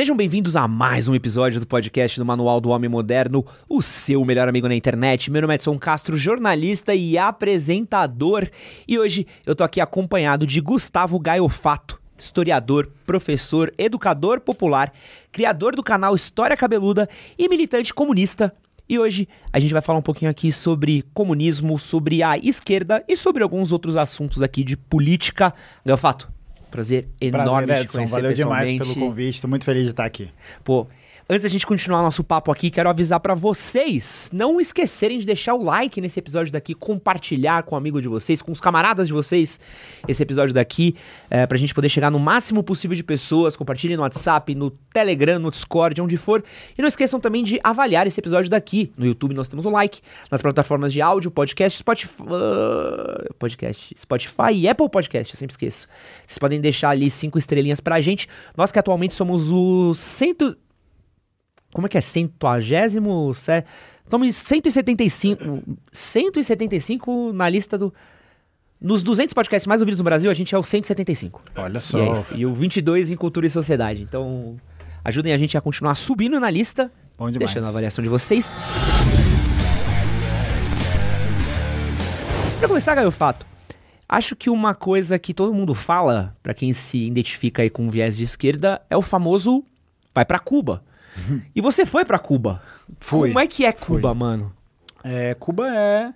Sejam bem-vindos a mais um episódio do podcast do Manual do Homem Moderno, o seu melhor amigo na internet. Meu nome é Edson Castro, jornalista e apresentador. E hoje eu tô aqui acompanhado de Gustavo Gaiofato, historiador, professor, educador popular, criador do canal História Cabeluda e militante comunista. E hoje a gente vai falar um pouquinho aqui sobre comunismo, sobre a esquerda e sobre alguns outros assuntos aqui de política. Gaiofato, Prazer enorme Prazer, te conhecer Valeu demais pessoalmente. pelo convite. Estou muito feliz de estar aqui. Pô, antes da gente continuar nosso papo aqui, quero avisar pra vocês não esquecerem de deixar o like nesse episódio daqui, compartilhar com o amigo de vocês, com os camaradas de vocês esse episódio daqui, é, pra gente poder chegar no máximo possível de pessoas. Compartilhem no WhatsApp, no Telegram, no Discord, onde for. E não esqueçam também de avaliar esse episódio daqui. No YouTube nós temos o like, nas plataformas de áudio, podcast, Spotify, uh, podcast, Spotify e Apple Podcast, eu sempre esqueço. Vocês podem deixar ali cinco estrelinhas pra gente. Nós que atualmente somos o cento... Como é que é? Centuagésimo... se- Estamos em 175... 175 na lista do... Nos 200 podcasts mais ouvidos no Brasil, a gente é o 175. Olha E, só. é isso. e o 22 em cultura e sociedade. Então, ajudem a gente a continuar subindo na lista, Bom demais. deixando a avaliação de vocês. Pra começar, Gaio Fato, acho que uma coisa que todo mundo fala, pra quem se identifica aí com viés de esquerda, é o famoso vai pra Cuba. E você foi pra Cuba. Fui. Como é que é Cuba, Fui. mano? É, Cuba é,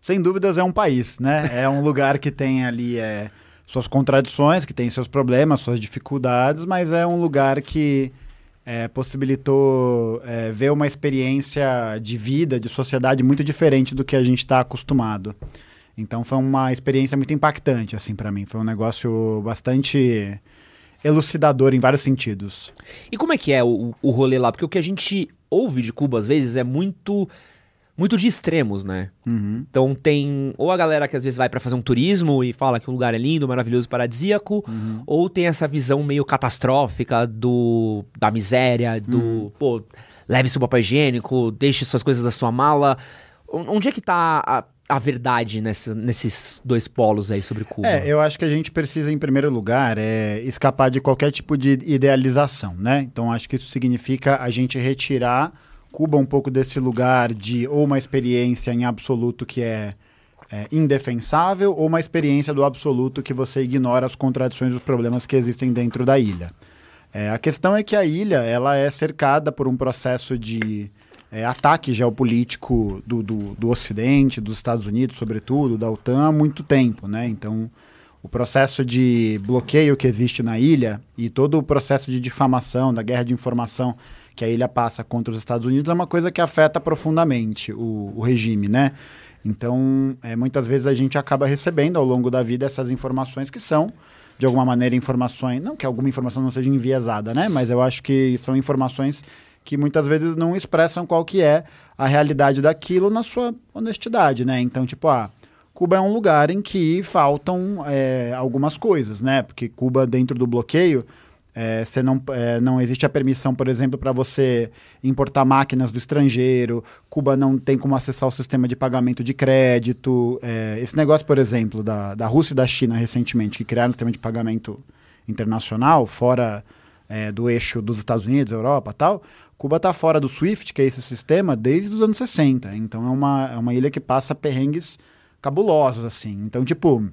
sem dúvidas, é um país, né? É um lugar que tem ali é, suas contradições, que tem seus problemas, suas dificuldades, mas é um lugar que é, possibilitou é, ver uma experiência de vida, de sociedade muito diferente do que a gente está acostumado. Então foi uma experiência muito impactante, assim, para mim. Foi um negócio bastante elucidador em vários sentidos. E como é que é o, o rolê lá? Porque o que a gente ouve de Cuba às vezes é muito muito de extremos, né? Uhum. Então tem ou a galera que às vezes vai pra fazer um turismo e fala que o lugar é lindo, maravilhoso, paradisíaco, ou tem essa visão meio catastrófica do da miséria, do, pô, leve seu papel higiênico, deixe suas coisas da sua mala. Onde é que tá a, a verdade nessa- nesses dois polos aí sobre Cuba? É, eu acho que a gente precisa, em primeiro lugar, é, escapar de qualquer tipo de idealização, né? Então, acho que isso significa a gente retirar Cuba um pouco desse lugar de ou uma experiência em absoluto que é, é, indefensável ou uma experiência do absoluto que você ignora as contradições os problemas que existem dentro da ilha. É, a questão é que a ilha ela é cercada por um processo de é, ataque geopolítico do, do, do Ocidente, dos Estados Unidos, sobretudo, da OTAN, há muito tempo. Né? Então, o processo de bloqueio que existe na ilha e todo o processo de difamação, da guerra de informação que a ilha passa contra os Estados Unidos é uma coisa que afeta profundamente o, o regime. Né? Então, é, muitas vezes a gente acaba recebendo ao longo da vida essas informações que são de alguma maneira informações, não que alguma informação não seja enviesada, né? Mas eu acho que são informações que muitas vezes não expressam qual que é a realidade daquilo na sua honestidade, né? Então, tipo, ah, Cuba é um lugar em que faltam é, algumas coisas, né? Porque Cuba, dentro do bloqueio, é, você não, é, não existe a permissão, por exemplo, para você importar máquinas do estrangeiro. Cuba não tem como acessar o sistema de pagamento de crédito. É, esse negócio, por exemplo, da, da Rússia e da China recentemente, que criaram um sistema de pagamento internacional, fora é, do eixo dos Estados Unidos, Europa tal. Cuba está fora do SWIFT, que é esse sistema, desde os anos 60. Então é uma, é uma ilha que passa perrengues cabulosos, assim. Então, tipo,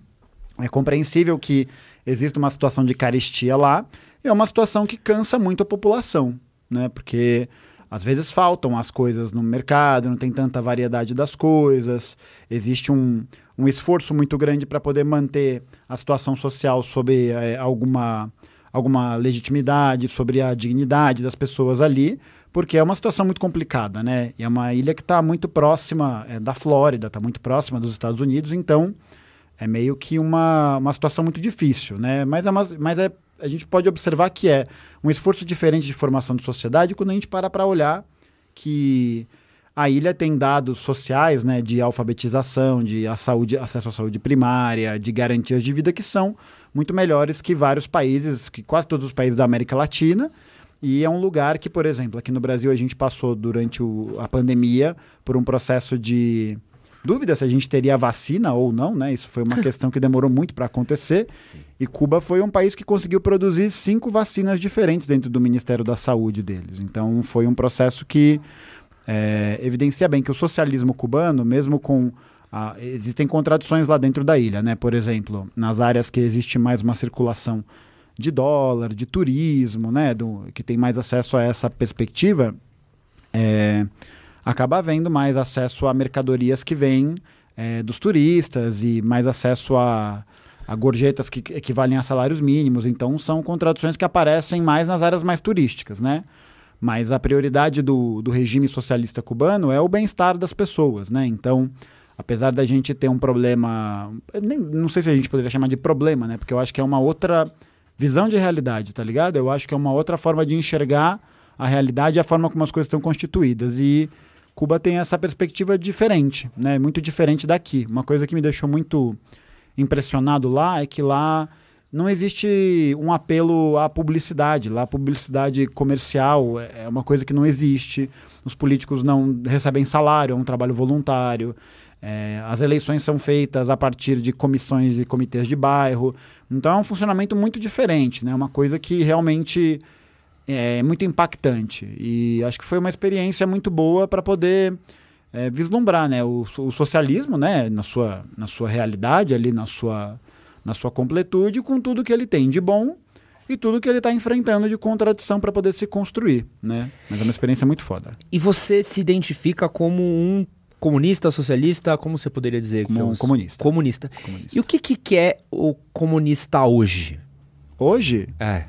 é compreensível que exista uma situação de carestia lá, e é uma situação que cansa muito a população, né? Porque às vezes faltam as coisas no mercado, não tem tanta variedade das coisas, existe um, um esforço muito grande para poder manter a situação social sob é, alguma, alguma legitimidade, sobre a dignidade das pessoas ali, porque é uma situação muito complicada, né? E é uma ilha que está muito próxima é, da Flórida, está muito próxima dos Estados Unidos, então é meio que uma, uma situação muito difícil, né? Mas, é uma, mas é, a gente pode observar que é um esforço diferente de formação de sociedade quando a gente para para olhar que a ilha tem dados sociais, né, de alfabetização, de a saúde, acesso à saúde primária, de garantias de vida que são muito melhores que vários países, que quase todos os países da América Latina. E é um lugar que, por exemplo, aqui no Brasil a gente passou durante o, a pandemia por um processo de dúvida se a gente teria vacina ou não, né? Isso foi uma questão que demorou muito para acontecer. Sim. E Cuba foi um país que conseguiu produzir cinco vacinas diferentes dentro do Ministério da Saúde deles. Então foi um processo que é, evidencia bem que o socialismo cubano, mesmo com ah, existem contradições lá dentro da ilha, né? Por exemplo, nas áreas que existe mais uma circulação de dólar, de turismo, né? Do, que tem mais acesso a essa perspectiva, é, acaba havendo mais acesso a mercadorias que vêm é, dos turistas e mais acesso a, a gorjetas que equivalem a salários mínimos. Então, são contradições que aparecem mais nas áreas mais turísticas, né? Mas a prioridade do, do regime socialista cubano é o bem-estar das pessoas, né? Então, apesar da gente ter um problema, nem, não sei se a gente poderia chamar de problema, né? Porque eu acho que é uma outra visão de realidade, tá ligado? Eu acho que é uma outra forma de enxergar a realidade e a forma como as coisas estão constituídas. E Cuba tem essa perspectiva diferente, né? Muito diferente daqui. Uma coisa que me deixou muito impressionado lá é que lá não existe um apelo à publicidade. Lá a publicidade comercial é uma coisa que não existe. Os políticos não recebem salário, é um trabalho voluntário. É, as eleições são feitas a partir de comissões e comitês de bairro. Então é um funcionamento muito diferente, né? Uma coisa que realmente é muito impactante. E acho que foi uma experiência muito boa para poder é, vislumbrar né? O, o, socialismo né? na, sua, na sua realidade, ali na sua, na sua completude, com tudo que ele tem de bom e tudo que ele está enfrentando de contradição para poder se construir, né? Mas é uma experiência muito foda. E você se identifica como um comunista, socialista, como você poderia dizer? Como um comunista. comunista. comunista. E o que, que é o comunista hoje? Hoje? É.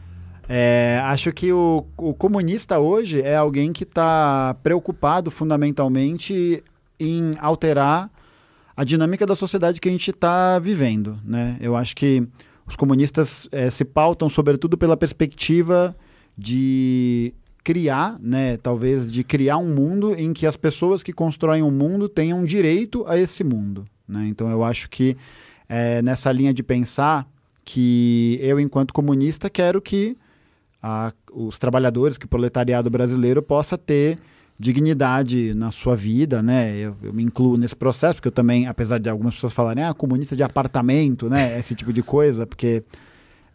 É, acho que o, o, comunista hoje é alguém que está preocupado fundamentalmente em alterar a dinâmica da sociedade que a gente está vivendo. Né? Eu acho que os comunistas é, se pautam, sobretudo, pela perspectiva de criar, né, talvez de criar um mundo em que as pessoas que constroem o um mundo tenham direito a esse mundo. Né? Então eu acho que é, nessa linha de pensar que eu, enquanto comunista, quero que a, os trabalhadores, que o proletariado brasileiro possa ter dignidade na sua vida, né? Eu, eu, me incluo nesse processo, porque eu também, apesar de algumas pessoas falarem, ah, comunista de apartamento, né? Esse tipo de coisa, porque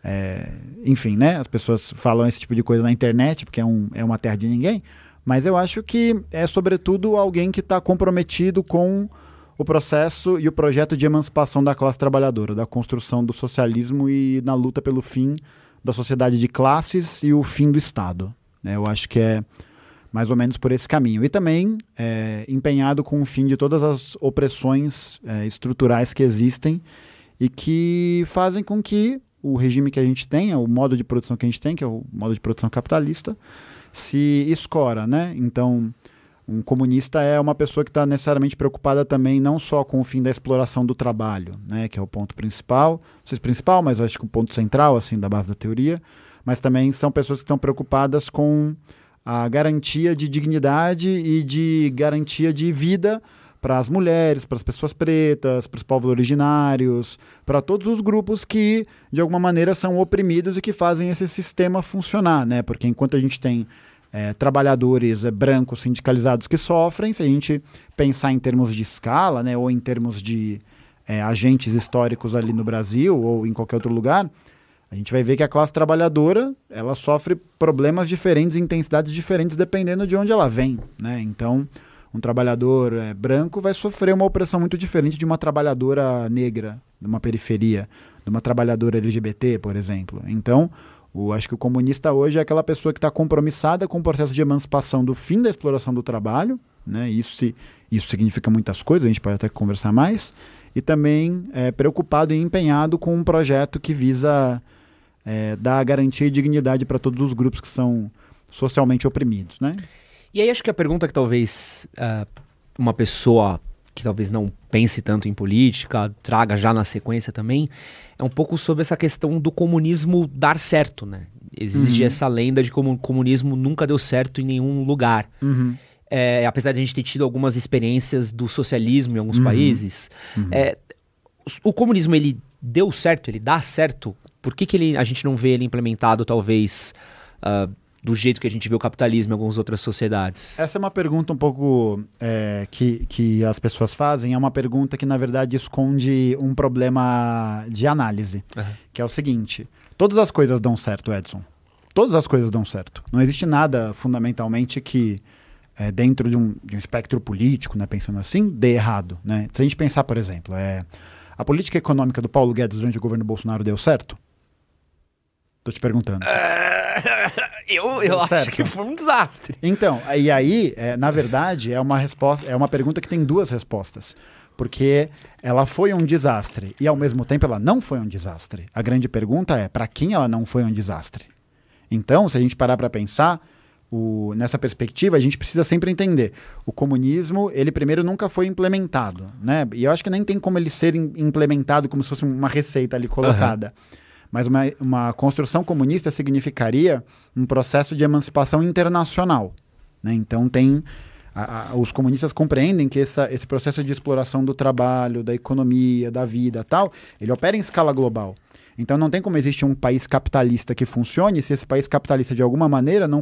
é, enfim, né? As pessoas falam esse tipo de coisa na internet, porque é, um, é uma terra de ninguém. Mas eu acho que é, sobretudo, alguém que está comprometido com o processo e o projeto de emancipação da classe trabalhadora, da construção do socialismo e na luta pelo fim da sociedade de classes e o fim do Estado. Né? Eu acho que é mais ou menos por esse caminho. E também é, empenhado com o fim de todas as opressões é, estruturais que existem e que fazem com que o regime que a gente tem, é o modo de produção que a gente tem, que é o modo de produção capitalista, se escora, né? Então, um comunista é uma pessoa que está necessariamente preocupada também não só com o fim da exploração do trabalho, né, que é o ponto principal, não sei se principal, mas acho que o ponto central assim da base da teoria, mas também são pessoas que estão preocupadas com a garantia de dignidade e de garantia de vida para as mulheres, para as pessoas pretas, para os povos originários, para todos os grupos que de alguma maneira são oprimidos e que fazem esse sistema funcionar, né? Porque enquanto a gente tem é, trabalhadores é, brancos sindicalizados que sofrem, se a gente pensar em termos de escala, né, ou em termos de é, agentes históricos ali no Brasil ou em qualquer outro lugar, a gente vai ver que a classe trabalhadora ela sofre problemas diferentes, intensidades diferentes dependendo de onde ela vem, né? Então um trabalhador é, branco vai sofrer uma opressão muito diferente de uma trabalhadora negra, de uma periferia, de uma trabalhadora LGBT, por exemplo. Então, o, acho que o comunista hoje é aquela pessoa que está compromissada com o processo de emancipação do fim da exploração do trabalho, né? Isso, se, isso significa muitas coisas, a gente pode até conversar mais, e também é, preocupado e empenhado com um projeto que visa é, dar garantia e dignidade para todos os grupos que são socialmente oprimidos, né? E aí acho que a pergunta que talvez uh, uma pessoa que talvez não pense tanto em política traga já na sequência também é um pouco sobre essa questão do comunismo dar certo, né? Existe uhum. essa lenda de como o comunismo nunca deu certo em nenhum lugar. Uhum. É, apesar de a gente ter tido algumas experiências do socialismo em alguns uhum. países, uhum. é, o, o comunismo ele deu certo, ele dá certo. Por que, que ele, a gente não vê ele implementado talvez uh, do jeito que a gente vê o capitalismo em algumas outras sociedades? Essa é uma pergunta um pouco é, que, que as pessoas fazem. É uma pergunta que, na verdade, esconde um problema de análise. Uhum. Que é o seguinte: todas as coisas dão certo, Edson. Todas as coisas dão certo. Não existe nada, fundamentalmente, que é, dentro de um, de um espectro político, né, pensando assim, dê errado. Né? Se a gente pensar, por exemplo, é, a política econômica do Paulo Guedes durante o governo Bolsonaro deu certo? Tô te perguntando. eu eu acho que foi um desastre. Então, e aí, é, na verdade, é uma resposta, é uma pergunta que tem duas respostas. Porque ela foi um desastre e ao mesmo tempo ela não foi um desastre. A grande pergunta é, para quem ela não foi um desastre? Então, se a gente parar para pensar, o, nessa perspectiva, a gente precisa sempre entender. O comunismo, ele primeiro nunca foi implementado, né? E eu acho que nem tem como ele ser implementado como se fosse uma receita ali colocada. Uhum. Mas uma, uma construção comunista significaria um processo de emancipação internacional. Né? Então tem. A, a, os comunistas compreendem que essa, esse processo de exploração do trabalho, da economia, da vida tal, ele opera em escala global. Então não tem como existir um país capitalista que funcione se esse país capitalista de alguma maneira não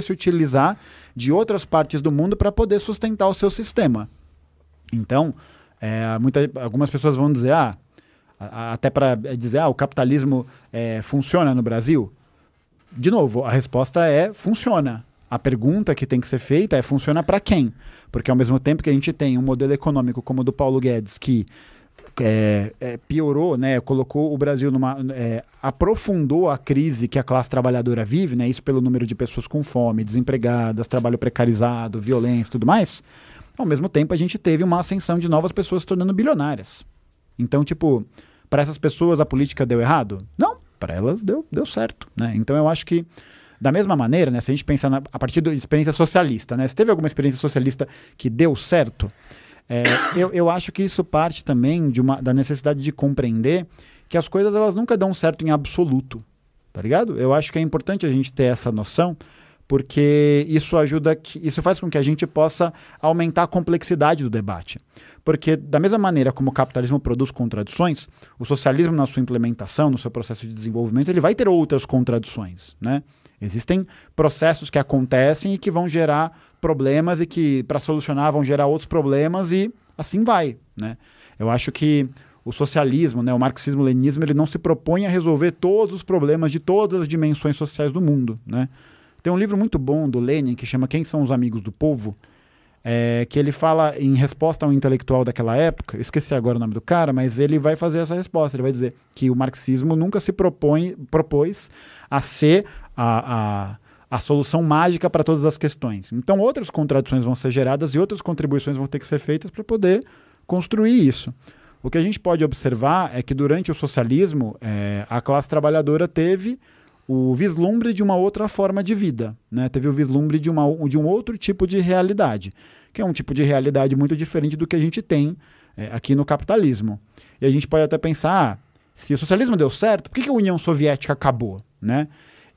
Se utilizar de outras partes do mundo para poder sustentar o seu sistema. Então, é, muita, algumas pessoas vão dizer, ah, até para dizer, ah, o capitalismo é, funciona no Brasil. De novo, a resposta é funciona. A pergunta que tem que ser feita é funciona para quem? Porque ao mesmo tempo que a gente tem um modelo econômico como o do Paulo Guedes, que é, é, piorou, né, colocou o Brasil numa. É, aprofundou a crise que a classe trabalhadora vive, né, isso pelo número de pessoas com fome, desempregadas, trabalho precarizado, violência tudo mais. Ao mesmo tempo, a gente teve uma ascensão de novas pessoas se tornando bilionárias. Então, tipo, para essas pessoas a política deu errado? Não, para elas deu, deu certo. Né? Então, eu acho que da mesma maneira, né, se a gente pensar na, a partir da experiência socialista, né, se teve alguma experiência socialista que deu certo, é, eu, eu acho que isso parte também de uma, da necessidade de compreender que as coisas elas nunca dão certo em absoluto, tá ligado? Eu acho que é importante a gente ter essa noção, porque isso ajuda que isso faz com que a gente possa aumentar a complexidade do debate. Porque da mesma maneira como o capitalismo produz contradições, o socialismo na sua implementação, no seu processo de desenvolvimento, ele vai ter outras contradições, né? Existem processos que acontecem e que vão gerar problemas e que, para solucionar, vão gerar outros problemas e assim vai. Né? Eu acho que o socialismo, né, o marxismo-leninismo, ele não se propõe a resolver todos os problemas de todas as dimensões sociais do mundo. Né? Tem um livro muito bom do Lenin que chama Quem são os amigos do povo? É, que ele fala em resposta a um intelectual daquela época, esqueci agora o nome do cara, mas ele vai fazer essa resposta. Ele vai dizer que o marxismo nunca se propõe, propôs a ser a, a, a solução mágica para todas as questões. Então, outras contradições vão ser geradas e outras contribuições vão ter que ser feitas para poder construir isso. O que a gente pode observar é que durante o socialismo, é, a classe trabalhadora teve o vislumbre de uma outra forma de vida, né? teve o vislumbre de, uma, de um outro tipo de realidade, que é um tipo de realidade muito diferente do que a gente tem é, aqui no capitalismo. E a gente pode até pensar, ah, se o socialismo deu certo, por que, que a União Soviética acabou? Né?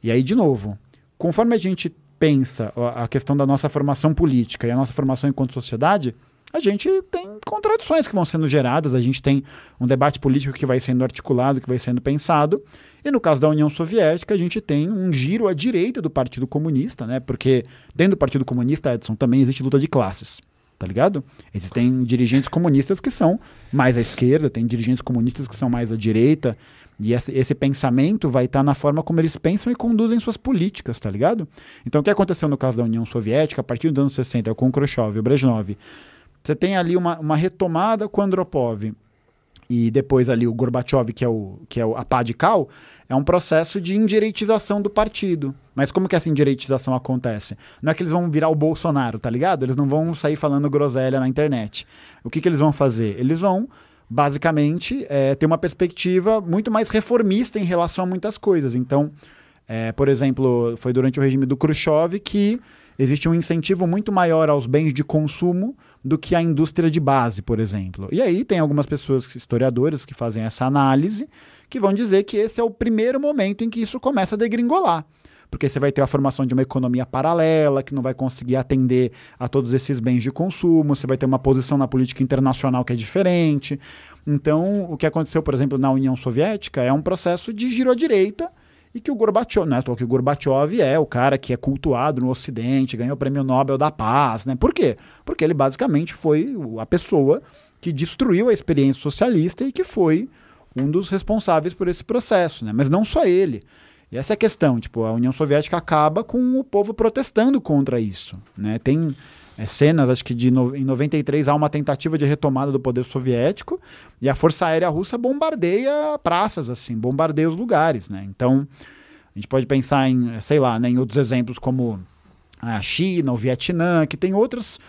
E aí, de novo, conforme a gente pensa a questão da nossa formação política e a nossa formação enquanto sociedade, a gente tem contradições que vão sendo geradas, a gente tem um debate político que vai sendo articulado, que vai sendo pensado, e no caso da União Soviética, a gente tem um giro à direita do Partido Comunista, né? Porque dentro do Partido Comunista, Edson, também existe luta de classes. Tá ligado? Existem dirigentes comunistas que são mais à esquerda, tem dirigentes comunistas que são mais à direita, e esse, esse pensamento vai estar tá na forma como eles pensam e conduzem suas políticas, tá ligado? Então, o que aconteceu no caso da União Soviética, a partir dos anos 60, com Khrushchev e o Brezhnev, você tem ali uma, uma retomada com Andropov e depois ali o Gorbachev, que é, o, que é o, a pá de cal, é um processo de indireitização do partido. Mas como que essa indireitização acontece? Não é que eles vão virar o Bolsonaro, tá ligado? Eles não vão sair falando groselha na internet. O que, que eles vão fazer? Eles vão, basicamente, é, ter uma perspectiva muito mais reformista em relação a muitas coisas. Então, É, por exemplo, foi durante o regime do Khrushchev que existe um incentivo muito maior aos bens de consumo do que à indústria de base, por exemplo. E aí tem algumas pessoas, historiadores, que fazem essa análise, que vão dizer que esse é o primeiro momento em que isso começa a degringolar porque você vai ter a formação de uma economia paralela que não vai conseguir atender a todos esses bens de consumo, você vai ter uma posição na política internacional que é diferente. Então, o que aconteceu, por exemplo, na União Soviética é um processo de giro à direita e que o Gorbachev, né, que o Gorbachev é o cara que é cultuado no Ocidente, ganhou o Prêmio Nobel da Paz, né? Por quê? Porque ele basicamente foi a pessoa que destruiu a experiência socialista e que foi um dos responsáveis por esse processo, né? Mas não só ele. E essa é a questão, tipo, a União Soviética acaba com o povo protestando contra isso, né? Tem é, cenas, acho que de no, em 93 há uma tentativa de retomada do poder soviético e a Força Aérea Russa bombardeia praças, assim, bombardeia os lugares, né? Então, a gente pode pensar em, sei lá, né, em outros exemplos como a China, o Vietnã, que tem outras,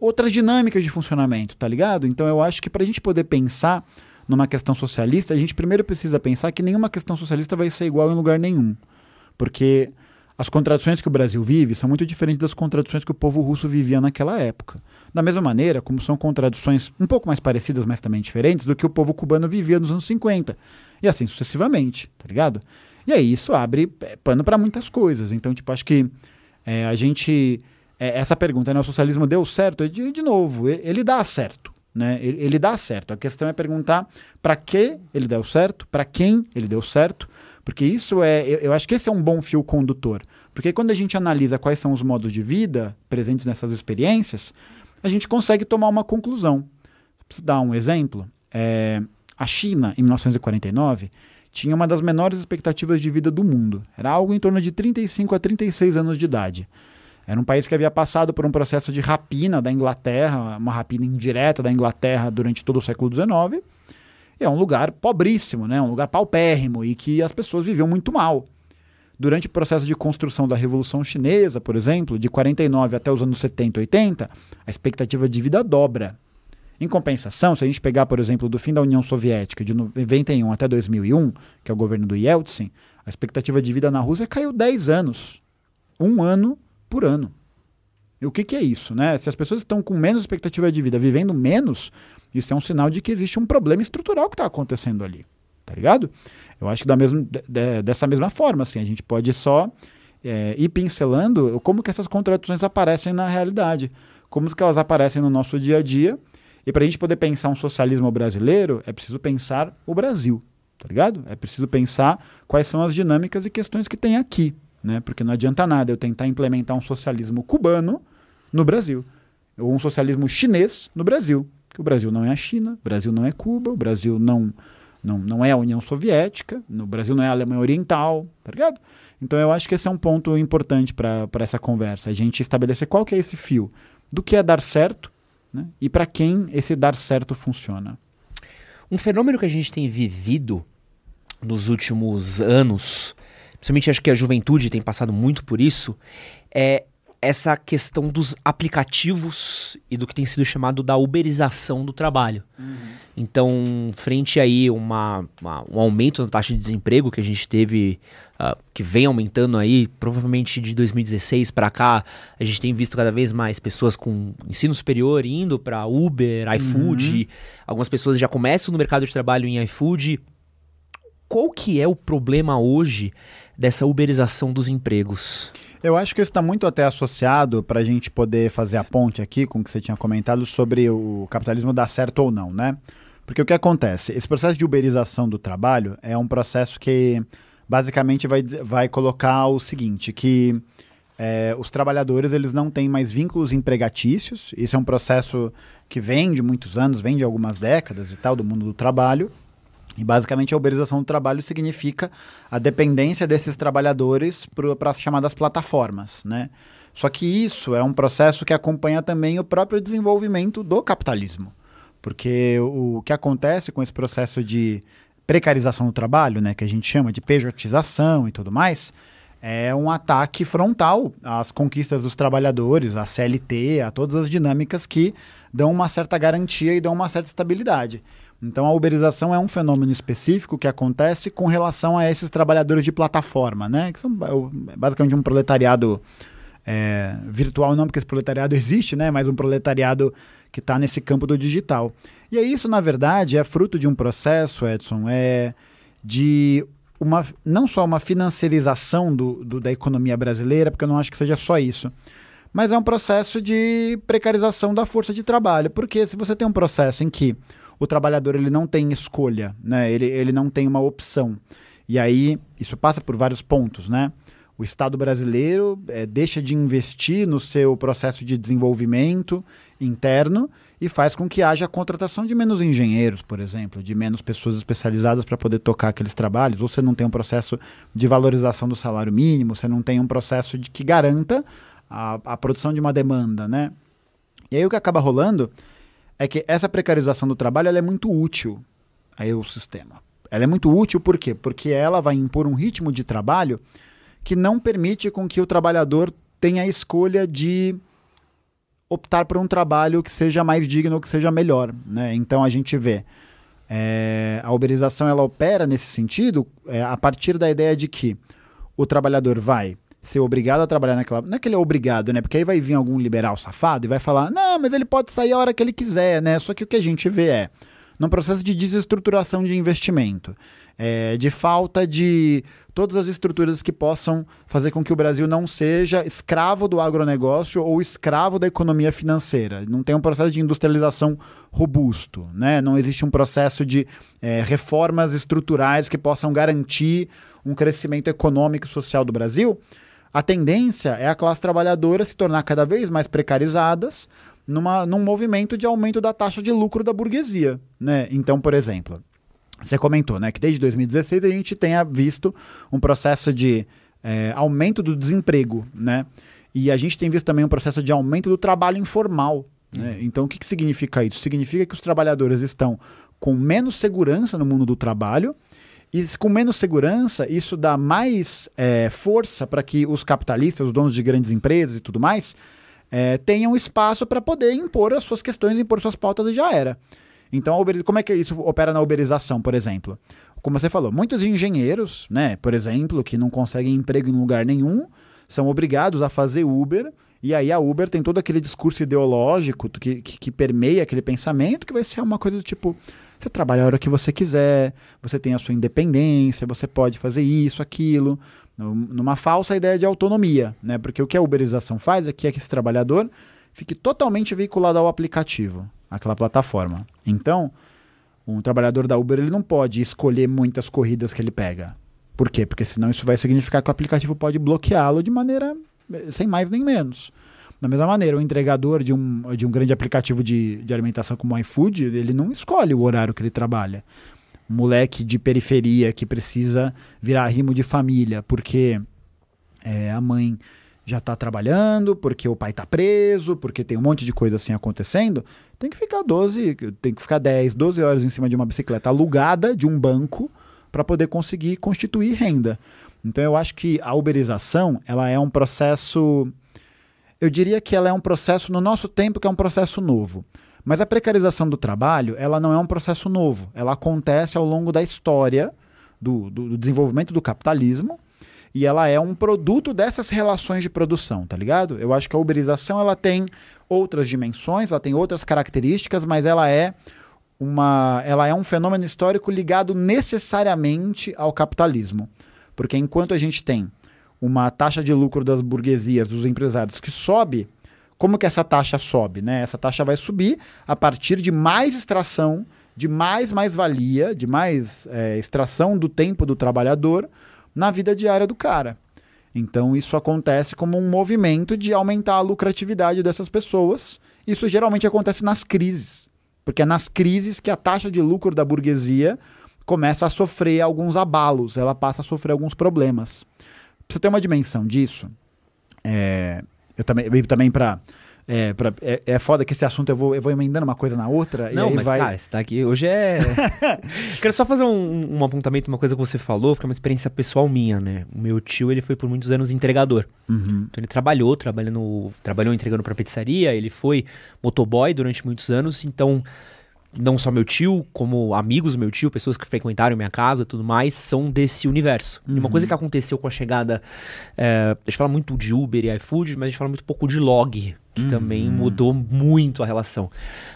outras dinâmicas de funcionamento, tá ligado? Então eu acho que para a gente poder pensar numa questão socialista, a gente primeiro precisa pensar que nenhuma questão socialista vai ser igual em lugar nenhum. Porque as contradições que o Brasil vive são muito diferentes das contradições que o povo russo vivia naquela época. Da mesma maneira, como são contradições um pouco mais parecidas, mas também diferentes, do que o povo cubano vivia nos anos 50. E assim sucessivamente, tá ligado? E aí isso abre é, pano para muitas coisas. Então, tipo, acho que é, a gente. É, essa pergunta, né? O socialismo deu certo? De, de novo, ele dá certo. Né? Ele, ele dá certo. A questão é perguntar para que ele deu certo, para quem ele deu certo, porque isso é, eu, eu, acho que esse é um bom fio condutor. Porque quando a gente analisa quais são os modos de vida presentes nessas experiências, a gente consegue tomar uma conclusão. Preciso dar um exemplo. É, a China, em 1949, tinha uma das menores expectativas de vida do mundo. Era algo em torno de 35 a 36 anos de idade. Era um país que havia passado por um processo de rapina da Inglaterra, uma rapina indireta da Inglaterra durante todo o século XIX. E é um lugar pobríssimo, né? um lugar paupérrimo e que as pessoas viviam muito mal. Durante o processo de construção da Revolução Chinesa, por exemplo, de 49 até os anos 70, 80, a expectativa de vida dobra. Em compensação, se a gente pegar, por exemplo, do fim da União Soviética, de 91 até 2001, que é o governo do Yeltsin, a expectativa de vida na Rússia caiu 10 anos. Um ano por ano. E o que, que é isso? Né? Se as pessoas estão com menos expectativa de vida, vivendo menos, isso é um sinal de que existe um problema estrutural que está acontecendo ali. Tá ligado? Eu acho que da mesma, de, dessa mesma forma, assim, a gente pode só é, ir pincelando como que essas contradições aparecem na realidade, como que elas aparecem no nosso dia a dia. E para a gente poder pensar um socialismo brasileiro, é preciso pensar o Brasil, tá ligado? É preciso pensar quais são as dinâmicas e questões que tem aqui né? Porque não adianta nada eu tentar implementar um socialismo cubano no Brasil, ou um socialismo chinês no Brasil, que o Brasil não é a China, o Brasil não é Cuba, o Brasil não não, não é a União Soviética, no Brasil não é a Alemanha Oriental, tá ligado? Então eu acho que esse é um ponto importante para essa conversa, a gente estabelecer qual que é esse fio do que é dar certo né? e para quem esse dar certo funciona. Um fenômeno que a gente tem vivido nos últimos anos principalmente acho que a juventude tem passado muito por isso, é essa questão dos aplicativos e do que tem sido chamado da uberização do trabalho. Uhum. Então, frente aí uma, uma, um aumento na taxa de desemprego que a gente teve, uh, que vem aumentando aí, provavelmente de 2016 para cá, a gente tem visto cada vez mais pessoas com ensino superior indo para Uber, iFood. Uhum. Algumas pessoas já começam no mercado de trabalho em iFood. Qual que é o problema hoje dessa uberização dos empregos? Eu acho que isso está muito até associado para a gente poder fazer a ponte aqui com o que você tinha comentado sobre o capitalismo dar certo ou não, né? Porque o que acontece? Esse processo de uberização do trabalho é um processo que basicamente vai, vai colocar o seguinte, que é, os trabalhadores eles não têm mais vínculos empregatícios. Isso é um processo que vem de muitos anos, vem de algumas décadas e tal, do mundo do trabalho. E basicamente a uberização do trabalho significa a dependência desses trabalhadores para as chamadas plataformas, né? Só que isso é um processo que acompanha também o próprio desenvolvimento do capitalismo. Porque o que acontece com esse processo de precarização do trabalho, né, que a gente chama de pejotização e tudo mais, é um ataque frontal às conquistas dos trabalhadores, à CLT, a todas as dinâmicas que dão uma certa garantia e dão uma certa estabilidade. Então a uberização é um fenômeno específico que acontece com relação a esses trabalhadores de plataforma, né? Que são é, basicamente um proletariado é, virtual, não porque esse proletariado existe, né? Mas um proletariado que está nesse campo do digital. E isso, na verdade, é fruto de um processo, Edson, é de uma, não só uma financiarização do, do, da economia brasileira, porque eu não acho que seja só isso, mas é um processo de precarização da força de trabalho. Porque se você tem um processo em que o trabalhador ele não tem escolha, né? ele, ele não tem uma opção, e aí isso passa por vários pontos, né? O Estado brasileiro é, deixa de investir no seu processo de desenvolvimento interno e faz com que haja a contratação de menos engenheiros, por exemplo, de menos pessoas especializadas para poder tocar aqueles trabalhos. Ou você não tem um processo de valorização do salário mínimo, você não tem um processo de que garanta a, a produção de uma demanda, né? E aí o que acaba rolando é que essa precarização do trabalho é muito útil aí o sistema. Ela é muito útil por quê? Porque ela vai impor um ritmo de trabalho que não permite com que o trabalhador tenha a escolha de optar por um trabalho que seja mais digno, que seja melhor. Né? Então a gente vê é, a uberização ela opera nesse sentido é, a partir da ideia de que o trabalhador vai ser obrigado a trabalhar naquela. Não é que ele é obrigado, né? Porque aí vai vir algum liberal safado e vai falar: não, mas ele pode sair a hora que ele quiser, né? Só que o que a gente vê é num processo de desestruturação de investimento, é, de falta de todas as estruturas que possam fazer com que o Brasil não seja escravo do agronegócio ou escravo da economia financeira. Não tem um processo de industrialização robusto, né? não existe um processo de é, reformas estruturais que possam garantir um crescimento econômico e social do Brasil. A tendência é a classe trabalhadora se tornar cada vez mais precarizadas numa, num movimento de aumento da taxa de lucro da burguesia. Né? Então, por exemplo, você comentou né, que desde 2016 a gente tenha visto um processo de é, aumento do desemprego, né? E a gente tem visto também um processo de aumento do trabalho informal. Né? Uhum. Então, o que, que significa isso? Significa que os trabalhadores estão com menos segurança no mundo do trabalho e com menos segurança, isso dá mais é, força para que os capitalistas, os donos de grandes empresas e tudo mais, é, tenham espaço para poder impor as suas questões, impor suas pautas e já era. Então, como é que isso opera na uberização, por exemplo? Como você falou, muitos engenheiros, né, por exemplo, que não conseguem emprego em lugar nenhum, são obrigados a fazer Uber, e aí a Uber tem todo aquele discurso ideológico que, que, que permeia aquele pensamento, que vai ser uma coisa do tipo, você trabalha a hora que você quiser, você tem a sua independência, você pode fazer isso, aquilo, numa falsa ideia de autonomia, né? Porque o que a uberização faz é que esse trabalhador fique totalmente vinculado ao aplicativo aquela plataforma. Então, um trabalhador da Uber ele não pode escolher muitas corridas que ele pega. Por quê? Porque senão isso vai significar que o aplicativo pode bloqueá-lo de maneira eh, sem mais nem menos. Da mesma maneira, o entregador de um, de um grande aplicativo de, de alimentação como o iFood, ele não escolhe o horário que ele trabalha. Um moleque de periferia que precisa virar rimo de família porque é, a mãe já está trabalhando, porque o pai está preso, porque tem um monte de coisa assim acontecendo, tem que ficar 12, tem que ficar 10, 12 horas em cima de uma bicicleta alugada de um banco para poder conseguir constituir renda. Então eu acho que a uberização, ela é um processo eu diria que ela é um processo no nosso tempo que é um processo novo. Mas a precarização do trabalho, ela não é um processo novo. Ela acontece ao longo da história do, do, do desenvolvimento do capitalismo e ela é um produto dessas relações de produção, tá ligado? Eu acho que a uberização ela tem outras dimensões, ela tem outras características, mas ela é uma, ela é um fenômeno histórico ligado necessariamente ao capitalismo. Porque enquanto a gente tem uma taxa de lucro das burguesias, dos empresários que sobe, como que essa taxa sobe? Né? Essa taxa vai subir a partir de mais extração, de mais mais-valia, de mais é, extração do tempo do trabalhador na vida diária do cara. Então isso acontece como um movimento de aumentar a lucratividade dessas pessoas. Isso geralmente acontece nas crises, porque é nas crises que a taxa de lucro da burguesia começa a sofrer alguns abalos, ela passa a sofrer alguns problemas. Pra você ter uma dimensão disso, é, eu também, também para é, pra, é, é foda que esse assunto eu vou, eu vou emendando uma coisa na outra. Não, e mas vai... cara, você tá aqui. Hoje é. Quero só fazer um, um, apontamento, uma coisa que você falou, porque é uma experiência pessoal minha, né? O meu tio, ele foi por muitos anos entregador. Uhum. Então ele trabalhou, trabalhando, trabalhou entregando pra pizzaria, ele foi motoboy durante muitos anos, então não só meu tio, como amigos do meu tio, pessoas que frequentaram minha casa e tudo mais, são desse universo. E uma coisa que aconteceu com a chegada. É, a gente fala muito de Uber e iFood, mas a gente fala muito pouco de log, que também mudou muito a relação.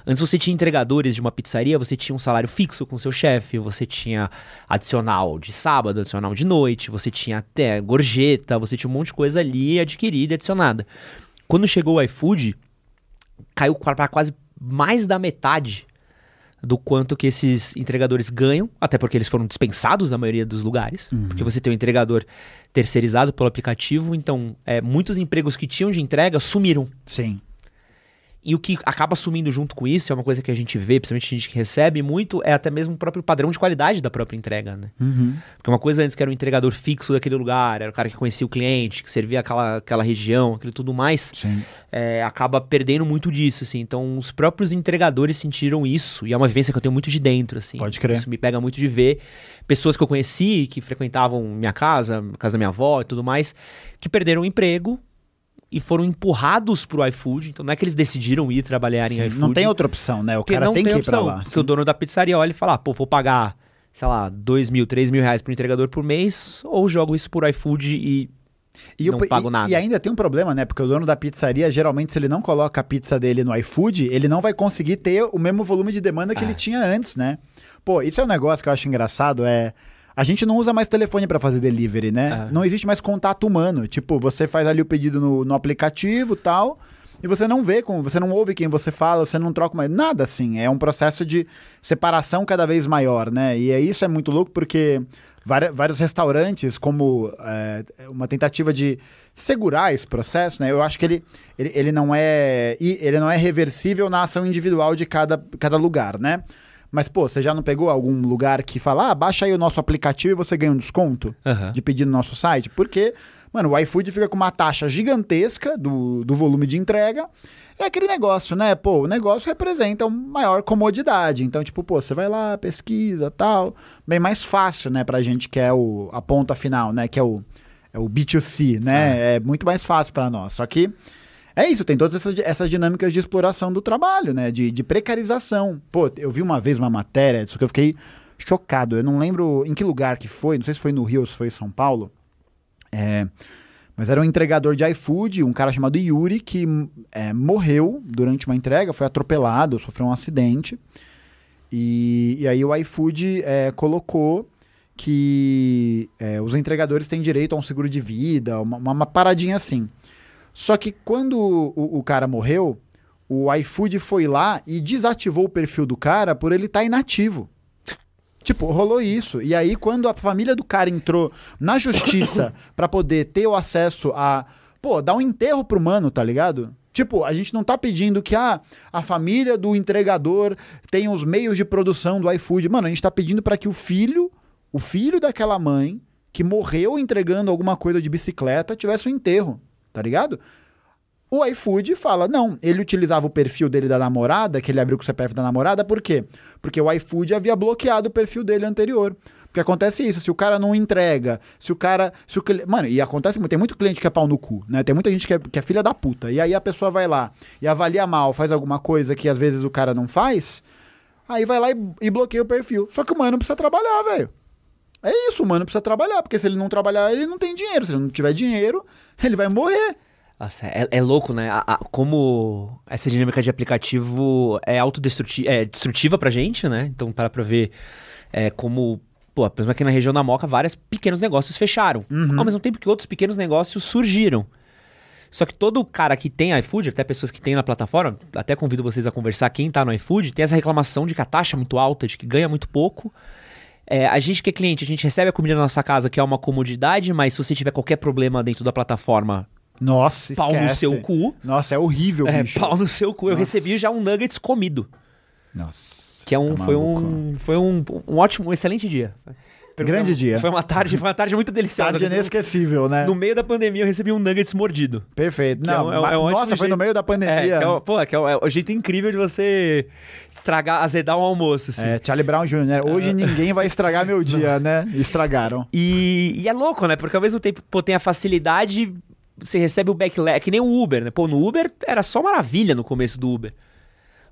Antes você tinha entregadores de uma pizzaria, você tinha um salário fixo com seu chefe, você tinha adicional de sábado, adicional de noite, você tinha até gorjeta, você tinha um monte de coisa ali adquirida e adicionada. Quando chegou o iFood, caiu para quase mais da metade do quanto que esses entregadores ganham, até porque eles foram dispensados na maioria dos lugares, porque você tem um entregador terceirizado pelo aplicativo, então é, muitos empregos que tinham de entrega sumiram. Sim. E o que acaba sumindo junto com isso, é uma coisa que a gente vê, principalmente a gente que recebe muito, é até mesmo o próprio padrão de qualidade da própria entrega, né? Porque uma coisa antes que era um entregador fixo daquele lugar, era o cara que conhecia o cliente, que servia aquela, aquela região, aquilo tudo mais, é, acaba perdendo muito disso, assim. Então, os próprios entregadores sentiram isso, e é uma vivência que eu tenho muito de dentro, assim. Pode crer. Isso me pega muito de ver pessoas que eu conheci, que frequentavam minha casa, casa da minha avó e tudo mais, que perderam o emprego e foram empurrados pro iFood. Então, não é que eles decidiram ir trabalhar em Sim, iFood. Não tem outra opção, né? O cara não tem que ir pra opção, lá. Porque o dono da pizzaria olha e fala, ah, pô, vou pagar, sei lá, dois mil, três mil reais pro entregador por mês, ou jogo isso por iFood e E, não o- pago e- nada. e ainda tem um problema, né? Porque o dono da pizzaria, geralmente, se ele não coloca a pizza dele no iFood, ele não vai conseguir ter o mesmo volume de demanda que É. ele tinha antes, né? Pô, isso é um negócio que eu acho engraçado, é... A gente não usa mais telefone pra fazer delivery, né? É. Não existe mais contato humano. Tipo, você faz ali o pedido no, no aplicativo e tal, e você não vê, com, você não ouve quem você fala, você não troca mais nada assim. É um processo de separação cada vez maior, né? E é isso é muito louco porque vários restaurantes, como é, uma tentativa de segurar esse processo, né? Eu acho que ele, ele, ele não é ele não é reversível na ação individual de cada, cada lugar, né? Mas, pô, você já não pegou algum lugar que fala, ah, baixa aí o nosso aplicativo e você ganha um desconto Aham. de pedir no nosso site? Porque, mano, o iFood fica com uma taxa gigantesca do, do volume de entrega. É aquele negócio, né? Pô, o negócio representa uma maior comodidade. Então, tipo, pô, você vai lá, pesquisa tal. Bem mais fácil, né, pra gente que é o, a ponta final, né? Que é o, é o B2C, né? É muito mais fácil pra nós. Só que é isso, tem todas essas, essas dinâmicas de exploração do trabalho, né? De, de precarização. Pô, eu vi uma vez uma matéria, isso que eu fiquei chocado. Eu não lembro em que lugar que foi, não sei se foi no Rio ou se foi em São Paulo. É, mas era um entregador de iFood, um cara chamado Yuri, que é, morreu durante uma entrega, foi atropelado, sofreu um acidente. E, e aí o iFood é, colocou que é, os entregadores têm direito a um seguro de vida, uma, uma- uma paradinha assim. Só que quando o, o cara morreu, o iFood foi lá e desativou o perfil do cara por ele estar inativo. Tipo, rolou isso. E aí, quando a família do cara entrou na justiça pra poder ter o acesso a. Pô, dar um enterro pro mano, tá ligado? Tipo, a gente não tá pedindo que ah, a família do entregador tenha os meios de produção do iFood. Mano, a gente tá pedindo pra que o filho, o filho daquela mãe que morreu entregando alguma coisa de bicicleta, tivesse um enterro, tá ligado? O iFood fala, não, ele utilizava o perfil dele da namorada, que ele abriu com o CPF da namorada, por quê? Porque o iFood havia bloqueado o perfil dele anterior. Porque acontece isso, se o cara não entrega, se o cara. Se o Mano, e acontece muito, tem muito cliente que é pau no cu, né? Tem muita gente que é, que é filha da puta. E aí a pessoa vai lá e avalia mal, faz alguma coisa que às vezes o cara não faz, aí vai lá e, e bloqueia o perfil. Só que o mano precisa trabalhar, velho. É isso, o mano precisa trabalhar, porque se ele não trabalhar, ele não tem dinheiro. Se ele não tiver dinheiro, ele vai morrer. Nossa, é, é louco, né? A- a- como essa dinâmica de aplicativo é autodestrutiva, é destrutiva pra gente, né? Então, para pra ver é, como, pô, mesmo aqui na região da Moca, vários pequenos negócios fecharam. Ao mesmo tempo que outros pequenos negócios surgiram. Só que todo cara que tem iFood, até pessoas que têm na plataforma, até convido vocês a conversar, quem tá no iFood, tem essa reclamação de que a taxa é muito alta, de que ganha muito pouco. É, a gente que é cliente, a gente recebe a comida na nossa casa, que é uma comodidade, mas se você tiver qualquer problema dentro da plataforma, Nossa, pau no esquece. seu cu. Nossa, é horrível, É, bicho. pau no seu cu. Eu Nossa. recebi já um nuggets comido. Nossa. Que é um, tá foi, um, foi um, um ótimo, um excelente dia. Grande dia. Foi uma tarde, foi uma tarde muito deliciosa. Tarde inesquecível, né? No meio da pandemia eu recebi um nuggets mordido. Perfeito. É Não, é um- é um nossa, foi jeito- no meio da É, pandemia. que é, o- pô, que é o, é o jeito incrível de você estragar, azedar um almoço, assim. É, Charlie Brown Jr. né? Hoje ninguém vai estragar meu dia, né? Estragaram. E, e é louco, né? Porque ao mesmo tempo, pô, tem a facilidade, você recebe o backlash, que nem o Uber, né? Pô, no Uber era só maravilha no começo do Uber.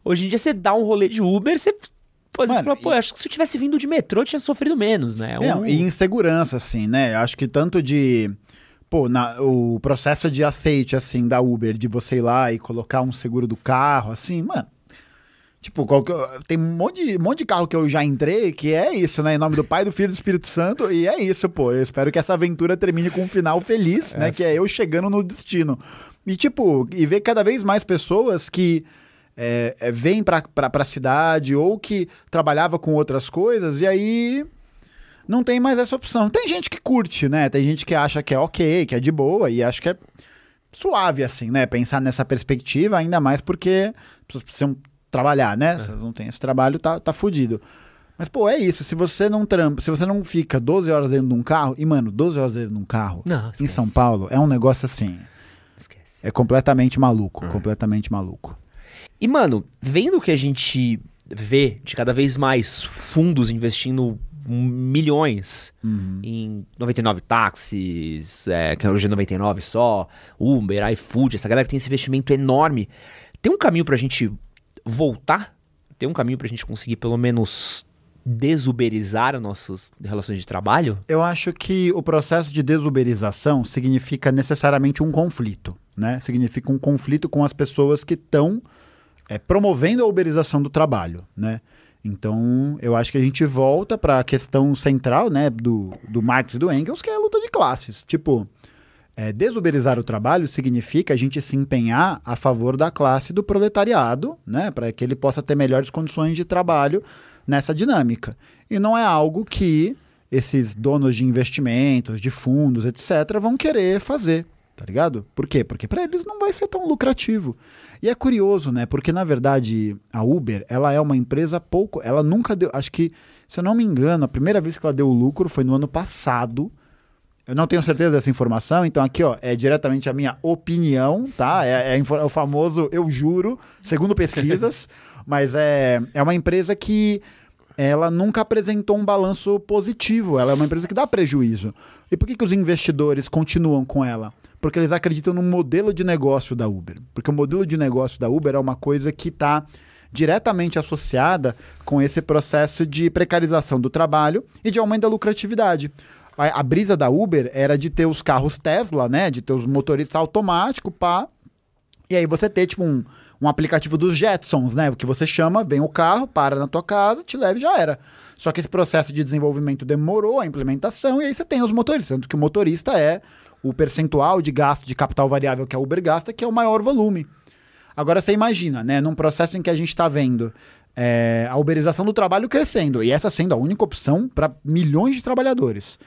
Hoje em dia você dá um rolê de Uber, você Pô, Mano, fala, pô, acho que se eu tivesse vindo de metrô, eu tinha sofrido menos, né? É, Um- e insegurança, assim, né? Acho que tanto de. Pô, na- o processo de aceite, assim, da Uber, de você ir lá e colocar um seguro do carro, assim, mano. Tipo, tem um monte, de, um monte de carro que eu já entrei que é isso, né? Em nome do Pai, do Filho e do Espírito Santo. E é isso, pô. Eu espero que essa aventura termine com um final feliz, né? Que é eu chegando no destino. E, tipo, e ver cada vez mais pessoas que é, é, vêm pra, pra, pra cidade ou que trabalhava com outras coisas e aí não tem mais essa opção. Tem gente que curte, né? Tem gente que acha que é ok, que é de boa e acho que é suave, assim, né? Pensar nessa perspectiva, ainda mais porque pessoas precisam trabalhar, né? Se elas não têm esse trabalho, tá, tá fudido. Mas, pô, é isso. Se você não trampa, se você não fica 12 horas dentro de um carro, e, mano, 12 horas dentro de um carro Não, em. São Paulo é um negócio assim. Esquece. É completamente maluco. Completamente maluco. E, mano, vendo que a gente vê de cada vez mais fundos investindo milhões em 99 táxis, é, que hoje é 99 só, Uber, iFood, essa galera que tem esse investimento enorme, tem um caminho pra gente voltar? Tem um caminho pra gente conseguir pelo menos desuberizar as nossas relações de trabalho? Eu acho que o processo de desuberização significa necessariamente um conflito, né? Significa um conflito com as pessoas que estão é, promovendo a uberização do trabalho, né? Então, eu acho que a gente volta para a questão central, né, do, do Marx e do Engels, que é a luta de classes. Tipo, é, desuberizar o trabalho significa a gente se empenhar a favor da classe do proletariado, né, para que ele possa ter melhores condições de trabalho nessa dinâmica. E não é algo que esses donos de investimentos, de fundos, etc., vão querer fazer, tá ligado? Por quê? Porque para eles não vai ser tão lucrativo. E é curioso, né? Porque na verdade a Uber, ela é uma empresa pouco, ela nunca deu, acho que, se eu não me engano, a primeira vez que ela deu lucro foi no ano passado. Eu não tenho certeza dessa informação, então aqui, ó, é diretamente a minha opinião, tá? É, é é o famoso eu juro, segundo pesquisas, mas é, é uma empresa que ela nunca apresentou um balanço positivo, ela é uma empresa que dá prejuízo. E por que, que os investidores continuam com ela? Porque eles acreditam no modelo de negócio da Uber. Porque o modelo de negócio da Uber é uma coisa que está diretamente associada com esse processo de precarização do trabalho e de aumento da lucratividade. A, a brisa da Uber era de ter os carros Tesla, né? De ter os motoristas automáticos, pá. E aí você ter, tipo, um, um aplicativo dos Jetsons, né? Que você chama, vem o carro, para na tua casa, te leva e já era. Só que esse processo de desenvolvimento demorou a implementação, e aí você tem os motoristas. Tanto que o motorista é o percentual de gasto de capital variável que a Uber gasta, que é o maior volume. Agora você imagina, né? Num processo em que a gente está vendo é, a uberização do trabalho crescendo, e essa sendo a única opção para milhões de trabalhadores.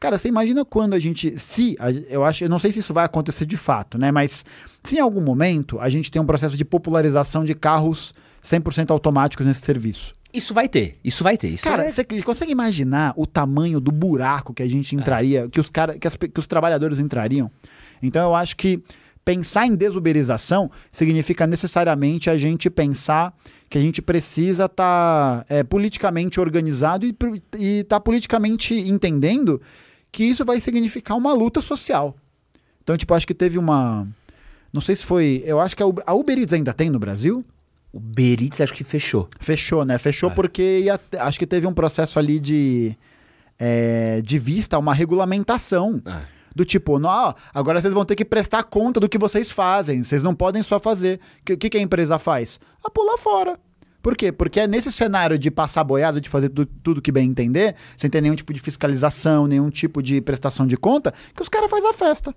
Cara, você imagina quando a gente. Se, eu acho, eu não sei se isso vai acontecer de fato, né? Mas se em algum momento a gente tem um processo de popularização de carros 100% automáticos nesse serviço. Isso vai ter, isso vai ter. Isso Cara, é- você consegue imaginar o tamanho do buraco que a gente entraria, que, os cara, que, as que os trabalhadores entrariam? Então eu acho que pensar em desuberização significa necessariamente a gente pensar que a gente precisa estar politicamente organizado e estar politicamente entendendo que isso vai significar uma luta social. Então, tipo, acho que teve uma. Não sei se foi. Eu acho que a Uber Eats ainda tem no Brasil. O Beritz acho que fechou. Fechou, né? Fechou É. porque ia acho que teve um processo ali de, é, de vista uma regulamentação. Do tipo, não, agora vocês vão ter que prestar conta do que vocês fazem. Vocês não podem só fazer. O que, que que a empresa faz? A pular fora. Por quê? Porque é nesse cenário de passar boiado, de fazer tu- tudo que bem entender, sem ter nenhum tipo de fiscalização, nenhum tipo de prestação de conta, que os caras fazem a festa.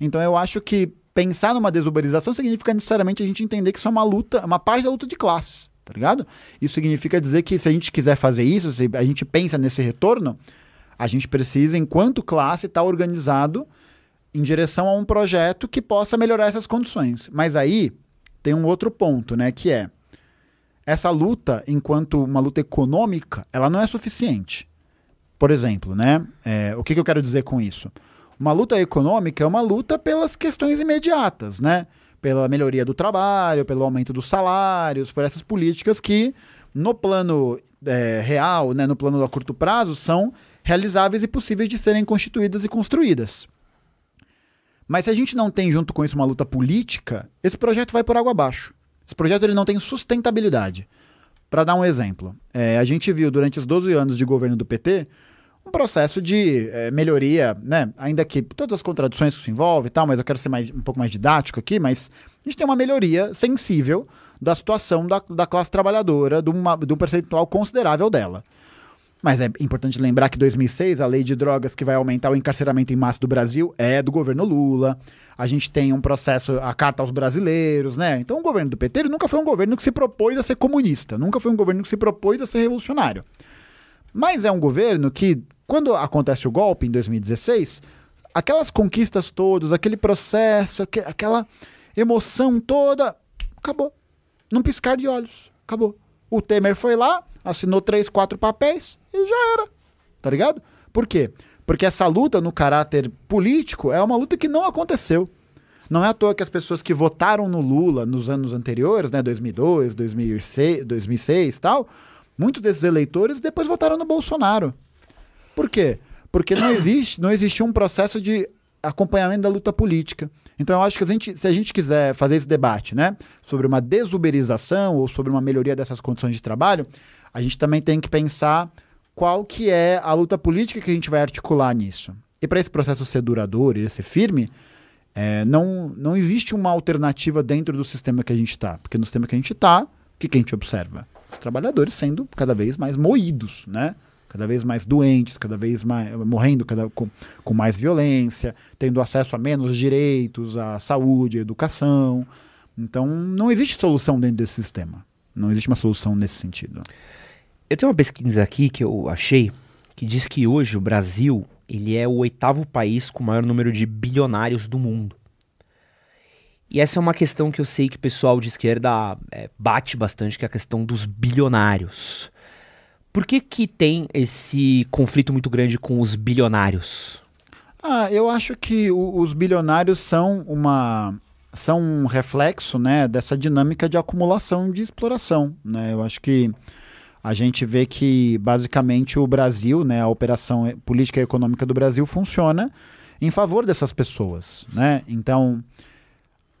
Então eu acho que pensar numa desuberização significa necessariamente a gente entender que isso é uma luta, uma parte da luta de classes, tá ligado? Isso significa dizer que se a gente quiser fazer isso, se a gente pensa nesse retorno, a gente precisa, enquanto classe, estar organizado em direção a um projeto que possa melhorar essas condições. Mas aí tem um outro ponto, né, que é essa luta, enquanto uma luta econômica, ela não é suficiente. Por exemplo, né? é, o que, que eu quero dizer com isso? Uma luta econômica é uma luta pelas questões imediatas, né? Pela melhoria do trabalho, pelo aumento dos salários, por essas políticas que, no plano é, real, né, no plano a curto prazo, são realizáveis e possíveis de serem constituídas e construídas. Mas se a gente não tem junto com isso uma luta política, esse projeto vai por água abaixo. Esse projeto ele não tem sustentabilidade. Para dar um exemplo, é, a gente viu durante os 12 anos de governo do PT processo de é, melhoria, né? Ainda que todas as contradições que se envolve e tal, mas eu quero ser mais, um pouco mais didático aqui, mas a gente tem uma melhoria sensível da situação da, da classe trabalhadora, de, uma, de um percentual considerável dela. Mas é importante lembrar que 2006, a lei de drogas que vai aumentar o encarceramento em massa do Brasil é do governo Lula. A gente tem um processo, a carta aos brasileiros, né? Então o governo do PT nunca foi um governo que se propôs a ser comunista, nunca foi um governo que se propôs a ser revolucionário. Mas é um governo que, quando acontece o golpe em 2016, aquelas conquistas todas, aquele processo, aquela emoção toda, acabou. Num piscar de olhos, acabou. O Temer foi lá, assinou três, quatro papéis e já era. Tá ligado? Por quê? Porque essa luta no caráter político é uma luta que não aconteceu. Não é à toa que as pessoas que votaram no Lula nos anos anteriores, né, 2002, 2006, 2006 tal, muitos desses eleitores depois votaram no Bolsonaro. Por quê? Porque não existe, não existiu um processo de acompanhamento da luta política. Então eu acho que a gente, se a gente quiser fazer esse debate, né, sobre uma desuberização ou sobre uma melhoria dessas condições de trabalho, a gente também tem que pensar qual que é a luta política que a gente vai articular nisso. E para esse processo ser duradouro e ser firme, é, não, não existe uma alternativa dentro do sistema que a gente está. Porque no sistema que a gente está, o que, que a gente observa? Os trabalhadores sendo cada vez mais moídos, né? Cada vez mais doentes, cada vez mais morrendo cada, com, com mais violência, tendo acesso a menos direitos à saúde, à educação. Então, não existe solução dentro desse sistema. Não existe uma solução nesse sentido. Eu tenho uma pesquisa aqui que eu achei que diz que hoje o Brasil ele é o oitavo país com o maior número de bilionários do mundo. E essa é uma questão que eu sei que o pessoal de esquerda é, bate bastante, que é a questão dos bilionários. Por que, que tem esse conflito muito grande com os bilionários? Ah, eu acho que o, os bilionários são uma são um reflexo, né, dessa dinâmica de acumulação de exploração, né? Eu acho que a gente vê que basicamente o Brasil, né, a operação política e econômica do Brasil funciona em favor dessas pessoas, né? Então,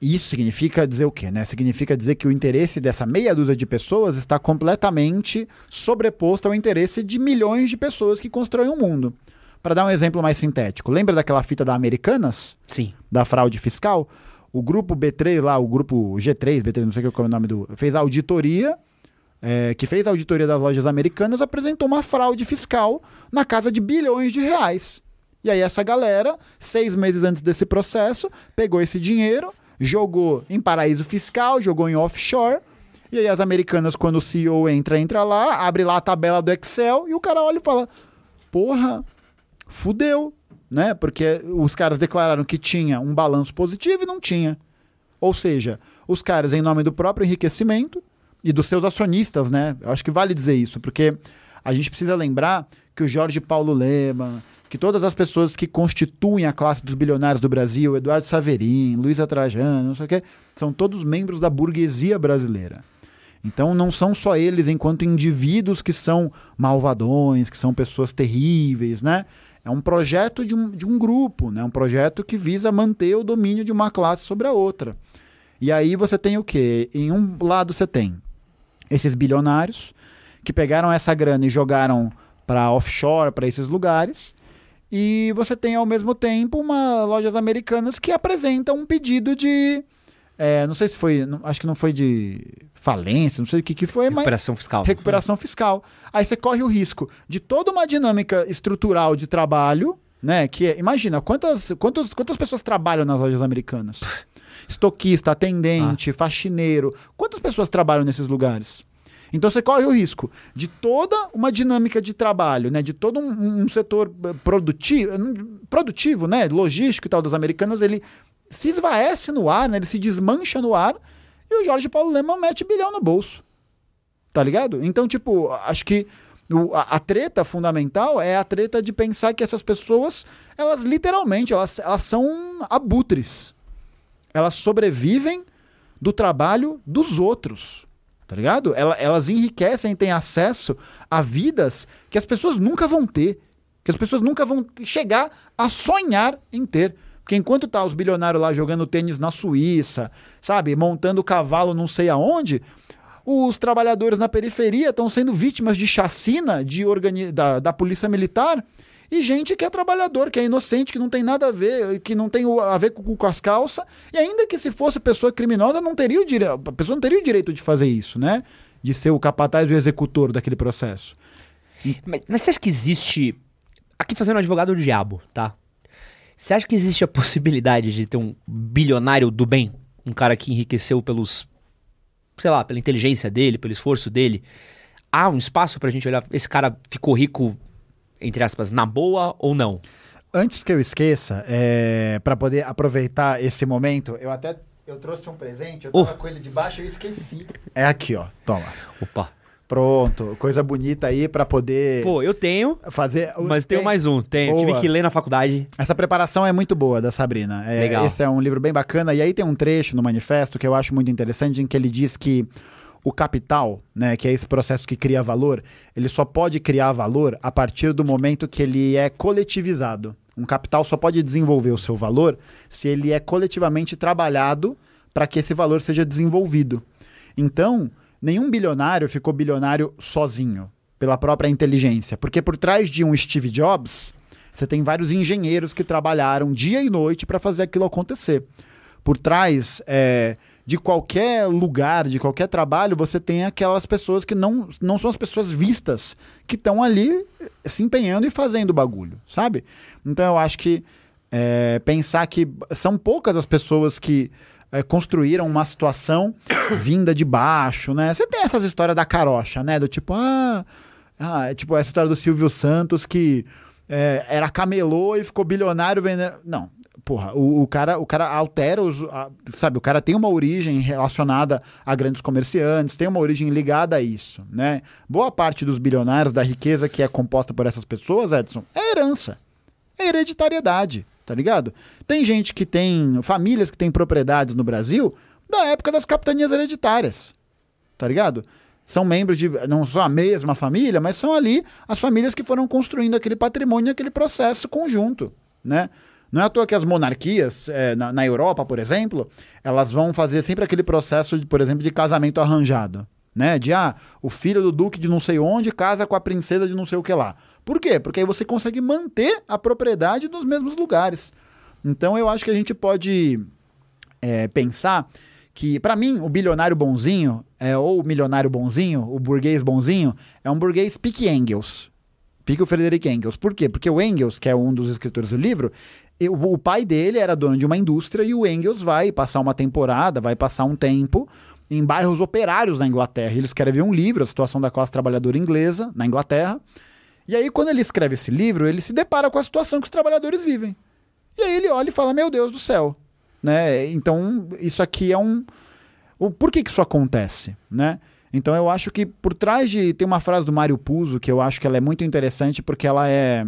isso significa dizer o quê, né? Significa dizer que o interesse dessa meia dúzia de pessoas está completamente sobreposto ao interesse de milhões de pessoas que constroem o mundo. Para dar um exemplo mais sintético, lembra daquela fita da Americanas? Sim. Da fraude fiscal? O grupo B3 lá, o grupo G3, B3, não sei qual é o nome do. fez a auditoria é, que fez a auditoria das lojas americanas, apresentou uma fraude fiscal na casa de bilhões de reais. E aí essa galera, seis meses antes desse processo, pegou esse dinheiro, jogou em paraíso fiscal, jogou em offshore. E aí as americanas, quando o CEO entra, entra lá, abre lá a tabela do Excel e o cara olha e fala: Porra, fudeu, né? Porque os caras declararam que tinha um balanço positivo e não tinha. Ou seja, os caras, em nome do próprio enriquecimento, e dos seus acionistas, né? Eu acho que vale dizer isso, porque a gente precisa lembrar que o Jorge Paulo Lema, que todas as pessoas que constituem a classe dos bilionários do Brasil, Eduardo Saverin, Luiz Trajano, não sei o quê, são todos membros da burguesia brasileira. Então não são só eles enquanto indivíduos que são malvadões, que são pessoas terríveis, né? É um projeto de um, de um grupo, né? Um projeto que visa manter o domínio de uma classe sobre a outra. E aí você tem o quê? Em um lado você tem esses bilionários que pegaram essa grana e jogaram para offshore, para esses lugares. E você tem ao mesmo tempo uma lojas americanas que apresentam um pedido de é, não sei se foi, não, acho que não foi de falência, não sei o que, que foi, recuperação mas fiscal. Recuperação fiscal. Aí você corre o risco de toda uma dinâmica estrutural de trabalho, né? Que é, imagina quantas, quantas, quantas pessoas trabalham nas lojas americanas estoquista, atendente, ah. faxineiro. Quantas pessoas trabalham nesses lugares? Então você corre o risco de toda uma dinâmica de trabalho, né, de todo um, um setor eh, produtivo, produtivo, né, logístico e tal das americanas, ele se esvaece no ar, né, ele se desmancha no ar e o Jorge Paulo Lema mete bilhão no bolso. Tá ligado? Então, tipo, acho que o, a, a, treta fundamental é a treta de pensar que essas pessoas, elas literalmente, elas, elas são abutres elas sobrevivem do trabalho dos outros. Tá ligado? Elas enriquecem, têm acesso a vidas que as pessoas nunca vão ter. Que as pessoas nunca vão chegar a sonhar em ter. Porque enquanto tá os bilionários lá jogando tênis na Suíça, sabe, montando cavalo não sei aonde, os trabalhadores na periferia estão sendo vítimas de chacina de organi da, da polícia militar e gente que é trabalhador, que é inocente, que não tem nada a ver, que não tem a ver com, com as calças, e ainda que se fosse pessoa criminosa, não teria o dire... a pessoa não teria o direito de fazer isso, né? De ser o capataz e o executor daquele processo. Mas, mas você acha que existe. Aqui fazendo advogado do diabo, tá? Você acha que existe a possibilidade de ter um bilionário do bem? Um cara que enriqueceu pelos. Sei lá, pela inteligência dele, pelo esforço dele. Há um espaço pra gente olhar. Esse cara ficou rico, entre aspas, na boa ou não? Antes que eu esqueça, é, para poder aproveitar esse momento, eu até eu trouxe um presente, eu tava com ele debaixo e eu esqueci. É aqui, ó. Toma. Opa. Pronto, coisa bonita aí pra poder Pô, eu tenho, fazer. mas tenho tem- mais um. Tenho. Tive que ler na faculdade. Essa preparação é muito boa da Sabrina. É, Legal. Esse é um livro bem bacana. E aí tem um trecho no manifesto que eu acho muito interessante, em que ele diz que o capital, né, que é esse processo que cria valor, ele só pode criar valor a partir do momento que ele é coletivizado. Um capital só pode desenvolver o seu valor se ele é coletivamente trabalhado para que esse valor seja desenvolvido. Então, nenhum bilionário ficou bilionário sozinho, pela própria inteligência. Porque por trás de um Steve Jobs, você tem vários engenheiros que trabalharam dia e noite para fazer aquilo acontecer. Por trás é, de qualquer lugar, de qualquer trabalho, você tem aquelas pessoas que não, não são as pessoas vistas, que estão ali eh, se empenhando e fazendo bagulho, sabe? Então eu acho que é, pensar que são poucas as pessoas que é, construíram uma situação vinda de baixo, né? Você tem essas histórias da carocha, né? Do tipo, ah, ah é tipo essa história do Silvio Santos que é, era camelô e ficou bilionário vendendo. Não. Porra, o, o cara, o cara altera os. a- sabe, o cara tem uma origem relacionada a grandes comerciantes, tem uma origem ligada a isso, né? Boa parte dos bilionários, da riqueza que é composta por essas pessoas, Edson, é herança é hereditariedade, tá ligado? Tem gente que tem famílias que têm propriedades no Brasil da época das capitanias hereditárias, tá ligado? São membros de, não são a mesma família, mas são ali as famílias que foram construindo aquele patrimônio, aquele processo conjunto, né? Não é à toa que as monarquias, eh, na, na Europa, por exemplo, elas vão fazer sempre aquele processo, de, por exemplo, de casamento arranjado. Né? De ah, o filho do duque de não sei onde casa com a princesa de não sei o que lá. Por quê? Porque aí você consegue manter a propriedade nos mesmos lugares. Então eu acho que a gente pode é, pensar que, para mim, o bilionário bonzinho, é, ou o milionário bonzinho, o burguês bonzinho, é um burguês pique Engels. Pique o Frederick Engels. Por quê? Porque o Engels, que é um dos escritores do livro, o, pai dele era dono de uma indústria e o Engels vai passar uma temporada, vai passar um tempo em bairros operários na Inglaterra. Ele escreve um livro, A Situação da Classe Trabalhadora Inglesa, na Inglaterra. E aí, quando ele escreve esse livro, ele se depara com a situação que os trabalhadores vivem. E aí ele olha e fala: Meu Deus do céu. Né? Então, isso aqui é um. O, por que, que isso acontece? Né? Então, eu acho que por trás de. Tem uma frase do Mário Puzo que eu acho que ela é muito interessante porque ela é.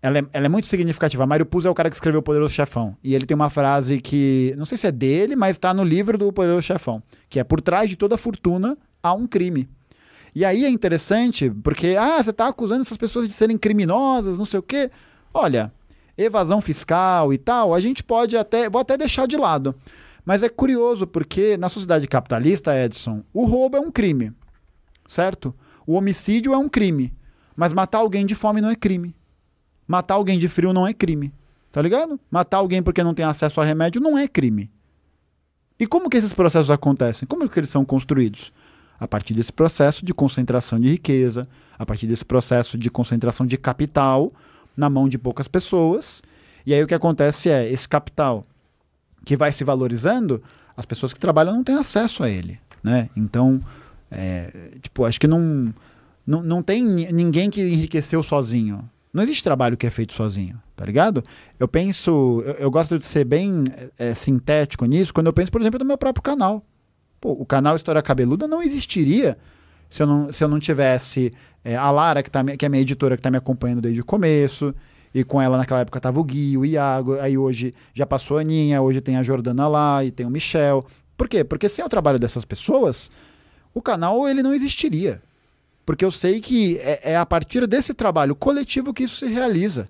Ela é, ela é muito significativa. Mário Puzo é o cara que escreveu O Poderoso Chefão. E ele tem uma frase que. Não sei se é dele, mas está no livro do Poderoso Chefão. Que é: Por trás de toda fortuna há um crime. E aí é interessante, porque, ah, você está acusando essas pessoas de serem criminosas, não sei o quê. Olha, evasão fiscal e tal, a gente pode até, vou até deixar de lado. Mas é curioso, porque na sociedade capitalista, Edson, o roubo é um crime, certo? O homicídio é um crime. Mas matar alguém de fome não é crime. Matar alguém de frio não é crime. Tá ligado? Matar alguém porque não tem acesso a remédio não é crime. E como que esses processos acontecem? Como que eles são construídos? A partir desse processo de concentração de riqueza, a partir desse processo de concentração de capital na mão de poucas pessoas. E aí o que acontece é, esse capital que vai se valorizando, as pessoas que trabalham não têm acesso a ele, né? Então, é, tipo, acho que não, não, não tem ni- ninguém que enriqueceu sozinho. Não existe trabalho que é feito sozinho, tá ligado? Eu penso, eu, eu gosto de ser bem é, sintético nisso, quando eu penso, por exemplo, no meu próprio canal. Pô, o canal História Cabeluda não existiria se eu não, se eu não tivesse é, a Lara, que, tá, que é minha editora, que está me acompanhando desde o começo, e com ela naquela época tava o Gui, o Iago, aí hoje já passou a Aninha, hoje tem a Jordana lá e tem o Michel. Por quê? Porque sem o trabalho dessas pessoas, o canal ele não existiria. Porque eu sei que é, é a partir desse trabalho coletivo que isso se realiza.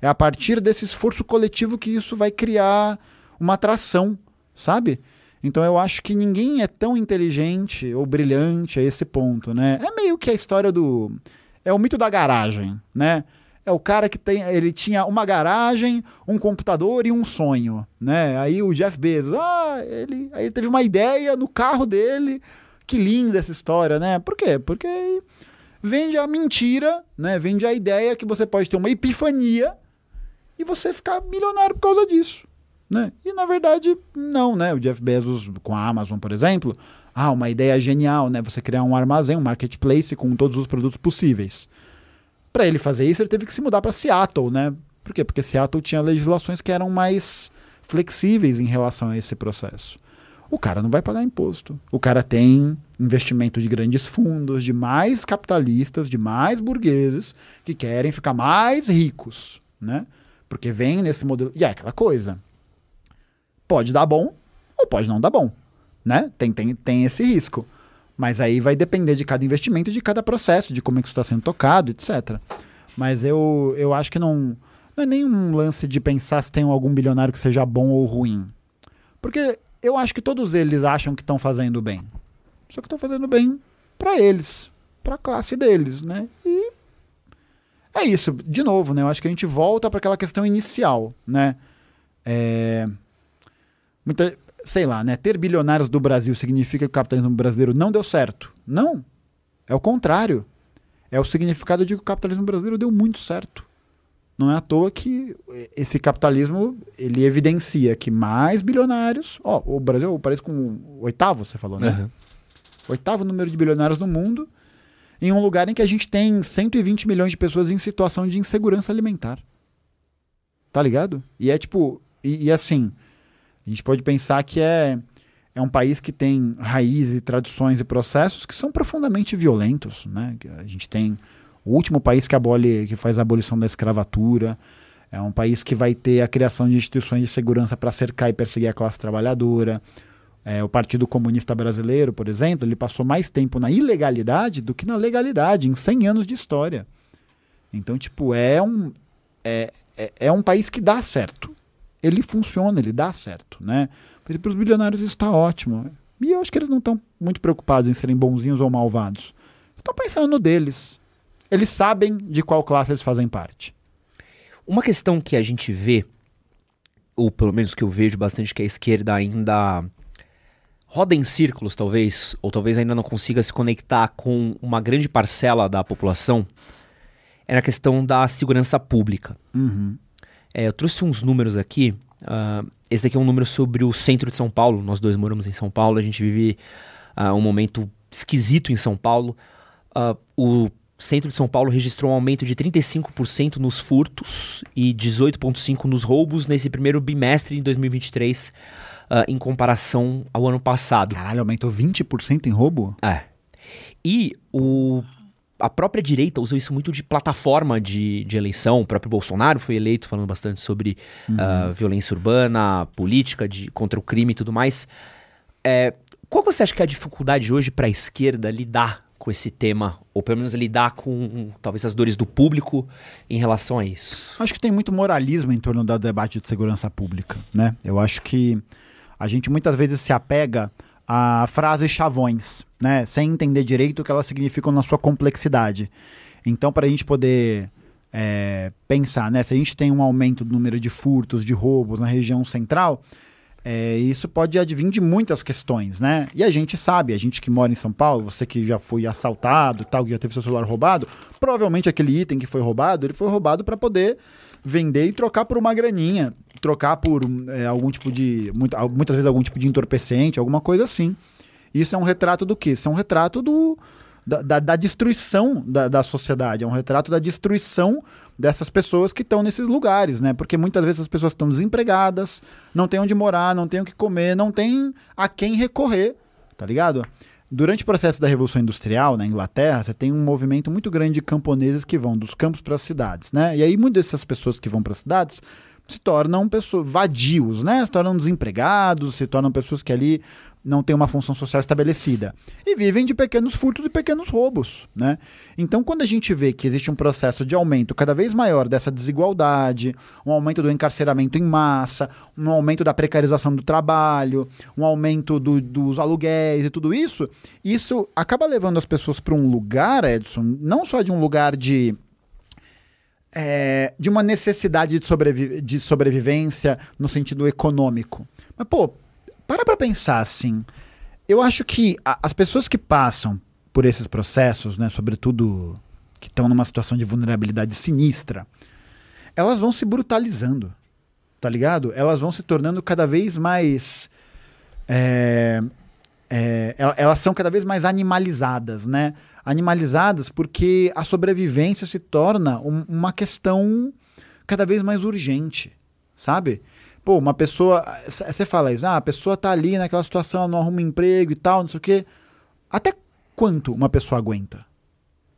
É a partir desse esforço coletivo que isso vai criar uma atração, sabe? Então eu acho que ninguém é tão inteligente ou brilhante a esse ponto, né? É meio que a história do é o mito da garagem, né? É o cara que tem, ele tinha uma garagem, um computador e um sonho, né? Aí o Jeff Bezos, ah, ele, aí ele teve uma ideia no carro dele. Que linda essa história, né? Por quê? Porque vende a mentira, né? Vende a ideia que você pode ter uma epifania e você ficar milionário por causa disso, né? E na verdade, não, né? O Jeff Bezos com a Amazon, por exemplo, ah, uma ideia genial, né? Você criar um armazém, um marketplace com todos os produtos possíveis. Para ele fazer isso, ele teve que se mudar para Seattle, né? Por quê? Porque Seattle tinha legislações que eram mais flexíveis em relação a esse processo. O cara não vai pagar imposto. O cara tem investimento de grandes fundos, de mais capitalistas, de mais burgueses que querem ficar mais ricos, né? Porque vem nesse modelo. E é aquela coisa. Pode dar bom ou pode não dar bom, né? Tem, tem, tem esse risco. Mas aí vai depender de cada investimento, de cada processo, de como é que isso está sendo tocado, etc. Mas eu, eu acho que não, não é nenhum lance de pensar se tem algum bilionário que seja bom ou ruim. Porque eu acho que todos eles acham que estão fazendo bem. Só que estão fazendo bem para eles, para a classe deles, né? E é isso. De novo, né? Eu acho que a gente volta para aquela questão inicial, né? É... Muita, sei lá, né? Ter bilionários do Brasil significa que o capitalismo brasileiro não deu certo? Não. É o contrário. É o significado de que o capitalismo brasileiro deu muito certo. Não é à toa que esse capitalismo ele evidencia que mais bilionários. Ó, o Brasil parece com o oitavo, você falou, né? Uhum. Oitavo número de bilionários no mundo, em um lugar em que a gente tem 120 milhões de pessoas em situação de insegurança alimentar. Tá ligado? E é tipo. E, e assim, a gente pode pensar que é, é um país que tem raízes, tradições e processos que são profundamente violentos. Né? A gente tem o último país que, abole, que faz a abolição da escravatura. É um país que vai ter a criação de instituições de segurança para cercar e perseguir a classe trabalhadora. É, o Partido Comunista Brasileiro, por exemplo, ele passou mais tempo na ilegalidade do que na legalidade, em 100 anos de história. Então, tipo, é um, é, é, é um país que dá certo. Ele funciona, ele dá certo, né? Para os bilionários isso está ótimo. E eu acho que eles não estão muito preocupados em serem bonzinhos ou malvados. Estão pensando no deles. Eles sabem de qual classe eles fazem parte. Uma questão que a gente vê, ou pelo menos que eu vejo bastante, que a esquerda ainda roda em círculos, talvez, ou talvez ainda não consiga se conectar com uma grande parcela da população, é na questão da segurança pública. Uhum. É, eu trouxe uns números aqui. Uh, esse daqui é um número sobre o centro de São Paulo. Nós dois moramos em São Paulo. A gente vive uh, um momento esquisito em São Paulo. Uh, o centro de São Paulo registrou um aumento de 35% nos furtos e 18,5% nos roubos nesse primeiro bimestre de 2023, em comparação ao ano passado. Caralho, aumentou 20% em roubo? É. E o a própria direita usa isso muito de plataforma de, de eleição. O próprio Bolsonaro foi eleito falando bastante sobre uhum. uh, violência urbana, política de, contra o crime e tudo mais. É, qual você acha que é a dificuldade hoje para a esquerda lidar com esse tema? Ou pelo menos lidar com talvez as dores do público em relação a isso? Acho que tem muito moralismo em torno do debate de segurança pública. Né? Eu acho que a gente muitas vezes se apega a frases chavões, né? Sem entender direito o que elas significam na sua complexidade. Então, para a gente poder é, pensar, né? Se a gente tem um aumento do número de furtos, de roubos na região central, é, isso pode advir de muitas questões, né? E a gente sabe, a gente que mora em São Paulo, você que já foi assaltado, tal, que já teve seu celular roubado, provavelmente aquele item que foi roubado, ele foi roubado para poder vender e trocar por uma graninha, trocar por é, algum tipo de. muitas vezes algum tipo de entorpecente, alguma coisa assim. Isso é um retrato do quê? Isso é um retrato do, da, da, da destruição da, da sociedade, é um retrato da destruição dessas pessoas que estão nesses lugares, né? Porque muitas vezes as pessoas estão desempregadas, não têm onde morar, não têm o que comer, não têm a quem recorrer, tá ligado? Durante o processo da Revolução Industrial na Inglaterra, você tem um movimento muito grande de camponeses que vão dos campos para as cidades, né? E aí muitas dessas pessoas que vão para as cidades se tornam pessoas vadios, né? Se tornam desempregados, se tornam pessoas que ali não têm uma função social estabelecida e vivem de pequenos furtos e pequenos roubos, né? Então, quando a gente vê que existe um processo de aumento cada vez maior dessa desigualdade, um aumento do encarceramento em massa, um aumento da precarização do trabalho, um aumento do, dos aluguéis e tudo isso, isso acaba levando as pessoas para um lugar, Edson, não só de um lugar de é, de uma necessidade de, sobrevi de sobrevivência no sentido econômico. Mas, pô, para pra pensar assim. Eu acho que a, as pessoas que passam por esses processos, né, sobretudo que estão numa situação de vulnerabilidade sinistra, elas vão se brutalizando, tá ligado? Elas vão se tornando cada vez mais. É, é, elas são cada vez mais animalizadas, né? Animalizadas porque a sobrevivência se torna um, uma questão cada vez mais urgente, sabe? Pô, uma pessoa. Você fala isso, ah, a pessoa tá ali naquela situação, não arruma emprego e tal, não sei o quê. Até quanto uma pessoa aguenta?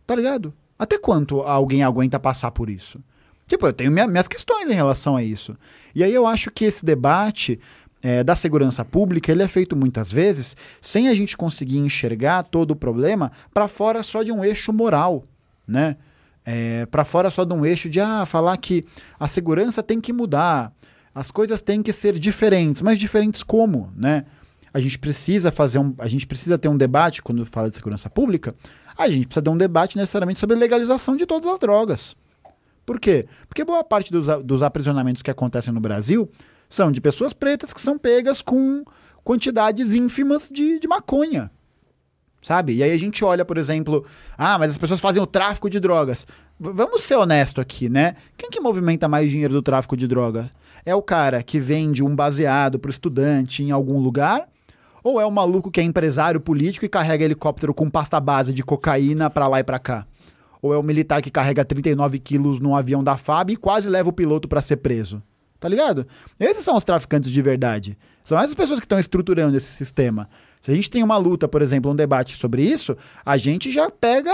Tá ligado? Até quanto alguém aguenta passar por isso? Tipo, eu tenho minha, minhas questões em relação a isso. E aí eu acho que esse debate é, da segurança pública ele é feito muitas vezes sem a gente conseguir enxergar todo o problema para fora só de um eixo moral, né? É, para fora só de um eixo de ah, falar que a segurança tem que mudar, as coisas têm que ser diferentes, mas diferentes como, né? A gente precisa fazer um, a gente precisa ter um debate quando fala de segurança pública. A gente precisa ter um debate necessariamente sobre legalização de todas as drogas. Por quê? Porque boa parte dos, dos aprisionamentos que acontecem no Brasil são de pessoas pretas que são pegas com quantidades ínfimas de, de maconha. Sabe? E aí a gente olha, por exemplo, ah, mas as pessoas fazem o tráfico de drogas. V vamos ser honesto aqui, né? Quem que movimenta mais dinheiro do tráfico de droga? É o cara que vende um baseado para o estudante em algum lugar? Ou é o maluco que é empresário político e carrega helicóptero com pasta base de cocaína para lá e para cá? Ou é o militar que carrega 39 quilos num avião da FAB e quase leva o piloto para ser preso? Tá ligado? Esses são os traficantes de verdade. São essas pessoas que estão estruturando esse sistema. Se a gente tem uma luta, por exemplo, um debate sobre isso, a gente já pega.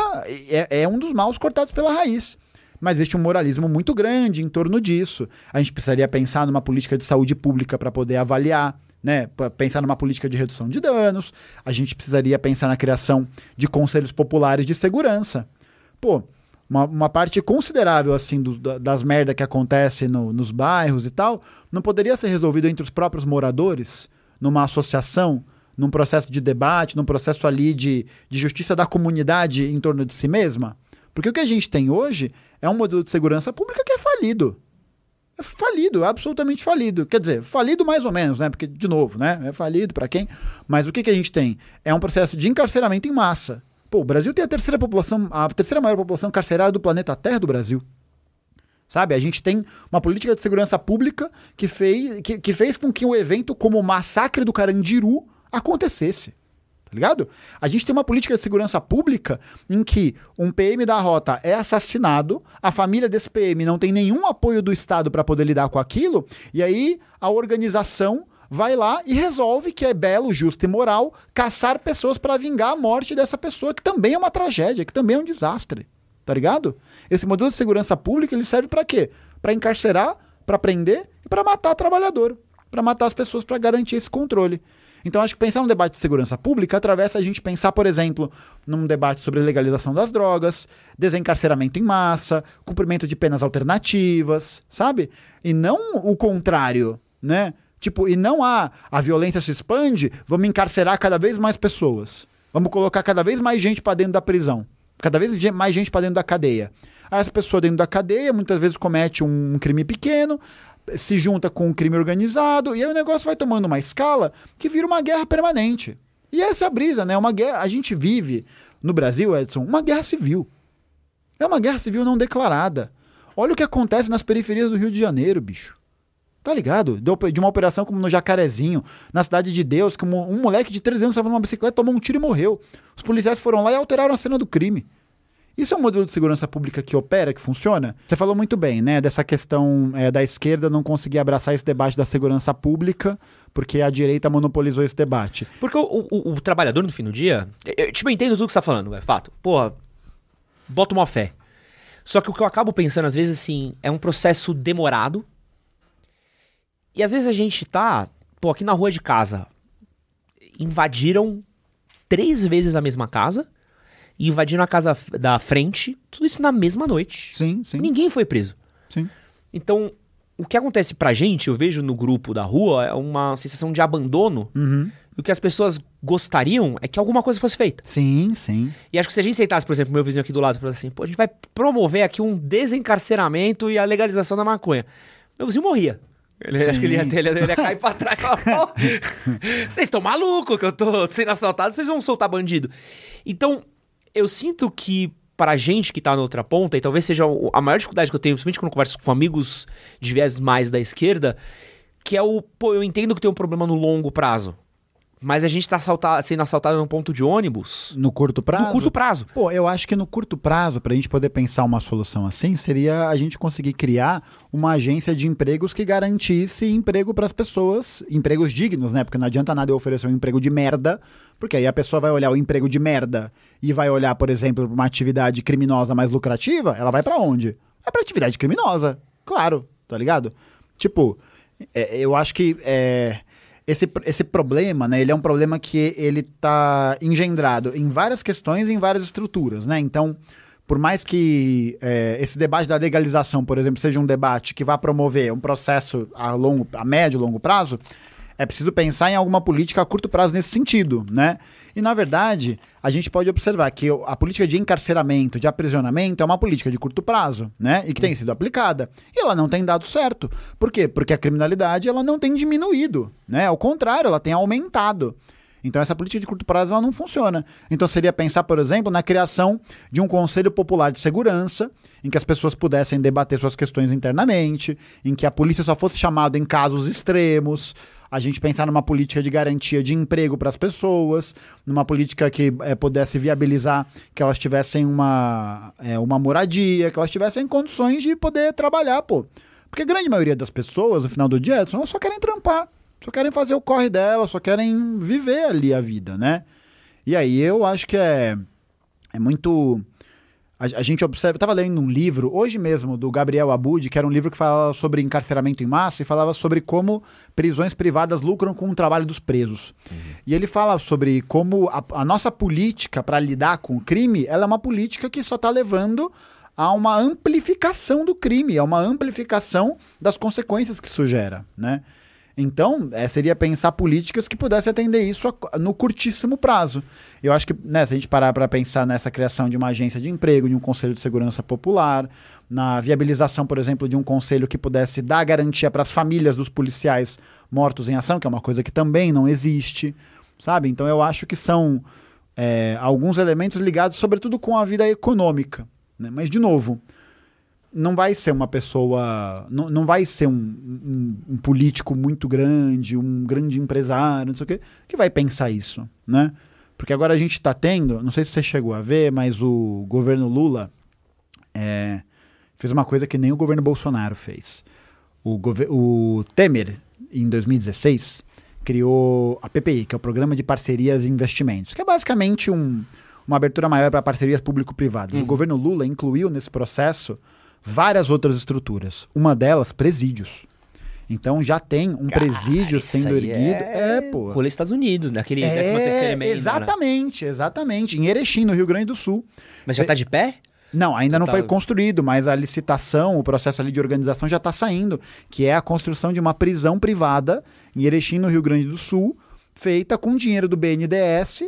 É, é um dos maus cortados pela raiz mas existe um moralismo muito grande em torno disso. A gente precisaria pensar numa política de saúde pública para poder avaliar, né? Pensar numa política de redução de danos. A gente precisaria pensar na criação de conselhos populares de segurança. Pô, uma, uma parte considerável assim do, das merdas que acontece no, nos bairros e tal, não poderia ser resolvido entre os próprios moradores, numa associação, num processo de debate, num processo ali de, de justiça da comunidade em torno de si mesma? Porque o que a gente tem hoje é um modelo de segurança pública que é falido. É falido, absolutamente falido. Quer dizer, falido mais ou menos, né? Porque, de novo, né? É falido para quem? Mas o que, que a gente tem? É um processo de encarceramento em massa. Pô, o Brasil tem a terceira população, a terceira maior população carcerária do planeta Terra do Brasil. Sabe? A gente tem uma política de segurança pública que fez, que, que fez com que o evento como o massacre do Carandiru acontecesse. Tá ligado? A gente tem uma política de segurança pública em que um PM da rota é assassinado, a família desse PM não tem nenhum apoio do Estado para poder lidar com aquilo, e aí a organização vai lá e resolve que é belo, justo e moral caçar pessoas para vingar a morte dessa pessoa, que também é uma tragédia, que também é um desastre. Tá ligado? Esse modelo de segurança pública ele serve para quê? Para encarcerar, para prender e para matar trabalhador, para matar as pessoas para garantir esse controle. Então, acho que pensar no debate de segurança pública atravessa a gente pensar, por exemplo, num debate sobre legalização das drogas, desencarceramento em massa, cumprimento de penas alternativas, sabe? E não o contrário, né? Tipo, e não há a violência se expande, vamos encarcerar cada vez mais pessoas. Vamos colocar cada vez mais gente para dentro da prisão. Cada vez mais gente para dentro da cadeia. Aí essa pessoa dentro da cadeia muitas vezes comete um crime pequeno, se junta com um crime organizado, e aí o negócio vai tomando uma escala que vira uma guerra permanente. E essa é a brisa, né? Uma guerra, a gente vive no Brasil, Edson, uma guerra civil. É uma guerra civil não declarada. Olha o que acontece nas periferias do Rio de Janeiro, bicho. Tá ligado? De uma operação como no Jacarezinho, na Cidade de Deus, que um, moleque de 13 anos estava numa bicicleta, tomou um tiro e morreu. Os policiais foram lá e alteraram a cena do crime. Isso é um modelo de segurança pública que opera, que funciona? Você falou muito bem, né? Dessa questão é, da esquerda não conseguir abraçar esse debate da segurança pública, porque a direita monopolizou esse debate. Porque o, o, o trabalhador, no fim do dia. Eu, tipo, eu entendo tudo que você tá falando, é fato. Porra, bota uma fé. Só que o que eu acabo pensando, às vezes, assim, é um processo demorado E às vezes a gente tá, pô, aqui na rua de casa, invadiram três vezes a mesma casa, e invadiram a casa da frente, tudo isso na mesma noite. Sim, sim. Ninguém foi preso. sim. Então, o que acontece pra gente, eu vejo no grupo da rua, é uma sensação de abandono. Uhum. E o que as pessoas gostariam é que alguma coisa fosse feita. Sim, sim. E acho que se a gente sentasse, por exemplo, meu vizinho aqui do lado e falasse assim, pô, a gente vai promover aqui um desencarceramento e a legalização da maconha. Meu vizinho morria. Ele, acho que ele ia, ter- ele, ia- ele ia cair pra trás e vocês estão malucos que eu tô sendo assaltado, vocês vão soltar bandido. Então, eu sinto que pra gente que tá na outra ponta, e talvez seja a maior dificuldade que eu tenho, principalmente quando eu converso com amigos de viés mais da esquerda, que é o, pô, eu entendo que tem um problema no longo prazo. Mas a gente tá assalta- sendo assaltado num ponto de ônibus No curto prazo. no curto prazo. Pô, eu acho que no curto prazo, para a gente poder pensar uma solução assim, seria a gente conseguir criar uma agência de empregos que garantisse emprego para as pessoas, empregos dignos, né? Porque não adianta nada eu oferecer um emprego de merda, porque aí a pessoa vai olhar o emprego de merda e vai olhar, por exemplo, pra uma atividade criminosa mais lucrativa, ela vai para onde? Vai para atividade criminosa, claro, tá ligado? Tipo, é, eu acho que é, esse, esse problema, né, ele é um problema que ele tá engendrado em várias questões e em várias estruturas, né? Então, por mais que é, esse debate da legalização, por exemplo, seja um debate que vá promover um processo a longo, a médio e longo prazo, é preciso pensar em alguma política a curto prazo nesse sentido, né? E na verdade, a gente pode observar que a política de encarceramento, de aprisionamento, é uma política de curto prazo, né? E que tem sido aplicada. E ela não tem dado certo. Por quê? Porque a criminalidade ela não tem diminuído, né? Ao contrário, ela tem aumentado. Então essa política de curto prazo ela não funciona. Então seria pensar, por exemplo, na criação de um Conselho Popular de Segurança, em que as pessoas pudessem debater suas questões internamente, em que a polícia só fosse chamada em casos extremos, a gente pensar numa política de garantia de emprego para as pessoas, numa política que eh, pudesse viabilizar que elas tivessem uma, eh, uma moradia, que elas tivessem condições de poder trabalhar, pô. Porque a grande maioria das pessoas, no final do dia, elas só querem trampar, só querem fazer o corre delas, só querem viver ali a vida, né? E aí eu acho que é, é muito. A, a gente observa. Eu tava lendo um livro, hoje mesmo, do Gabriel Abud, que era um livro que falava sobre encarceramento em massa e falava sobre como prisões privadas lucram com o trabalho dos presos. E ele fala sobre como a, a nossa política para lidar com o crime ela é uma política que só está levando a uma amplificação do crime, a uma amplificação das consequências que isso gera, né? Então, é, seria pensar políticas que pudessem atender isso a- no curtíssimo prazo. Eu acho que, né, se a gente parar para pensar nessa criação de uma agência de emprego, de um conselho de segurança popular, na viabilização, por exemplo, de um conselho que pudesse dar garantia para as famílias dos policiais mortos em ação, que é uma coisa que também não existe, sabe? Então, eu acho que são é, alguns elementos ligados, sobretudo, com a vida econômica. Né? Mas, de novo, não vai ser uma pessoa. Não, não vai ser um, um- um político muito grande, um grande empresário, não sei o quê, que vai pensar isso, né? Porque agora a gente está tendo, não sei se você chegou a ver, mas o governo Lula é, fez uma coisa que nem o governo Bolsonaro fez. O, o Temer, em 2016, criou a PPI, que é o Programa de Parcerias e Investimentos, que é basicamente um- uma abertura maior para parcerias público-privadas. O governo Lula incluiu nesse processo várias outras estruturas. Uma delas, presídios. Então já tem um presídio Isso sendo erguido. É, pô. Rolê Estados Unidos, naquele 13 É, terceiro emenda. né? exatamente, exatamente. Em Erechim, no Rio Grande do Sul. Mas já tá de pé? Não, ainda não Tá. foi construído, mas a licitação, o processo ali de organização já está saindo, que é a construção de uma prisão privada em Erechim, no Rio Grande do Sul, feita com dinheiro do BNDES,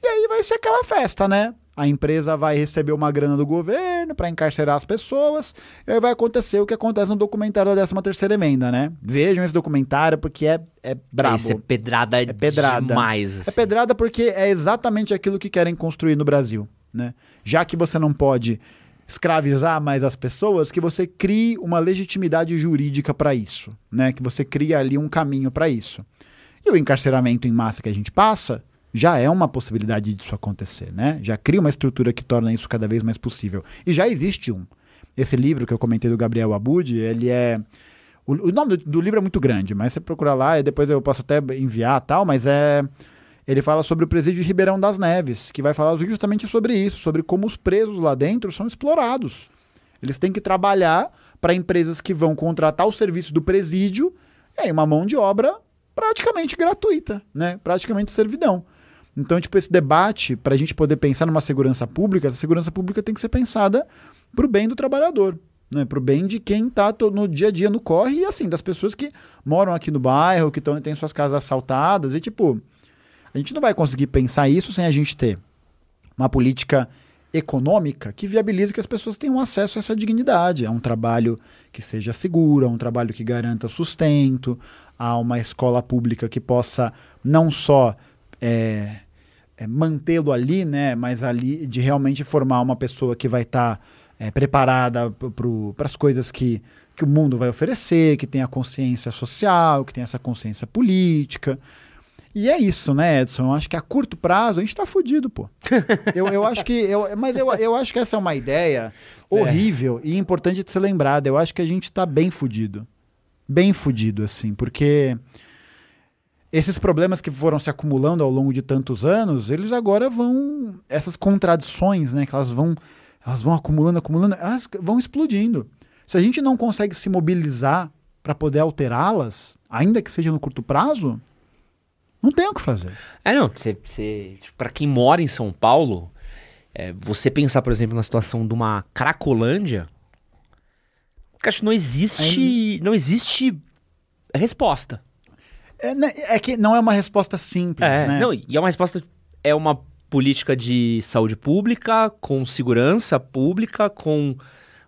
e aí vai ser aquela festa, né? A empresa vai receber uma grana do governo para encarcerar as pessoas, e aí vai acontecer o que acontece no documentário da 13ª emenda, né? Vejam esse documentário porque é, é brabo. Isso é pedrada É pedrada. demais. É assim. pedrada porque é exatamente aquilo que querem construir no Brasil, né? Já que você não pode escravizar mais as pessoas, que você crie uma legitimidade jurídica para isso, né? Que você crie ali um caminho para isso. E o encarceramento em massa que a gente passa já é uma possibilidade disso acontecer, né? Já cria uma estrutura que torna isso cada vez mais possível. E já existe um. Esse livro que eu comentei do Gabriel Abud, ele é o, nome do, do livro é muito grande, mas você procura lá e depois eu posso até enviar tal, mas é. Ele fala sobre o presídio de Ribeirão das Neves, que vai falar justamente sobre isso, sobre como os presos lá dentro são explorados. Eles têm que trabalhar para empresas que vão contratar o serviço do presídio aí uma mão de obra praticamente gratuita, né? Praticamente servidão. Então, tipo, esse debate, para a gente poder pensar numa segurança pública, essa segurança pública tem que ser pensada para o bem do trabalhador, né? para o bem de quem está no dia a dia no corre e, assim, das pessoas que moram aqui no bairro, que têm suas casas assaltadas. E, tipo, a gente não vai conseguir pensar isso sem a gente ter uma política econômica que viabilize que as pessoas tenham acesso a essa dignidade, a um trabalho que seja seguro, a um trabalho que garanta sustento, a uma escola pública que possa não só é, é, mantê-lo ali, né, mas ali de realmente formar uma pessoa que vai estar tá, é, preparada para as coisas que, que o mundo vai oferecer, que tenha consciência social, que tenha essa consciência política. E é isso, né, Edson? Eu acho que a curto prazo a gente tá fudido, pô. eu, eu acho que. Eu, mas eu, eu acho que essa é uma ideia horrível é. e importante de ser lembrada. Eu acho que a gente tá bem fudido. Bem fudido, assim, porque esses problemas que foram se acumulando ao longo de tantos anos, eles agora vão. Essas contradições, né? Que elas vão. Elas vão acumulando, acumulando, elas vão explodindo. Se a gente não consegue se mobilizar para poder alterá-las, ainda que seja no curto prazo, não tem o que fazer. É, não. Você, você, tipo, para quem mora em São Paulo, é, você pensar, por exemplo, na situação de uma Cracolândia, acho que não existe. Não existe resposta. É, né, é, que não é uma resposta simples, é, né? Não, e é uma resposta. É uma política de saúde pública, com segurança pública, com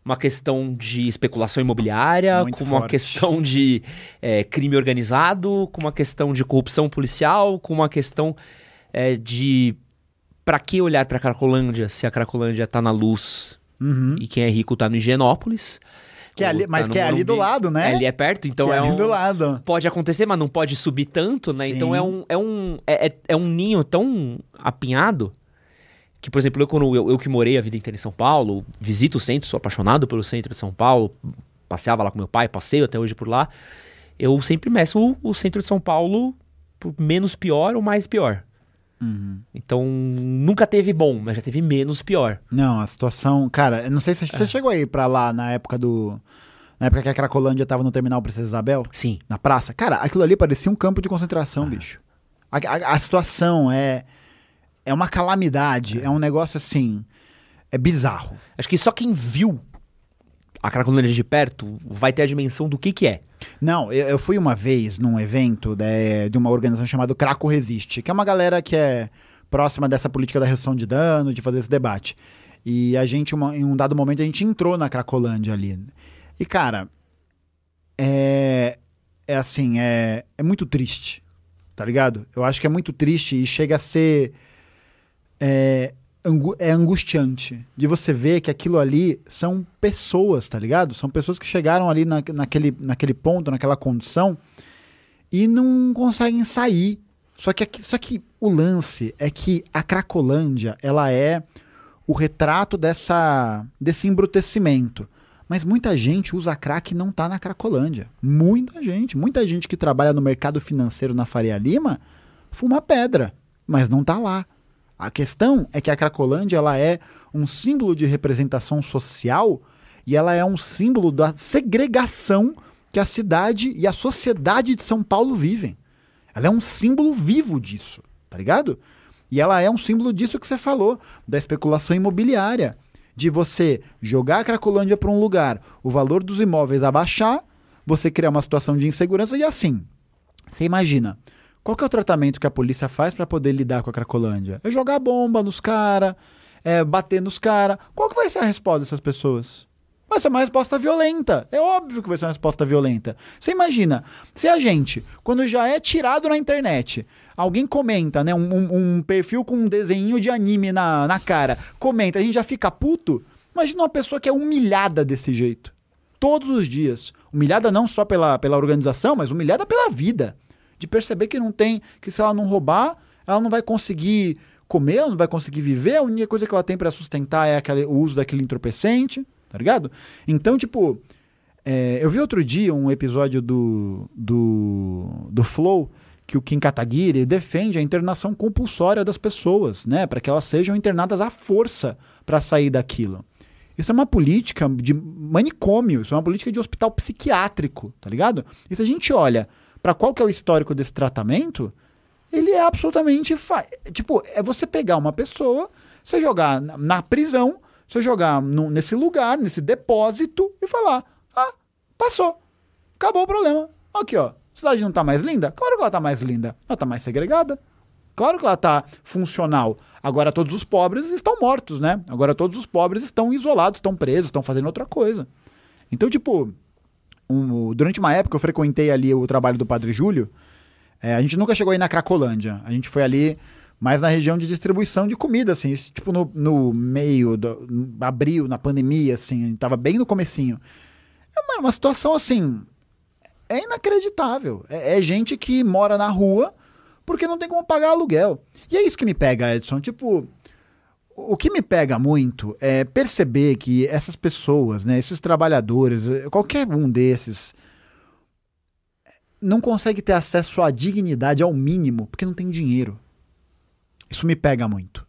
uma questão de especulação imobiliária, Muito com forte. uma questão de é, crime organizado, com uma questão de corrupção policial, com uma questão é, de. Para que olhar para a Cracolândia se a Cracolândia está na luz uhum. e quem é rico está no Higienópolis? Que é ali, mas tá que é ali do lado, né? É, ali é perto, então que é, é ali um, do lado. Pode acontecer, mas não pode subir tanto, né? Sim. Então é um, é, um, é, é, é um ninho tão apinhado que, por exemplo, eu, quando eu, eu, que morei a vida inteira em São Paulo, visito o centro, sou apaixonado pelo centro de São Paulo, passeava lá com meu pai, passeio até hoje por lá. Eu sempre meço o, o centro de São Paulo por menos pior ou mais pior. Uhum. Então, nunca teve bom, mas já teve menos pior. Não, a situação. Cara, eu não sei se você é. chegou aí pra lá na época do. Na época que a Cracolândia tava no terminal Princesa Isabel? Sim. Na praça. Cara, aquilo ali parecia um campo de concentração, ah. bicho. A, a, a, situação é. É uma calamidade. É. é um negócio assim. É bizarro. Acho que só quem viu a Cracolândia de perto vai ter a dimensão do que que é. Não, eu, fui uma vez num evento de, de uma organização chamada Craco Resiste, que é uma galera que é próxima dessa política da redução de dano, de fazer esse debate. E a gente, uma, em um dado momento, a gente entrou na Cracolândia ali. E, cara, é, é assim, é, é muito triste, tá ligado? Eu acho que é muito triste e chega a ser é, é angustiante de você ver que aquilo ali são pessoas, tá ligado? São pessoas que chegaram ali na, naquele, naquele ponto, naquela condição e não conseguem sair. Só que, só que o lance é que a Cracolândia, ela é o retrato dessa, desse embrutecimento. Mas muita gente usa crack e não tá na Cracolândia. Muita gente. Muita gente que trabalha no mercado financeiro na Faria Lima fuma pedra, mas não tá lá. A questão é que a Cracolândia ela é um símbolo de representação social e ela é um símbolo da segregação que a cidade e a sociedade de São Paulo vivem. Ela é um símbolo vivo disso, tá ligado? E ela é um símbolo disso que você falou, da especulação imobiliária, de você jogar a Cracolândia para um lugar, o valor dos imóveis abaixar, você criar uma situação de insegurança e assim. Você imagina, qual que é o tratamento que a polícia faz para poder lidar com a Cracolândia? É jogar bomba nos caras, é bater nos caras. Qual que vai ser a resposta dessas pessoas? Vai ser uma resposta violenta. É óbvio que vai ser uma resposta violenta. Você imagina, se a gente, quando já é tirado na internet, alguém comenta, né? Um, um, um perfil com um desenho de anime na, na cara, comenta, a gente já fica puto. Imagina uma pessoa que é humilhada desse jeito. Todos os dias. Humilhada não só pela, pela organização, mas humilhada pela vida de perceber que não tem, que se ela não roubar, ela não vai conseguir comer, ela não vai conseguir viver, a única coisa que ela tem para sustentar é aquele, o uso daquele entorpecente, tá ligado? Então, tipo, é, eu vi outro dia um episódio do, do, do Flow que o Kim Kataguiri defende a internação compulsória das pessoas, né, para que elas sejam internadas à força para sair daquilo. Isso é uma política de manicômio, isso é uma política de hospital psiquiátrico, tá ligado? E se a gente olha para qual que é o histórico desse tratamento, ele é absolutamente. Fa... Tipo, é você pegar uma pessoa, você jogar na, prisão, você jogar no, nesse lugar, nesse depósito e falar: ah, passou, acabou o problema. Aqui, ó, a cidade não tá mais linda? Claro que ela tá mais linda. Ela tá mais segregada. Claro que ela tá funcional. Agora todos os pobres estão mortos, né? Agora todos os pobres estão isolados, estão presos, estão fazendo outra coisa. Então, tipo, um, durante uma época eu frequentei ali o trabalho do Padre Júlio. É, a gente nunca chegou aí na Cracolândia. A gente foi ali mais na região de distribuição de comida, assim, tipo no, no meio, do, no abril, na pandemia, assim, tava bem no comecinho. É uma, uma situação assim, é inacreditável. É, é gente que mora na rua porque não tem como pagar aluguel. E é isso que me pega, Edson. Tipo, o que me pega muito é perceber que essas pessoas, né, esses trabalhadores, qualquer um desses, não consegue ter acesso à dignidade ao mínimo porque não tem dinheiro. Isso me pega muito.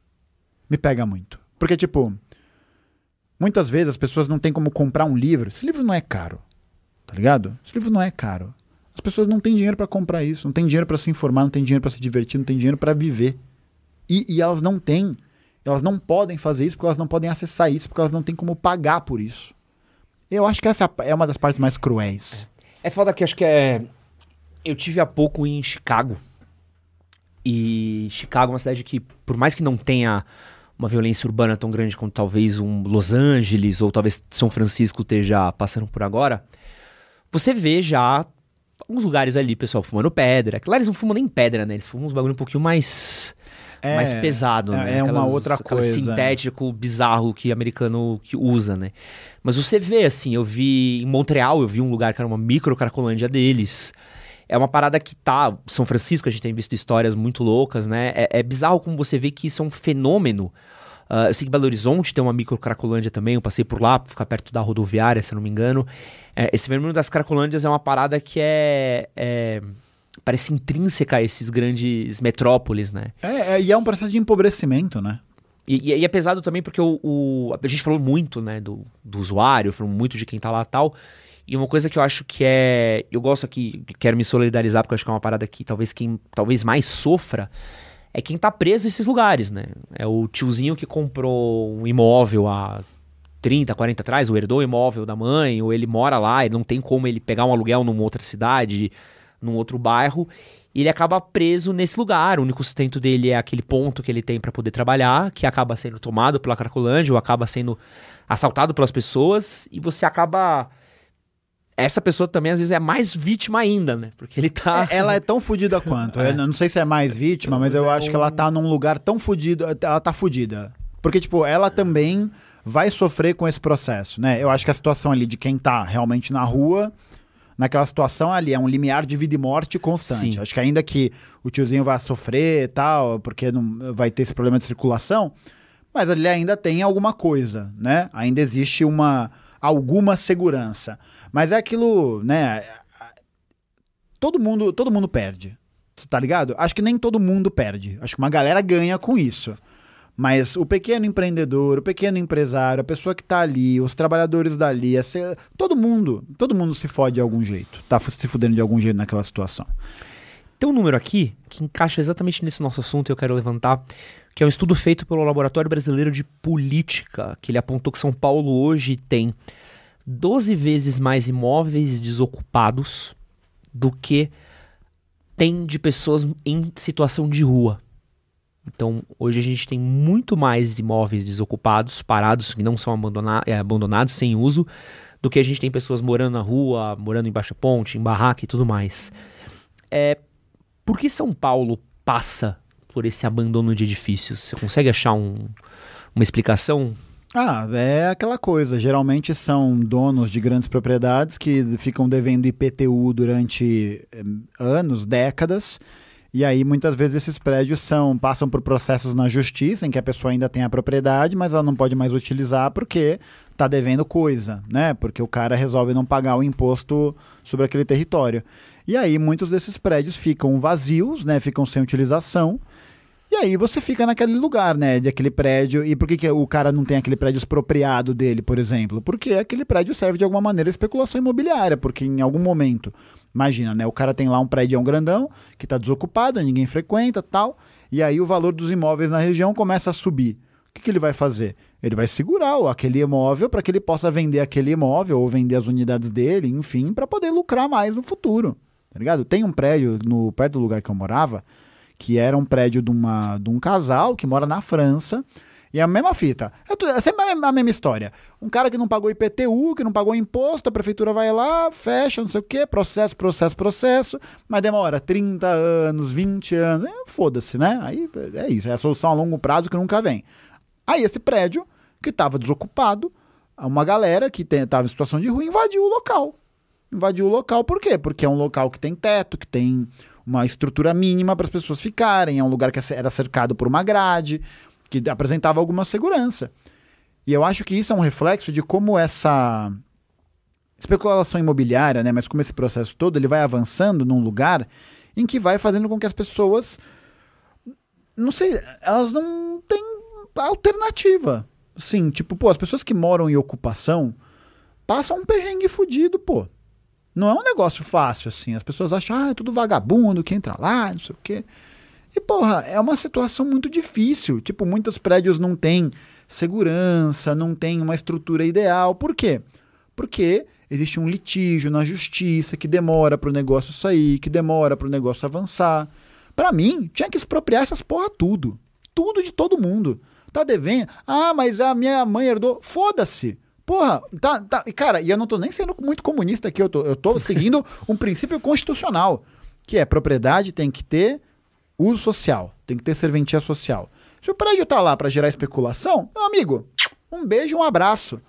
Me pega muito. Porque, tipo, muitas vezes as pessoas não têm como comprar um livro. Esse livro não é caro. Tá ligado? Esse livro não é caro. As pessoas não têm dinheiro para comprar isso, não têm dinheiro para se informar, não têm dinheiro para se divertir, não têm dinheiro para viver. E, e, elas não têm, elas não podem fazer isso porque elas não podem acessar isso, porque elas não têm como pagar por isso. Eu acho que essa é uma das partes mais cruéis. É, é foda que acho que é. Eu tive há pouco em Chicago. E Chicago é uma cidade que, por mais que não tenha uma violência urbana tão grande quanto talvez um Los Angeles ou talvez São Francisco esteja passando por agora, você vê já alguns lugares ali, pessoal fumando pedra. Claro, eles não fumam nem pedra, né? Eles fumam uns bagulho um pouquinho mais. É, mais pesado, é, né? É uma outra coisa. sintético bizarro que americano que usa, né? Mas você vê, assim, eu vi em Montreal, eu vi um lugar que era uma micro cracolândia deles. É uma parada que tá. São Francisco, a gente tem visto histórias muito loucas, né? É, é bizarro como você vê que isso é um fenômeno. Uh, eu sei que Belo Horizonte tem uma micro cracolândia também, eu passei por lá, ficar perto da rodoviária, se eu não me engano. É, esse fenômeno das cracolândias é uma parada que é, é parece intrínseca a esses grandes metrópoles, né? É, é, e é um processo de empobrecimento, né? E, e, é pesado também porque o, o, a gente falou muito, né, do, do usuário, falou muito de quem tá lá tal. E uma coisa que eu acho que é. Eu gosto aqui, quero me solidarizar, porque eu acho que é uma parada que talvez quem talvez mais sofra é quem tá preso nesses lugares, né? É o tiozinho que comprou um imóvel há 30, 40 atrás, ou herdou o imóvel da mãe, ou ele mora lá e não tem como ele pegar um aluguel numa outra cidade, num outro bairro, e ele acaba preso nesse lugar. O único sustento dele é aquele ponto que ele tem para poder trabalhar, que acaba sendo tomado pela Cracolândia, ou acaba sendo assaltado pelas pessoas, e você acaba essa pessoa também às vezes é mais vítima ainda, né? Porque ele tá. É, ela é tão fodida quanto. É. Eu não sei se é mais vítima, mas eu é acho um... que ela tá num lugar tão fodido. Ela tá fodida. Porque, tipo, ela também vai sofrer com esse processo, né? Eu acho que a situação ali de quem tá realmente na rua, naquela situação ali, é um limiar de vida e morte constante. Sim. Acho que ainda que o tiozinho vai sofrer e tal, porque não vai ter esse problema de circulação, mas ali ainda tem alguma coisa, né? Ainda existe uma alguma segurança. Mas é aquilo, né? Todo mundo, todo mundo perde. Tá ligado? Acho que nem todo mundo perde. Acho que uma galera ganha com isso. Mas o pequeno empreendedor, o pequeno empresário, a pessoa que está ali, os trabalhadores dali, todo mundo, todo mundo se fode de algum jeito, tá se fudendo de algum jeito naquela situação. Tem um número aqui que encaixa exatamente nesse nosso assunto e eu quero levantar, que é um estudo feito pelo Laboratório Brasileiro de Política, que ele apontou que São Paulo hoje tem 12 vezes mais imóveis desocupados do que tem de pessoas em situação de rua. Então, hoje a gente tem muito mais imóveis desocupados, parados, que não são é, abandonados, sem uso, do que a gente tem pessoas morando na rua, morando em baixa ponte, em barraca e tudo mais. É, por que São Paulo passa por esse abandono de edifícios? Você consegue achar um, uma explicação? Ah, é aquela coisa. Geralmente são donos de grandes propriedades que ficam devendo IPTU durante eh, anos, décadas e aí, muitas vezes, esses prédios são, passam por processos na justiça, em que a pessoa ainda tem a propriedade, mas ela não pode mais utilizar porque está devendo coisa, né? Porque o cara resolve não pagar o imposto sobre aquele território. E aí, muitos desses prédios ficam vazios, né? Ficam sem utilização. E aí você fica naquele lugar, né, de aquele prédio. E por que, que o cara não tem aquele prédio expropriado dele, por exemplo? Porque aquele prédio serve de alguma maneira a especulação imobiliária, porque em algum momento, imagina, né, o cara tem lá um prédio grandão que está desocupado, ninguém frequenta, tal, e aí o valor dos imóveis na região começa a subir. O que, que ele vai fazer? Ele vai segurar aquele imóvel para que ele possa vender aquele imóvel ou vender as unidades dele, enfim, para poder lucrar mais no futuro. Tá ligado? Tem um prédio no perto do lugar que eu morava que era um prédio de, uma, de um casal que mora na França. E é a mesma fita. É, é sempre a mesma história. Um cara que não pagou IPTU, que não pagou imposto, a prefeitura vai lá, fecha, não sei o quê, processo, processo, processo, mas demora 30 anos, 20 anos. É, Foda-se, né? Aí é isso, é a solução a longo prazo que nunca vem. Aí esse prédio, que estava desocupado, uma galera que estava em situação de rua invadiu o local. Invadiu o local por quê? Porque é um local que tem teto, que tem uma estrutura mínima para as pessoas ficarem, é um lugar que era cercado por uma grade, que apresentava alguma segurança. E eu acho que isso é um reflexo de como essa especulação imobiliária, né, mas como esse processo todo, ele vai avançando num lugar em que vai fazendo com que as pessoas não sei, elas não têm alternativa. Sim, tipo, pô, as pessoas que moram em ocupação passam um perrengue fudido, pô. Não é um negócio fácil, assim. As pessoas acham, ah, é tudo vagabundo que entra lá, não sei o quê. E, porra, é uma situação muito difícil. Tipo, muitos prédios não têm segurança, não tem uma estrutura ideal. Por quê? Porque existe um litígio na justiça que demora para o negócio sair, que demora para o negócio avançar. Para mim, tinha que expropriar essas porra tudo. Tudo de todo mundo. Tá devendo? Ah, mas a minha mãe herdou. Foda-se. Porra, tá, tá. Cara, e eu não tô nem sendo muito comunista aqui, eu tô, eu tô seguindo um princípio constitucional, que é propriedade tem que ter uso social, tem que ter serventia social. Se o prédio tá lá para gerar especulação, meu amigo, um beijo, um abraço.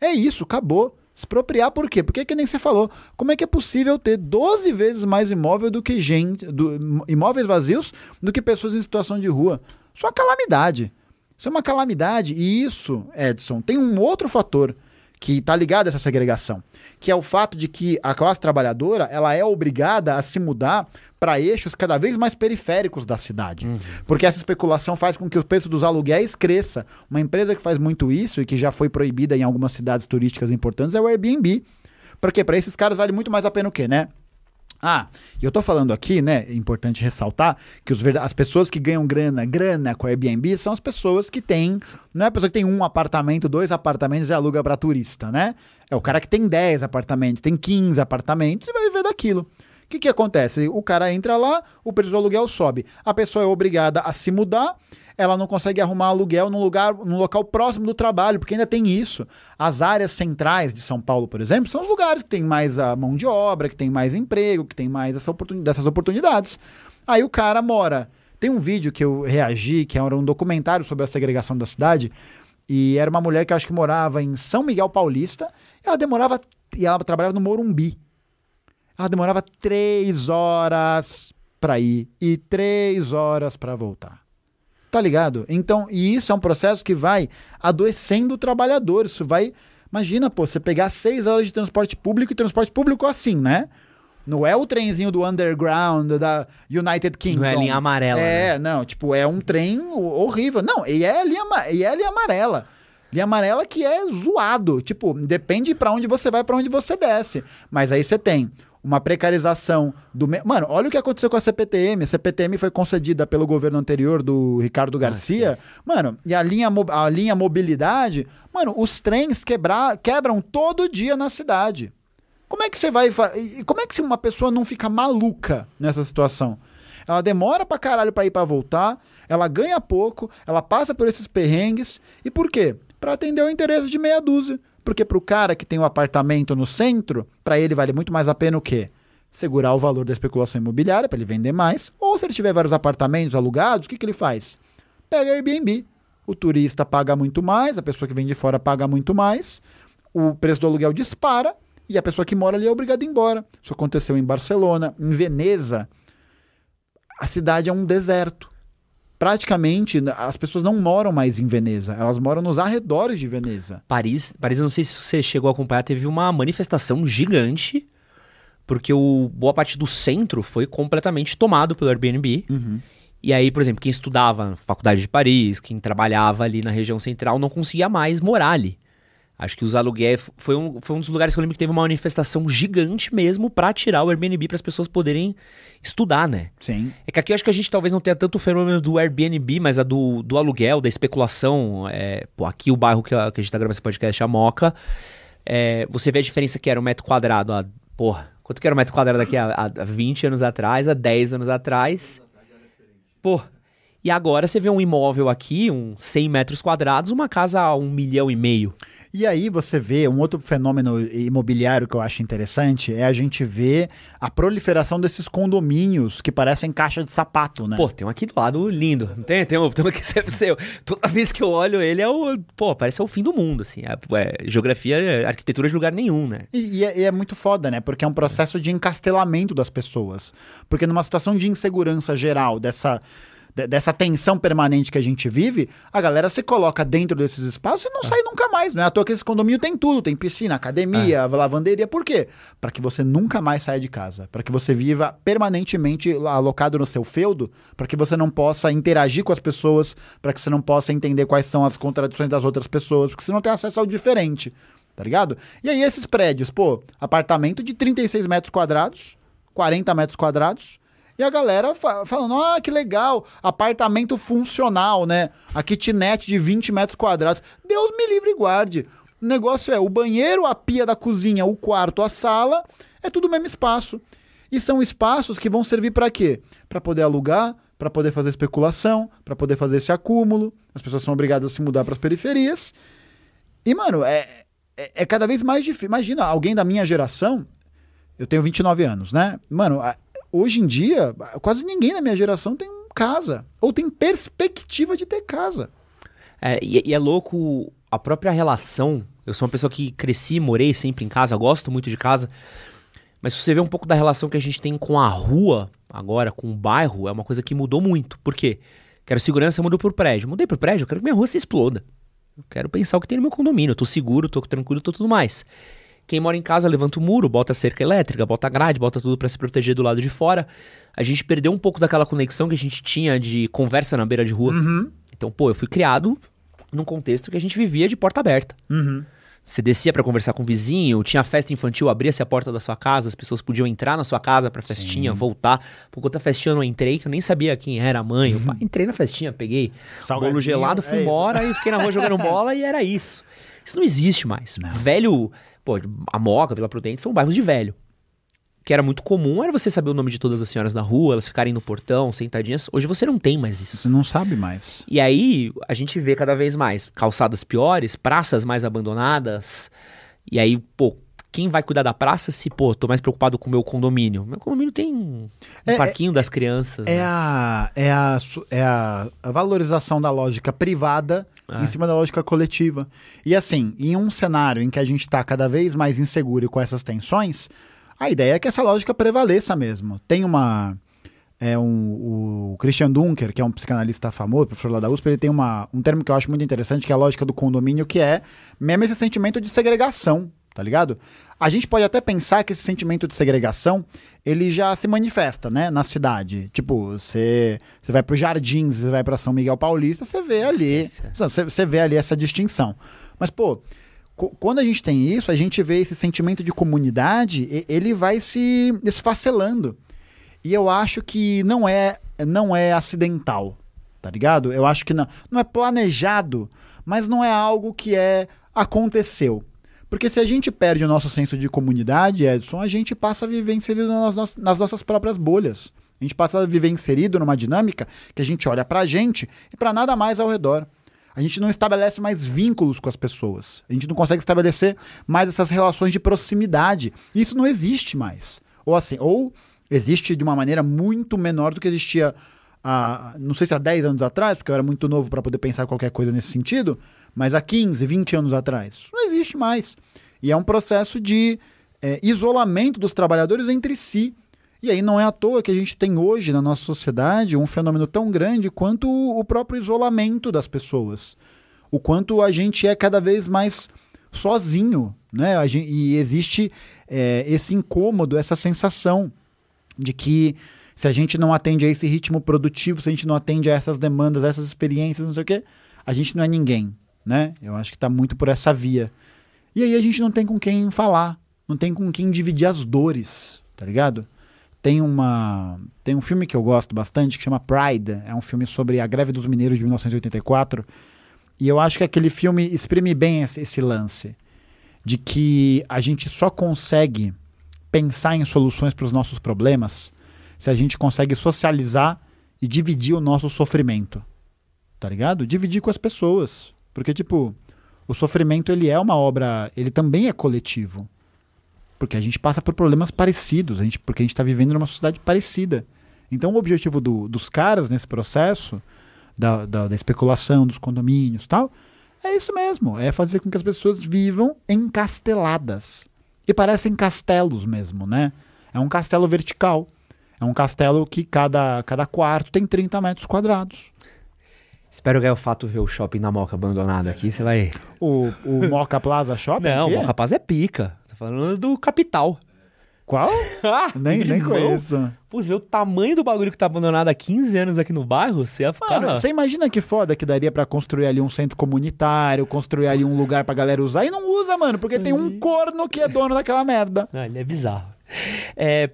É isso, acabou. Expropriar por quê? Porque que nem você falou. Como é que é possível ter 12 vezes mais imóvel do que gente, do, imóveis vazios do que pessoas em situação de rua? Isso é uma calamidade. Isso é uma calamidade. E isso, Edson, tem um outro fator que está ligado a essa segregação, que é o fato de que a classe trabalhadora ela é obrigada a se mudar para eixos cada vez mais periféricos da cidade. Uhum. Porque essa especulação faz com que o preço dos aluguéis cresça. Uma empresa que faz muito isso e que já foi proibida em algumas cidades turísticas importantes é o Airbnb. Porque para esses caras vale muito mais a pena o quê, né? Ah, e eu tô falando aqui, né? É importante ressaltar que os, as pessoas que ganham grana, grana com Airbnb são as pessoas que têm. Não é a pessoa que tem um apartamento, dois apartamentos e aluga para turista, né? É o cara que tem 10 apartamentos, tem 15 apartamentos e vai viver daquilo. O que, que acontece? O cara entra lá, o preço do aluguel sobe. A pessoa é obrigada a se mudar ela não consegue arrumar aluguel num lugar, num local próximo do trabalho, porque ainda tem isso. As áreas centrais de São Paulo, por exemplo, são os lugares que tem mais a mão de obra, que tem mais emprego, que tem mais essa oportun dessas oportunidades. Aí o cara mora. Tem um vídeo que eu reagi, que era um documentário sobre a segregação da cidade, e era uma mulher que eu acho que morava em São Miguel Paulista, ela demorava, e ela trabalhava no Morumbi. Ela demorava três horas para ir e três horas para voltar. Tá ligado? Então, e isso é um processo que vai adoecendo o trabalhador. Isso vai. Imagina, pô, você pegar seis horas de transporte público e transporte público assim, né? Não é o trenzinho do underground da United Kingdom. Não é linha amarela. É, né? não, tipo, é um trem horrível. Não, e é linha, e é linha amarela. Linha amarela que é zoado. Tipo, depende para onde você vai, para onde você desce. Mas aí você tem uma precarização do. Me... Mano, olha o que aconteceu com a CPTM. A CPTM foi concedida pelo governo anterior do Ricardo Garcia. Ah, mano, e a linha, a linha mobilidade, mano, os trens quebrar, quebram todo dia na cidade. Como é que você vai. Como é que uma pessoa não fica maluca nessa situação? Ela demora pra caralho pra ir pra voltar, ela ganha pouco, ela passa por esses perrengues. E por quê? Para atender o interesse de meia dúzia. Porque para o cara que tem um apartamento no centro, para ele vale muito mais a pena o quê? Segurar o valor da especulação imobiliária para ele vender mais. Ou se ele tiver vários apartamentos alugados, o que, que ele faz? Pega Airbnb. O turista paga muito mais, a pessoa que vem de fora paga muito mais, o preço do aluguel dispara e a pessoa que mora ali é obrigada a ir embora. Isso aconteceu em Barcelona, em Veneza. A cidade é um deserto praticamente as pessoas não moram mais em Veneza, elas moram nos arredores de Veneza. Paris, Paris, não sei se você chegou a acompanhar, teve uma manifestação gigante porque o boa parte do centro foi completamente tomado pelo Airbnb. Uhum. E aí, por exemplo, quem estudava na faculdade de Paris, quem trabalhava ali na região central, não conseguia mais morar ali. Acho que os aluguéis foi um, foi um dos lugares que eu lembro que teve uma manifestação gigante mesmo pra tirar o Airbnb para as pessoas poderem estudar, né? Sim. É que aqui eu acho que a gente talvez não tenha tanto o fenômeno do Airbnb, mas a do, do aluguel, da especulação. É, pô, aqui o bairro que a, que a gente tá gravando esse podcast é a Moca. É, você vê a diferença que era um metro quadrado há. Porra, quanto que era um metro quadrado aqui há, há 20 anos atrás, há 10 anos atrás? Pô. E agora você vê um imóvel aqui, uns 100 metros quadrados, uma casa a um milhão e meio. E aí você vê um outro fenômeno imobiliário que eu acho interessante é a gente ver a proliferação desses condomínios que parecem caixa de sapato, né? Pô, tem um aqui do lado lindo. Tem? Tem um, tem um aqui seu. Toda vez que eu olho ele é o. Pô, parece o fim do mundo, assim. É, é geografia, é arquitetura de lugar nenhum, né? E, e, é, e é muito foda, né? Porque é um processo de encastelamento das pessoas. Porque numa situação de insegurança geral, dessa dessa tensão permanente que a gente vive, a galera se coloca dentro desses espaços e não é. sai nunca mais. Não é à toa que esse condomínio tem tudo, tem piscina, academia, é. lavanderia. Por quê? Para que você nunca mais saia de casa, para que você viva permanentemente alocado no seu feudo, para que você não possa interagir com as pessoas, para que você não possa entender quais são as contradições das outras pessoas, porque você não tem acesso ao diferente, tá ligado? E aí esses prédios, pô, apartamento de 36 metros quadrados, 40 metros quadrados, e a galera fa falando, ah, que legal, apartamento funcional, né? A kitnet de 20 metros quadrados. Deus me livre e guarde. O negócio é o banheiro, a pia da cozinha, o quarto, a sala, é tudo o mesmo espaço. E são espaços que vão servir para quê? Para poder alugar, para poder fazer especulação, para poder fazer esse acúmulo. As pessoas são obrigadas a se mudar para as periferias. E, mano, é, é, é, cada vez mais difícil. Imagina, alguém da minha geração, eu tenho 29 anos, né? Mano, hoje em dia, quase ninguém na minha geração tem casa. Ou tem perspectiva de ter casa. É, e, e, é louco a própria relação. Eu sou uma pessoa que cresci, morei sempre em casa, gosto muito de casa. Mas se você vê um pouco da relação que a gente tem com a rua agora, com o bairro, é uma coisa que mudou muito. Por quê? Quero segurança, mudou por prédio. Mudei por prédio, eu quero que minha rua se exploda. Eu quero pensar o que tem no meu condomínio. Eu tô seguro, tô tranquilo, tô tudo mais. Quem mora em casa levanta o muro, bota cerca elétrica, bota grade, bota tudo para se proteger do lado de fora. A gente perdeu um pouco daquela conexão que a gente tinha de conversa na beira de rua. Uhum. Então, pô, eu fui criado num contexto que a gente vivia de porta aberta. Uhum. Você descia para conversar com o vizinho, tinha festa infantil, abria-se a porta da sua casa, as pessoas podiam entrar na sua casa pra festinha, Sim. voltar. Por conta da festinha eu não entrei, que eu nem sabia quem era a mãe. Uhum. entrei na festinha, peguei bolo gelado, fui é embora e fiquei na rua jogando bola e era isso. Isso não existe mais. Não. Velho Pô, a Moca, Vila Prudente são bairros de velho. O que era muito comum era você saber o nome de todas as senhoras da rua, elas ficarem no portão, sentadinhas. Hoje você não tem mais isso. Você não sabe mais. E aí a gente vê cada vez mais calçadas piores, praças mais abandonadas. E aí, pô, quem vai cuidar da praça se, pô, tô mais preocupado com o meu condomínio? Meu condomínio tem um é, parquinho é, das crianças. É, né? a, é, a, é a, a, valorização da lógica privada é. em cima da lógica coletiva. E assim, em um cenário em que a gente está cada vez mais inseguro com essas tensões, a ideia é que essa lógica prevaleça mesmo. Tem uma. É um, o Christian Dunker, que é um psicanalista famoso, professor lá da USP, ele tem uma, um termo que eu acho muito interessante, que é a lógica do condomínio, que é mesmo esse sentimento de segregação tá ligado? A gente pode até pensar que esse sentimento de segregação, ele já se manifesta, né, na cidade. Tipo, você, você vai para os Jardins, você vai para São Miguel Paulista, você vê ali, você, você vê ali essa distinção. Mas, pô, quando a gente tem isso, a gente vê esse sentimento de comunidade, ele vai se esfacelando. E eu acho que não é, não é acidental, tá ligado? Eu acho que não, não é planejado, mas não é algo que é aconteceu. Porque se a gente perde o nosso senso de comunidade, Edson, a gente passa a viver inserido nas, no nas nossas próprias bolhas. A gente passa a viver inserido numa dinâmica que a gente olha pra gente e para nada mais ao redor. A gente não estabelece mais vínculos com as pessoas. A gente não consegue estabelecer mais essas relações de proximidade. Isso não existe mais. Ou assim, ou existe de uma maneira muito menor do que existia há, não sei se há 10 anos atrás, porque eu era muito novo para poder pensar qualquer coisa nesse sentido, mas há 15, 20 anos atrás. Isso não existe mais. E é um processo de é, isolamento dos trabalhadores entre si. E aí não é à toa que a gente tem hoje na nossa sociedade um fenômeno tão grande quanto o próprio isolamento das pessoas. O quanto a gente é cada vez mais sozinho, né? Gente, e existe é, esse incômodo, essa sensação de que Se a gente não atende a esse ritmo produtivo, se a gente não atende a essas demandas, a essas experiências, não sei o quê, a gente não é ninguém, né? Eu acho que está muito por essa via. E aí a gente não tem com quem falar, não tem com quem dividir as dores, tá ligado? Tem uma tem um filme que eu gosto bastante que chama Pride, é um filme sobre a greve dos mineiros de 1984, e eu acho que aquele filme exprime bem esse, esse lance de que a gente só consegue pensar em soluções para os nossos problemas se a gente consegue socializar e dividir o nosso sofrimento. Tá ligado? Dividir com as pessoas. Porque, tipo, o sofrimento ele é uma obra, ele também é coletivo. Porque a gente passa por problemas parecidos, a gente, porque a gente está vivendo numa sociedade parecida. Então, o objetivo do, dos caras nesse processo, da, da, da especulação, dos condomínios tal, é isso mesmo, é fazer com que as pessoas vivam encasteladas. E parecem castelos mesmo, né? É um castelo vertical. É um castelo que cada, cada quarto tem 30 metros quadrados. Espero ganhar o fato ver o shopping da Moca abandonado aqui, você vai. O, o Moca Plaza Shopping? Não, aqui? o Moca Paz é pica. Tô falando do capital. Qual? Ah, nem, nem conheço. Pô, você vê o tamanho do bagulho que tá abandonado há 15 anos aqui no bairro, você ia ficar. Mano, você imagina que foda que daria pra construir ali um centro comunitário, construir ali um lugar pra galera usar e não usa, mano, porque tem um corno que é dono daquela merda. Não, ele é bizarro. É,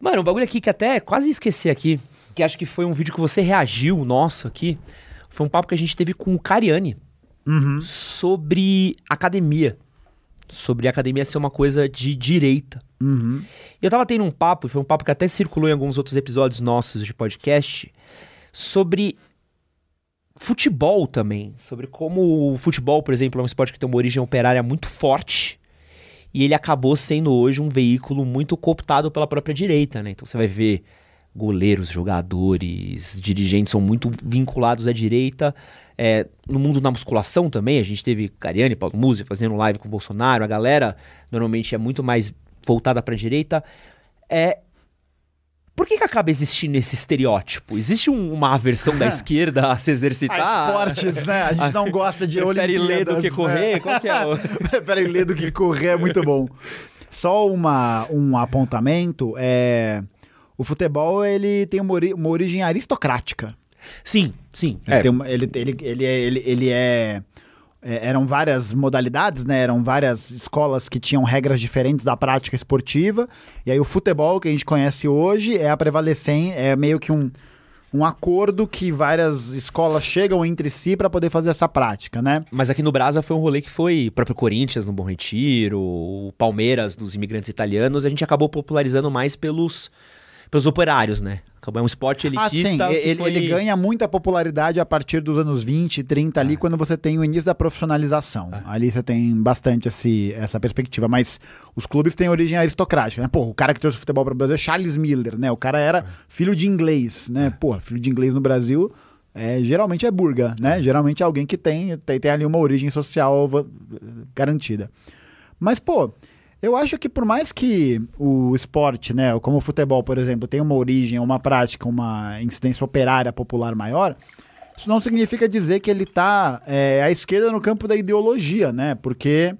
mano, um bagulho aqui que até quase esqueci aqui, que acho que foi um vídeo que você reagiu, nosso aqui, foi um papo que a gente teve com o Cariani sobre academia. Sobre academia ser uma coisa de direita. Uhum. E eu tava tendo um papo, foi um papo que até circulou em alguns outros episódios nossos de podcast, sobre futebol também. Sobre como o futebol, por exemplo, é um esporte que tem uma origem operária muito forte. E ele acabou sendo hoje um veículo muito cooptado pela própria direita, né? Então você vai ver goleiros, jogadores, dirigentes são muito vinculados à direita. É, no mundo da musculação também, a gente teve Cariani, Paulo Musi fazendo live com o Bolsonaro. A galera normalmente é muito mais voltada para a direita. É, por que, que acaba existindo esse estereótipo? Existe um- uma aversão da esquerda a se exercitar? Ah, esportes, né? A gente não gosta de Prefere ler do que Olimpíadas, correr? né? Qual que é o... Prefere ler do que correr, é muito bom. Só uma, um apontamento, é... O futebol, ele tem uma, ori- uma origem aristocrática. Sim, sim. Ele, É, uma- ele, ele, ele, é, ele, ele é, é- Eram várias modalidades, né? Eram várias escolas que tinham regras diferentes da prática esportiva. E aí o futebol que a gente conhece hoje é a prevalecente, é meio que um, um acordo que várias escolas chegam entre si para poder fazer essa prática, né? Mas aqui no Brasa foi um rolê que foi o próprio Corinthians no Bom Retiro, o Palmeiras dos imigrantes italianos, a gente acabou popularizando mais pelos, pelos operários, né? É um esporte Ah, sim, elitista. ele, foi- ele ganha muita popularidade a partir dos anos 20, 30 ali, quando você tem o início da profissionalização. Ali você tem bastante esse, essa perspectiva, mas os clubes têm origem aristocrática, né? Pô, o cara que trouxe o futebol para o Brasil é Charles Miller, né? O cara era filho de inglês, né? Pô, filho de inglês no Brasil é, geralmente é burga, né? Geralmente é alguém que tem, tem, tem ali uma origem social garantida. Mas, pô, eu acho que por mais que o esporte, né, como o futebol, por exemplo, tenha uma origem, uma prática, uma incidência operária popular maior, isso não significa dizer que ele está à esquerda no campo da ideologia, né? Porque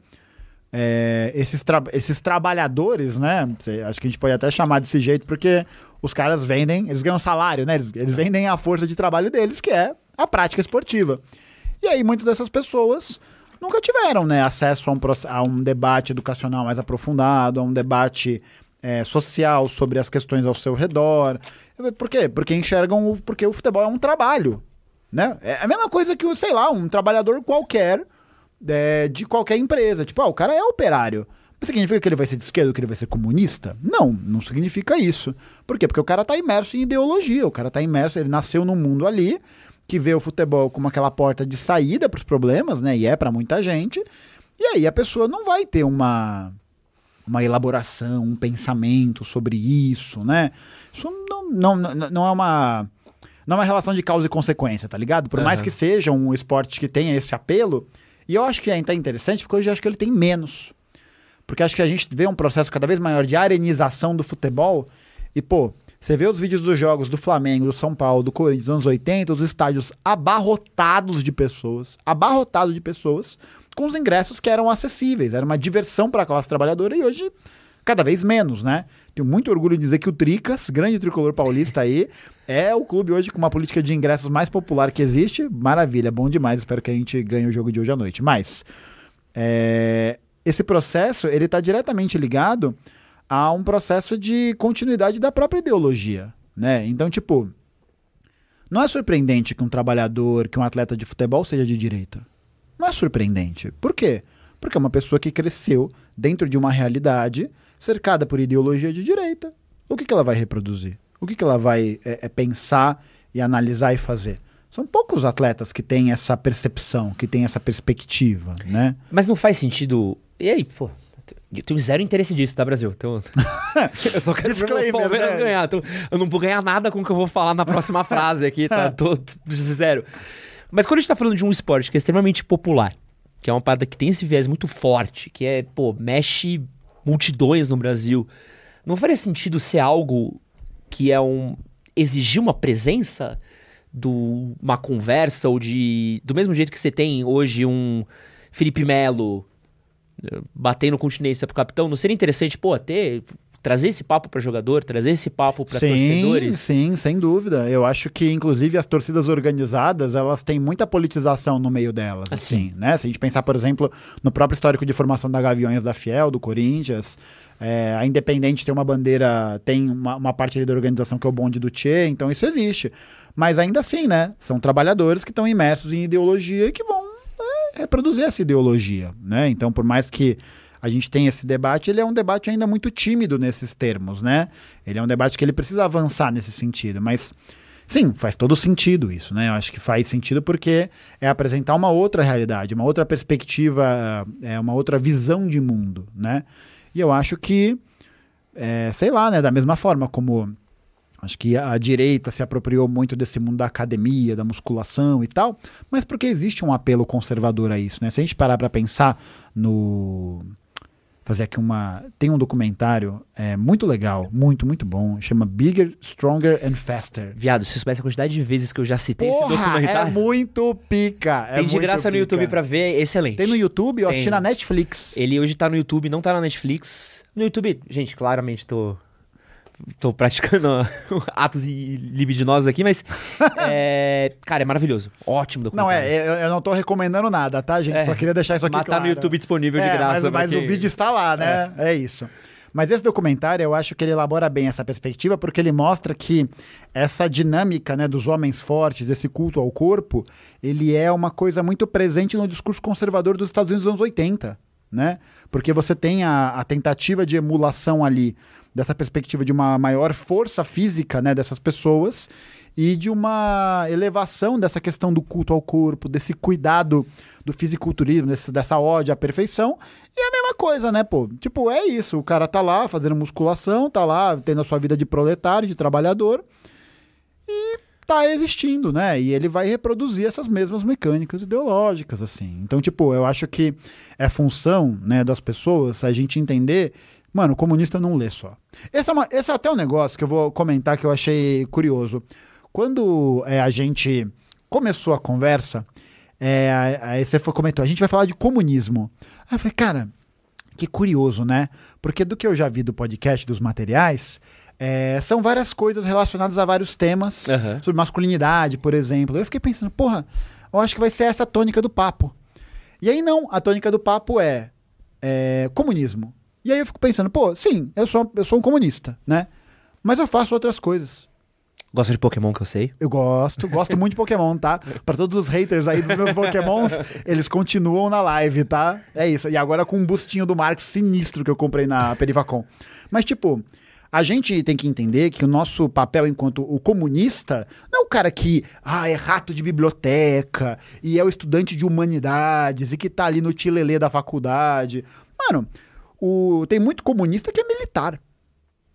é, esses, tra- esses trabalhadores, né? Acho que a gente pode até chamar desse jeito, porque os caras vendem, eles ganham salário, né? Eles, eles vendem a força de trabalho deles, que é a prática esportiva. E aí, muitas dessas pessoas nunca tiveram né, acesso a um, a um debate educacional mais aprofundado, a um debate é, social sobre as questões ao seu redor. Por quê? Porque enxergam o, porque o futebol é um trabalho. Né? É a mesma coisa que, sei lá, um trabalhador qualquer é, de qualquer empresa. Tipo, ah, o cara é operário. Mas significa que ele vai ser de esquerda, que ele vai ser comunista? Não, não significa isso. Por quê? Porque o cara tá imerso em ideologia, o cara tá imerso, ele nasceu num mundo ali que vê o futebol como aquela porta de saída para os problemas, né? E é para muita gente. E aí a pessoa não vai ter uma uma elaboração, um pensamento sobre isso, né? Isso não, não, não, é uma não é uma relação de causa e consequência, tá ligado? Por mais Aham. que seja um esporte que tenha esse apelo, e eu acho que é até interessante, porque hoje eu acho que ele tem menos. Porque acho que a gente vê um processo cada vez maior de arenização do futebol. E, pô, você vê os vídeos dos jogos do Flamengo, do São Paulo, do Corinthians, dos anos 80, os estádios abarrotados de pessoas, abarrotados de pessoas, com os ingressos que eram acessíveis. Era uma diversão para a classe trabalhadora e hoje cada vez menos, né? Tenho muito orgulho de dizer que o Tricas, grande tricolor paulista aí, é o clube hoje com uma política de ingressos mais popular que existe. Maravilha, bom demais. Espero que a gente ganhe o jogo de hoje à noite. Mas é, esse processo ele está diretamente ligado a um processo de continuidade da própria ideologia, né? Então, tipo, não é surpreendente que um trabalhador, que um atleta de futebol seja de direita. Não é surpreendente. Por quê? Porque é uma pessoa que cresceu dentro de uma realidade cercada por ideologia de direita. O que, que ela vai reproduzir? O que, que ela vai é, é pensar e analisar e fazer? São poucos atletas que têm essa percepção, que têm essa perspectiva, né? Mas não faz sentido. E aí, pô? Eu tenho zero interesse disso, tá, Brasil? Então, eu só quero ver o Palmeiras né? ganhar. Então, eu não vou ganhar nada com o que eu vou falar na próxima frase aqui, tá? Tô, tô zero. Mas quando a gente tá falando de um esporte que é extremamente popular, que é uma parada que tem esse viés muito forte, que é, pô, mexe multidões no Brasil, não faria sentido ser algo que é um. exigir uma presença do uma conversa ou de. Do mesmo jeito que você tem hoje um Felipe Melo batendo continência pro capitão, não seria interessante, pô, ter. Trazer esse papo para jogador, trazer esse papo para torcedores. sim, sem dúvida. Eu acho que, inclusive, as torcidas organizadas, elas têm muita politização no meio delas, Assim. assim, né? Se a gente pensar, por exemplo, no próprio histórico de formação da Gaviões da Fiel, do Corinthians, é, a Independente tem uma bandeira, tem uma, uma parte ali da organização que é o bonde do Tchê, então isso existe. Mas ainda assim, né? São trabalhadores que estão imersos em ideologia e que vão é, reproduzir essa ideologia, né? Então, por mais que a gente tenha esse debate, ele é um debate ainda muito tímido nesses termos, né? Ele é um debate que ele precisa avançar nesse sentido, mas sim, faz todo sentido isso, né? Eu acho que faz sentido porque é apresentar uma outra realidade, uma outra perspectiva, é uma outra visão de mundo, né? E eu acho que, é, sei lá, né? Da mesma forma como Acho que a direita se apropriou muito desse mundo da academia, da musculação e tal, mas porque existe um apelo conservador a isso, né? Se a gente parar para pensar no fazer aqui uma tem um documentário é, muito legal, muito muito bom, chama Bigger, Stronger and Faster. Viado, se soubesse a quantidade de vezes que eu já citei Porra, esse é documentário. muito pica. é tem de graça no pica. YouTube pra ver, excelente. Tem no YouTube, eu Tem. assisti na Netflix. Ele hoje tá no YouTube, não tá na Netflix. No YouTube, gente, claramente tô. Tô praticando atos libidinosos aqui, mas. é, cara, é maravilhoso. Ótimo Não, documentário. é, eu, eu não tô recomendando nada, tá, gente? É. Só queria deixar isso aqui Mas tá claro. no YouTube disponível de É, graça. Mas, mas o vídeo está lá, né? É. isso. Mas esse documentário, eu acho que ele elabora bem essa perspectiva, porque ele mostra que essa dinâmica né, dos homens fortes, esse culto ao corpo, ele é uma coisa muito presente no discurso conservador dos Estados Unidos dos anos 80. Né? Porque você tem a, a tentativa de emulação ali dessa perspectiva de uma maior força física né, dessas pessoas e de uma elevação dessa questão do culto ao corpo, desse cuidado do fisiculturismo, desse, dessa ódio à perfeição. E é a mesma coisa, né, pô? Tipo, é isso. O cara tá lá fazendo musculação, tá lá tendo a sua vida de proletário, de trabalhador, e tá existindo, né? E ele vai reproduzir essas mesmas mecânicas ideológicas, assim. Então, tipo, eu acho que é função, né, das pessoas a gente entender. Mano, o comunista não lê só. Esse é, uma- esse é até um negócio que eu vou comentar que eu achei curioso. Quando é, a gente começou a conversa, é, aí você foi- comentou, a gente vai falar de comunismo. Aí eu falei, cara, que curioso, né? Porque do que eu já vi do podcast, dos materiais, é, são várias coisas relacionadas a vários temas, Aham. sobre masculinidade, por exemplo. Eu fiquei pensando, porra, eu acho que vai ser essa a tônica do papo. E aí não, a tônica do papo é, é, comunismo. E aí eu fico pensando, pô, sim, eu sou, eu sou um comunista, né? Mas eu faço outras coisas. Gosta de Pokémon que eu sei? Eu gosto, gosto muito de Pokémon, tá? Pra todos os haters aí dos meus Pokémons, eles continuam na live, tá? É isso. E agora com um bustinho do Marx sinistro que eu comprei na Perivacom. Mas, tipo, a gente tem que entender que o nosso papel enquanto o comunista não é o cara que ah, é rato de biblioteca e é o estudante de humanidades e que tá ali no tilelê da faculdade. Mano, o, tem muito comunista que é militar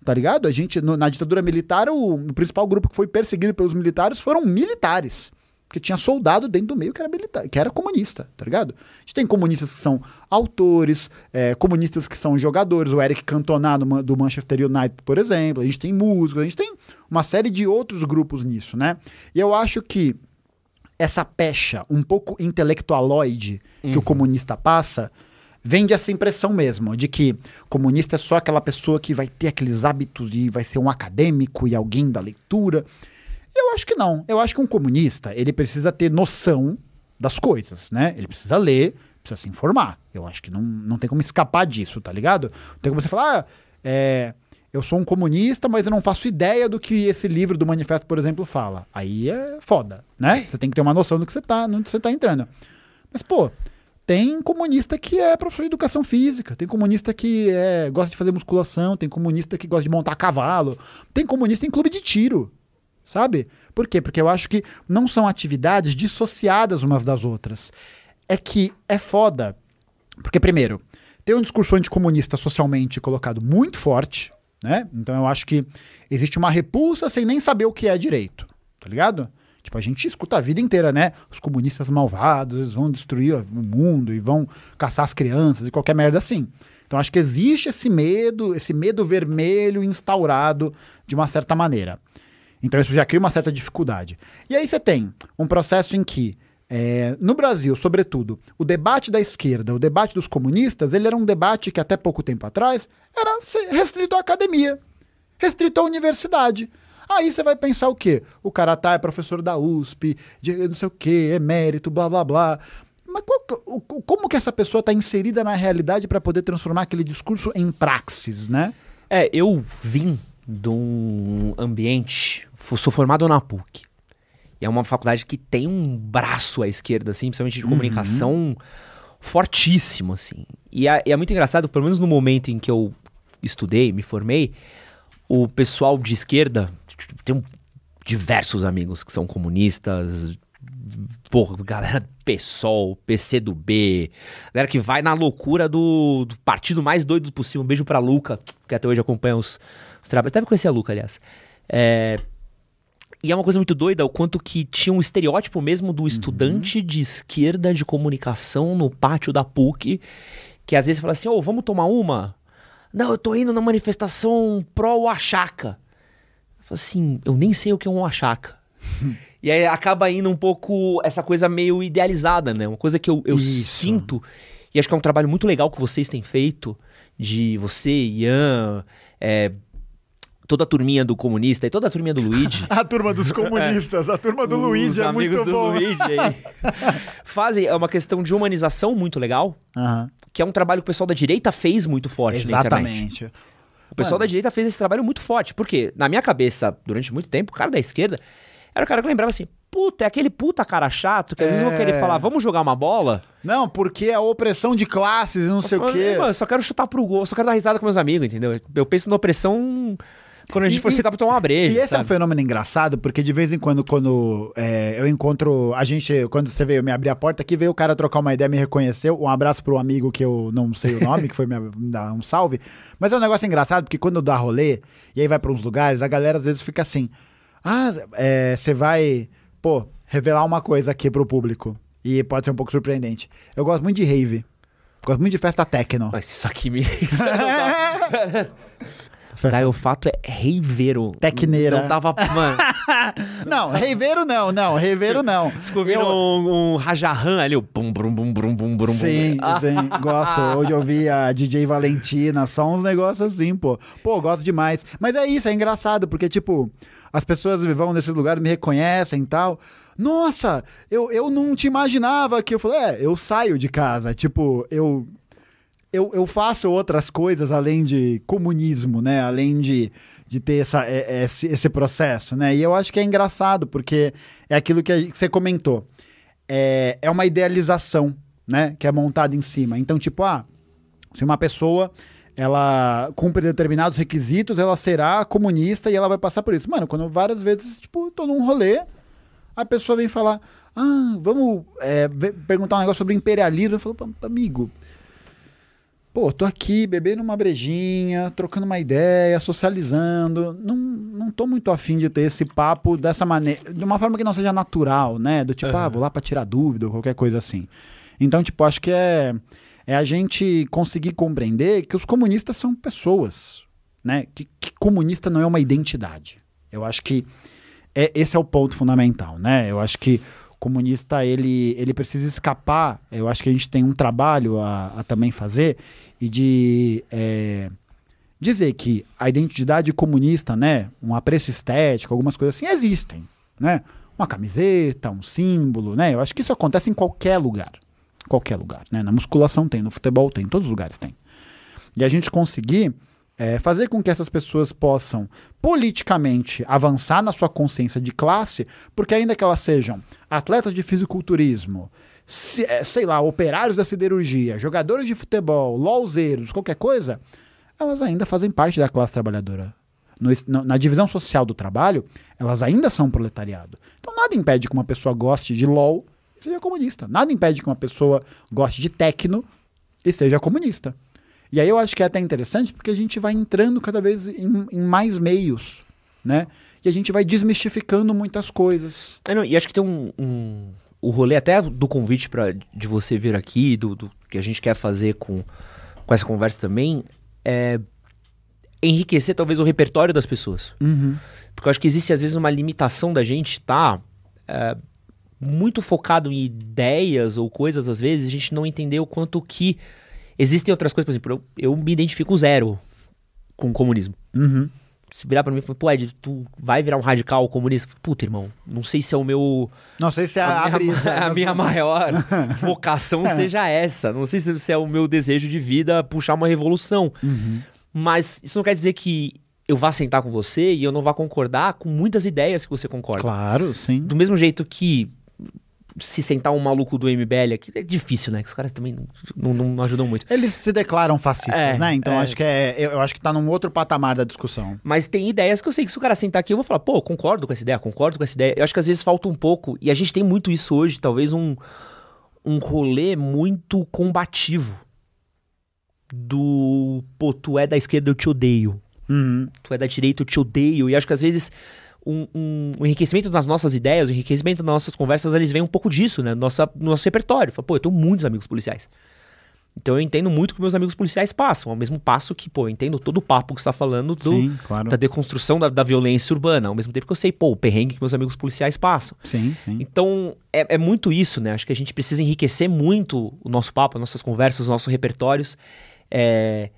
tá ligado? A gente, no- na ditadura militar, o, o principal grupo que foi perseguido pelos militares foram militares. Porque tinha soldado dentro do meio que era militar, que era comunista, tá ligado? A gente tem comunistas que são autores, é, comunistas que são jogadores, o Eric Cantona do, do Manchester United, por exemplo. A gente tem músicos, a gente tem uma série de outros grupos nisso, né? E eu acho que essa pecha um pouco intelectualoide que o comunista passa vende essa impressão mesmo, de que comunista é só aquela pessoa que vai ter aqueles hábitos e vai ser um acadêmico e alguém da leitura. Eu acho que não. Eu acho que um comunista, ele precisa ter noção das coisas, né? Ele precisa ler, precisa se informar. Eu acho que não, não tem como escapar disso, tá ligado? Não tem como você falar, ah, é, eu sou um comunista, mas eu não faço ideia do que esse livro do manifesto, por exemplo, fala. Aí é foda, né? Você tem que ter uma noção do que você tá, no que você tá entrando. Mas, pô, tem comunista que é professor de educação física, tem comunista que é, gosta de fazer musculação, tem comunista que gosta de montar cavalo, tem comunista em clube de tiro, sabe? Por quê? Porque eu acho que não são atividades dissociadas umas das outras. É que é foda. Porque, primeiro, tem um discurso anticomunista socialmente colocado muito forte, né? Então eu acho que existe uma repulsa sem nem saber o que é direito, tá ligado? Tipo, a gente escuta a vida inteira, né? Os comunistas malvados, vão destruir o mundo e vão caçar as crianças e qualquer merda assim. Então acho que existe esse medo, esse medo vermelho instaurado de uma certa maneira. Então isso já cria uma certa dificuldade. E aí você tem um processo em que é, no Brasil, sobretudo, o debate da esquerda, o debate dos comunistas, ele era um debate que até pouco tempo atrás era restrito à academia, restrito à universidade. Aí você vai pensar o quê? O cara tá, é professor da USP, de não sei o quê, emérito, blá blá blá. Mas qual, como que essa pessoa está inserida na realidade para poder transformar aquele discurso em praxis, né? É, eu vim de um ambiente, sou formado na PUC. E é uma faculdade que tem um braço à esquerda, assim, principalmente de uhum. comunicação fortíssimo, assim. E é, é, muito engraçado, pelo menos no momento em que eu estudei, me formei, o pessoal de esquerda, um, diversos amigos que são comunistas, porra, galera PSOL, PCdoB, galera que vai na loucura do, do, partido mais doido possível. Um beijo pra Luca, que até hoje acompanha os, os trabalhos. Até conhecer a Luca, aliás. É, e é uma coisa muito doida o quanto que tinha um estereótipo mesmo do estudante uhum. de esquerda de comunicação no pátio da PUC, que às vezes fala assim: ô, oh, vamos tomar uma? Não, eu tô indo na manifestação pró-Oaxaca. Assim: eu nem sei o que é um Oaxaca. e aí acaba indo um pouco essa coisa meio idealizada, né? Uma coisa que eu, eu sinto, e acho que é um trabalho muito legal que vocês têm feito, de você, Ian, é, toda a turminha do comunista e toda a turminha do Luigi. a turma dos comunistas, a turma do Os Luigi é muito do bom. Luigi aí, fazem é uma questão de humanização muito legal, uhum. que é um trabalho que o pessoal da direita fez muito forte Exatamente. na internet. O pessoal Mano. da direita fez esse trabalho muito forte. Porque, na minha cabeça, durante muito tempo, o cara da esquerda era o cara que lembrava assim: puta, é aquele puta cara chato que às é... vezes vão querer é. falar, vamos jogar uma bola. Não, porque é a opressão de classes e não eu sei falo, o quê. Mano, eu só quero chutar pro gol, só quero dar risada com meus amigos, entendeu? Eu penso na opressão quando a gente e, for sentar pra tomar uma breja. E esse sabe? é um fenômeno engraçado, porque de vez em quando, quando é, eu encontro. A gente, quando você veio me abrir a porta aqui, veio o cara trocar uma ideia, me reconheceu. Um abraço pro amigo que eu não sei o nome, que foi me, dar um salve. Mas é um negócio engraçado, porque quando dá rolê, e aí vai pra uns lugares, a galera às vezes fica assim. Ah, é, você vai, pô, revelar uma coisa aqui pro público. E pode ser um pouco surpreendente. Eu gosto muito de rave. Gosto muito de festa techno. Mas isso aqui me. Daí o fato é reiveiro. Tecneira. Não tava. Mano. não, reiveiro não, não, reiveiro não. Descobriram eu... um, um rajarran ali, o bum, bum, bum, bum, bum, bum. Sim, ah. sim, gosto. Hoje eu vi a DJ Valentina, só uns negócios assim, pô. Pô, gosto demais. Mas é isso, é engraçado, porque, tipo, as pessoas vão nesses lugares, me reconhecem e tal. Nossa, eu, eu não te imaginava que eu falei, é, eu saio de casa. Tipo, eu eu, eu faço outras coisas além de comunismo, né? Além de, de ter essa, é, é, esse, esse processo, né? E eu acho que é engraçado, porque é aquilo que você comentou. É, é uma idealização, né? Que é montada em cima. Então, tipo, ah, se uma pessoa ela cumpre determinados requisitos, ela será comunista e ela vai passar por isso. Mano, quando várias vezes, tipo, tô num rolê, a pessoa vem falar, ah, vamos é, perguntar um negócio sobre imperialismo. Eu falo, amigo, pô, tô aqui bebendo uma brejinha, trocando uma ideia, socializando. Não, não tô muito afim de ter esse papo dessa maneira, de uma forma que não seja natural, né? Do tipo, uhum. ah, vou lá para tirar dúvida ou qualquer coisa assim. Então, tipo, acho que é, é a gente conseguir compreender que os comunistas são pessoas, né? Que, que comunista não é uma identidade. Eu acho que é, esse é o ponto fundamental, né? Eu acho que O comunista, ele, ele precisa escapar. Eu acho que a gente tem um trabalho a, a também fazer e de é, dizer que a identidade comunista, né, um apreço estético, algumas coisas assim, existem, né? Uma camiseta, um símbolo, né? Eu acho que isso acontece em qualquer lugar. Qualquer lugar, né? Na musculação tem, no futebol tem, em todos os lugares tem. E a gente conseguir é, fazer com que essas pessoas possam politicamente avançar na sua consciência de classe, porque ainda que elas sejam atletas de fisiculturismo, sei lá, operários da siderurgia, jogadores de futebol, lolzeiros, qualquer coisa, elas ainda fazem parte da classe trabalhadora. No, na divisão social do trabalho, elas ainda são proletariado. Então nada impede que uma pessoa goste de LOL e seja comunista. Nada impede que uma pessoa goste de tecno e seja comunista. E aí eu acho que é até interessante porque a gente vai entrando cada vez em, em mais meios, né? E a gente vai desmistificando muitas coisas. É, não, e acho que tem um, um, O rolê até do convite pra, de você vir aqui, do, do que a gente quer fazer com, com essa conversa também, é enriquecer talvez o repertório das pessoas. Uhum. Porque eu acho que existe às vezes uma limitação da gente tá é, muito focado em ideias ou coisas, às vezes, a gente não entender o quanto que existem outras coisas. Por exemplo, eu, eu me identifico zero com o comunismo. Uhum. Se virar pra mim e falar, pô, Ed, tu vai virar um radical comunista? Puta, irmão, não sei se é o meu. Não sei se é a, a, minha, brisa. a minha maior vocação seja essa. Não sei se, se é o meu desejo de vida puxar uma revolução. Uhum. Mas isso não quer dizer que eu vá sentar com você e eu não vá concordar com muitas ideias que você concorda. Claro, sim. Do mesmo jeito que se sentar um maluco do MBL aqui, é difícil, né? Que os caras também não, não, não ajudam muito. Eles se declaram fascistas, É, né? Então é. acho que é. Eu, eu acho que tá num outro patamar da discussão. Mas tem ideias que eu sei que se o cara sentar aqui, eu vou falar, pô, concordo com essa ideia, concordo com essa ideia. Eu acho que às vezes falta um pouco, e a gente tem muito isso hoje, talvez um, um rolê muito combativo. Do, pô, tu é da esquerda, eu te odeio. Uhum. Tu é da direita, eu te odeio. E acho que às vezes um, um- um enriquecimento das nossas ideias, o enriquecimento das nossas conversas, eles vêm um pouco disso, né? Nossa, no nosso repertório. Fala, pô, eu tenho muitos amigos policiais. Então eu entendo muito o que meus amigos policiais passam. Ao mesmo passo que, pô, eu entendo todo o papo que você tá falando do, Sim, claro. da deconstrução da, da violência urbana. Ao mesmo tempo que eu sei, pô, o perrengue que meus amigos policiais passam. Sim, sim. Então, é, é muito isso, né? Acho que a gente precisa enriquecer muito o nosso papo, as nossas conversas, os nossos repertórios. É...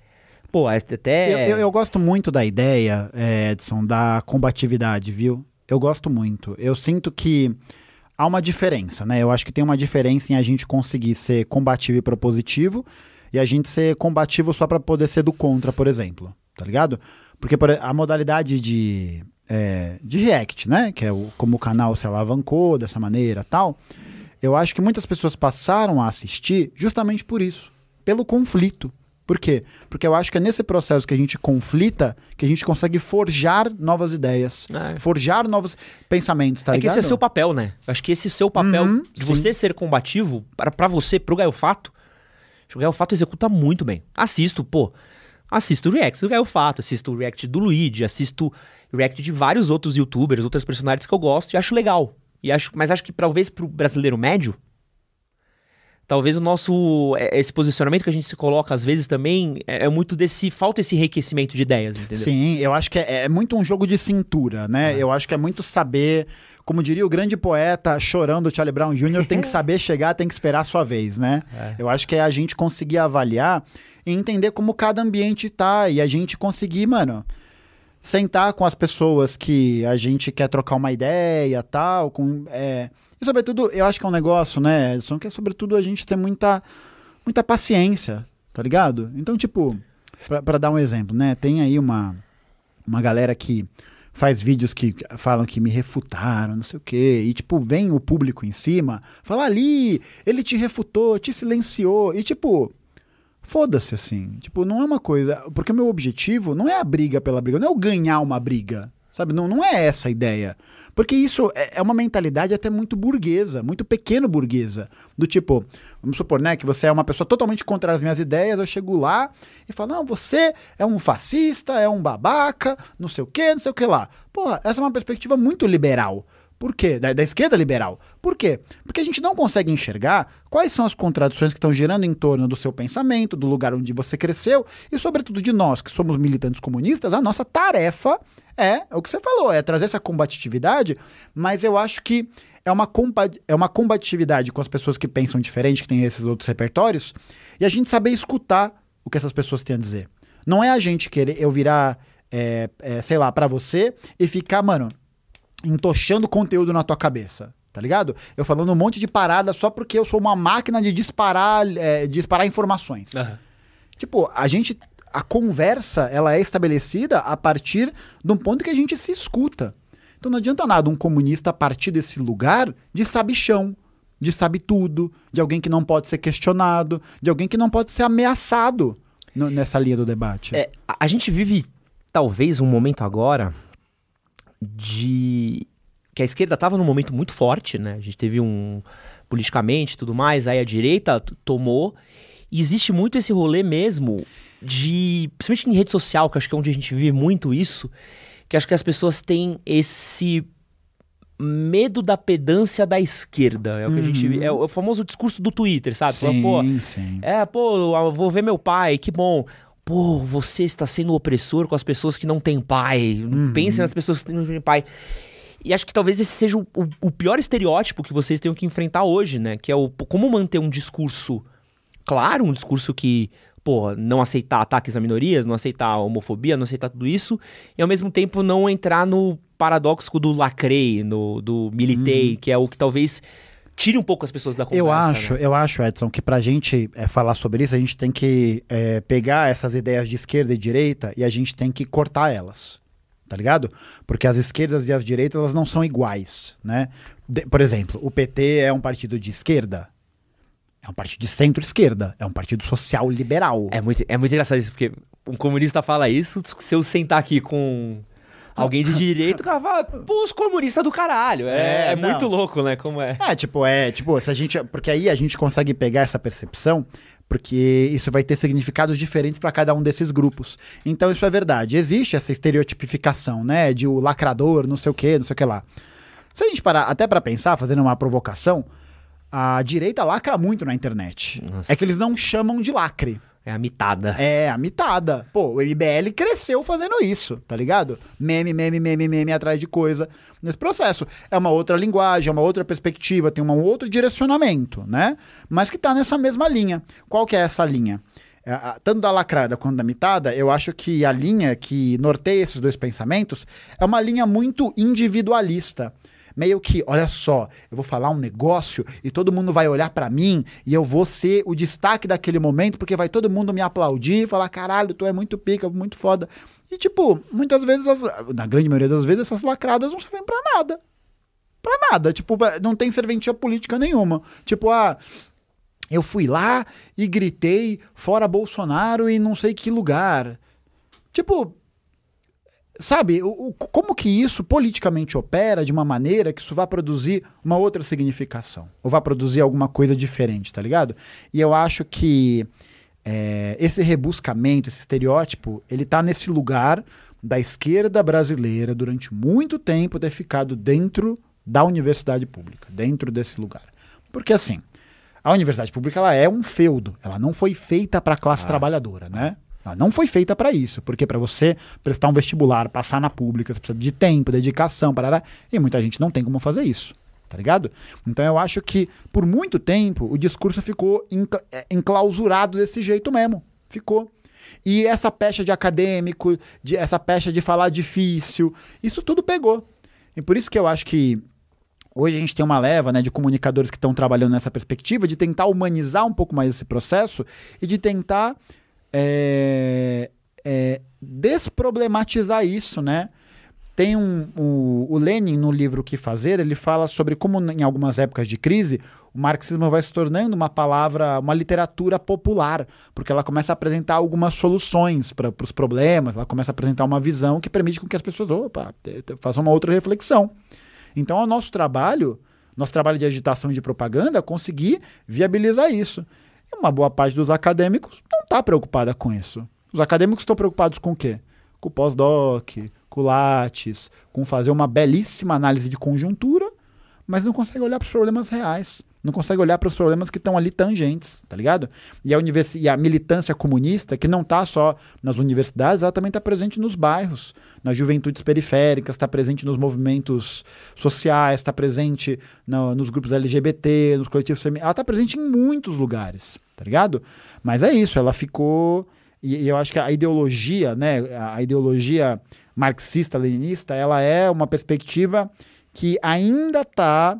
Pô, até... Eu, eu- eu gosto muito da ideia, é, Edson, da combatividade, viu? Eu gosto muito. Eu sinto que há uma diferença, né? Eu acho que tem uma diferença em a gente conseguir ser combativo e propositivo e a gente ser combativo só pra poder ser do contra, por exemplo. Tá ligado? Porque por, a modalidade de, é, de React, né? Que é o, como o canal se alavancou dessa maneira tal. Eu acho que muitas pessoas passaram a assistir justamente por isso. Pelo conflito. Por quê? Porque eu acho que é nesse processo que a gente conflita que a gente consegue forjar novas ideias, É. forjar novos pensamentos, tá é que ligado? esse é seu papel, né? Eu acho que esse seu papel Uhum, de sim. você ser combativo, para pra você, pro Gaio Fato, acho que o Gaio Fato executa muito bem. Assisto, pô. Assisto o react do Gaio Fato, assisto o react do Luigi, assisto o react de vários outros youtubers, outras personagens que eu gosto e acho legal. E acho, mas acho que talvez pro brasileiro médio, talvez o nosso é, esse posicionamento que a gente se coloca às vezes também é, é muito desse falta esse enriquecimento de ideias, entendeu? Sim, eu acho que é, é muito um jogo de cintura, né? Eu acho que é muito saber, como diria o grande poeta chorando Charlie Brown Jr., tem que saber chegar, tem que esperar a sua vez, né? Eu acho que é a gente conseguir avaliar e entender como cada ambiente tá e a gente conseguir, mano, sentar com as pessoas que a gente quer trocar uma ideia, tal, com é... e sobretudo, eu acho que é um negócio, né, Edson, que é sobretudo a gente ter muita muita paciência, tá ligado? Então, tipo, pra dar um exemplo, né, tem aí uma uma galera que faz vídeos que falam que me refutaram, não sei o quê, e tipo, vem o público em cima, fala ali, ele te refutou, te silenciou, e tipo, foda-se assim. Tipo, não é uma coisa. Porque o meu objetivo não é a briga pela briga, não é eu ganhar uma briga. Sabe? Não, não é essa a ideia. Porque isso é é uma mentalidade até muito burguesa, muito pequeno burguesa. Do tipo, vamos supor, né, que você é uma pessoa totalmente contra as minhas ideias, eu chego lá e falo, não, você é um fascista, é um babaca, não sei o que, não sei o que lá. Porra, essa é uma perspectiva muito liberal. Por quê? Da, da esquerda liberal. Por quê? Porque a gente não consegue enxergar quais são as contradições que estão girando em torno do seu pensamento, do lugar onde você cresceu e, sobretudo, de nós que somos militantes comunistas. A nossa tarefa é, é o que você falou, é trazer essa combatividade, mas eu acho que é uma, é uma combatividade com as pessoas que pensam diferente, que têm esses outros repertórios, e a gente saber escutar o que essas pessoas têm a dizer. Não é a gente querer eu virar, é, é, sei lá, pra você e ficar, mano, entochando conteúdo na tua cabeça. Tá ligado? Eu falando um monte de parada só porque eu sou uma máquina de disparar, é, disparar informações. Tipo, a gente. A conversa, ela é estabelecida a partir de um ponto que a gente se escuta. Então não adianta nada um comunista partir desse lugar de sabichão, de sabe tudo, de alguém que não pode ser questionado, de alguém que não pode ser ameaçado no- nessa linha do debate. É, a gente vive, talvez, um momento agora de. que a esquerda estava num momento muito forte, né? A gente teve um. politicamente e tudo mais, aí a direita tomou. E existe muito esse rolê mesmo de. principalmente em rede social, que acho que é onde a gente vive muito isso, que acho que as pessoas têm esse medo da pedância da esquerda. É o que a gente. É o, é o famoso discurso do Twitter, sabe? Fala, pô, sim, sim. é, pô, vou ver meu pai, que bom. Pô, você está sendo opressor com as pessoas que não têm pai. Pense nas pessoas que não têm pai. E acho que talvez esse seja o, o- pior estereótipo que vocês tenham que enfrentar hoje, né? Que é o como manter um discurso claro, um discurso que, pô, não aceitar ataques a minorias, não aceitar a homofobia, não aceitar tudo isso, e ao mesmo tempo não entrar no paradoxo do lacrei, no, do militei, que é o que talvez tire um pouco as pessoas da conversa. Eu acho, né? eu acho, Edson, que pra gente é, falar sobre isso, a gente tem que é, pegar essas ideias de esquerda e direita e a gente tem que cortar elas. Tá ligado? Porque as esquerdas e as direitas elas não são iguais, né? De- por exemplo, o PT é um partido de esquerda. É um partido de centro-esquerda. É um partido social liberal. É muito, é muito engraçado isso, porque um comunista fala isso, se eu sentar aqui com alguém de direito, pô, os comunistas do caralho. É, É, é muito louco, né? Como é. É, tipo, é, tipo, se a gente, porque aí a gente consegue pegar essa percepção, porque isso vai ter significados diferentes para cada um desses grupos. Então isso é verdade. Existe essa estereotipificação, né, de o lacrador, não sei o quê, não sei o que lá. Se a gente parar até para pensar, fazendo uma provocação, a direita lacra muito na internet. Nossa. É que eles não chamam de lacre. É a mitada. É, a mitada. Pô, o MBL cresceu fazendo isso, tá ligado? Meme, meme, meme, meme atrás de coisa nesse processo. É uma outra linguagem, é uma outra perspectiva, tem um outro direcionamento, né? Mas que tá nessa mesma linha. Qual que é essa linha? É, tanto da lacrada quanto da mitada, eu acho que a linha que norteia esses dois pensamentos é uma linha muito individualista. Meio que, olha só, eu vou falar um negócio e todo mundo vai olhar pra mim e eu vou ser o destaque daquele momento porque vai todo mundo me aplaudir e falar: caralho, tu é muito pica, muito foda. E, tipo, muitas vezes, as- na grande maioria das vezes, essas lacradas não servem pra nada. Pra nada. Tipo, não tem serventia política nenhuma. Tipo, ah. Eu fui lá e gritei fora Bolsonaro em não sei que lugar. Tipo, sabe, o, como que isso politicamente opera de uma maneira que isso vai produzir uma outra significação? Ou vai produzir alguma coisa diferente, tá ligado? E eu acho que é, esse rebuscamento, esse estereótipo, ele tá nesse lugar da esquerda brasileira durante muito tempo ter ficado dentro da universidade pública, dentro desse lugar. Porque assim, a universidade pública ela é um feudo, ela não foi feita para a classe trabalhadora, né? Ela não foi feita para isso, porque para você prestar um vestibular, passar na pública, você precisa de tempo, dedicação, parará, e muita gente não tem como fazer isso, tá ligado? Então eu acho que por muito tempo o discurso ficou é, enclausurado desse jeito mesmo, ficou. E essa pecha de acadêmico, de, essa pecha de falar difícil, isso tudo pegou. E por isso que eu acho que Hoje a gente tem uma leva né, de comunicadores que estão trabalhando nessa perspectiva de tentar humanizar um pouco mais esse processo e de tentar é, é, desproblematizar isso, né? Tem um, o, o Lenin, no livro O Que Fazer, ele fala sobre como em algumas épocas de crise o marxismo vai se tornando uma palavra, uma literatura popular, porque ela começa a apresentar algumas soluções para os problemas, ela começa a apresentar uma visão que permite com que as pessoas opa, façam uma outra reflexão. Então, é o nosso trabalho, nosso trabalho de agitação e de propaganda, conseguir viabilizar isso. E uma boa parte dos acadêmicos não está preocupada com isso. Os acadêmicos estão preocupados com o quê? Com o pós-doc, com o Lattes, com fazer uma belíssima análise de conjuntura, mas não conseguem olhar para os problemas reais. Não consegue olhar para os problemas que estão ali tangentes, tá ligado? E a, univers... e a militância comunista, que não está só nas universidades, ela também está presente nos bairros, nas juventudes periféricas, está presente nos movimentos sociais, está presente no, nos grupos LGBT, nos coletivos femininos, ela está presente em muitos lugares, tá ligado? Mas é isso, ela ficou. E eu acho que a ideologia, né, a ideologia marxista-leninista, ela é uma perspectiva que ainda está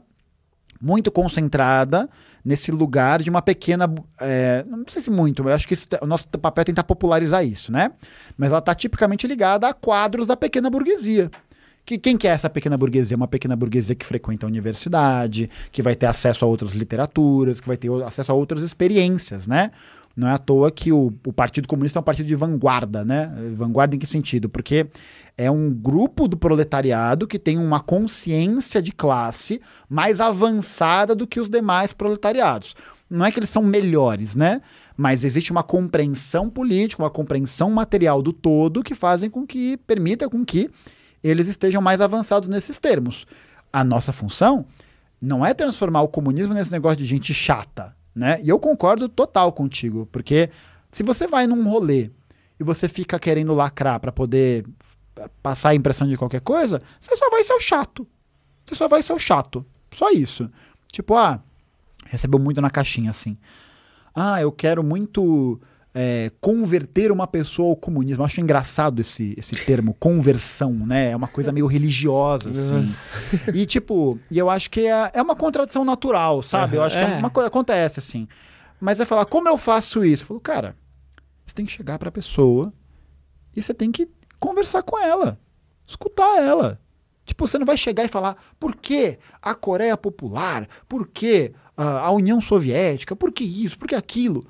muito concentrada nesse lugar de uma pequena. É, não sei se muito, eu acho que isso, o nosso papel é tentar popularizar isso, né? Mas ela está tipicamente ligada a quadros da pequena burguesia. Que, quem que é essa pequena burguesia? Uma pequena burguesia que frequenta a universidade, que vai ter acesso a outras literaturas, que vai ter acesso a outras experiências, né? Não é à toa que o, o Partido Comunista é um partido de vanguarda, né? Vanguarda em que sentido? Porque é um grupo do proletariado que tem uma consciência de classe mais avançada do que os demais proletariados. Não é que eles são melhores, né? Mas existe uma compreensão política, uma compreensão material do todo que fazem com que permita com que eles estejam mais avançados nesses termos. A nossa função não é transformar o comunismo nesse negócio de gente chata, né? E eu concordo total contigo, porque se você vai num rolê e você fica querendo lacrar para poder passar a impressão de qualquer coisa, você só vai ser o chato. Você só vai ser o chato. Só isso. Tipo, ah, recebeu muito na caixinha assim. Ah, eu quero muito é, converter uma pessoa ao comunismo. Eu acho engraçado esse, esse termo, conversão, né? É uma coisa meio religiosa, assim. e, tipo, e eu acho que é, é uma contradição natural, sabe? Eu acho que é, é uma coisa acontece, assim. Mas é falar, como eu faço isso? Eu falo, cara, você tem que chegar pra pessoa e você tem que conversar com ela, escutar ela. Tipo, você não vai chegar e falar por que a Coreia Popular, por que a União Soviética, por que isso, por que aquilo.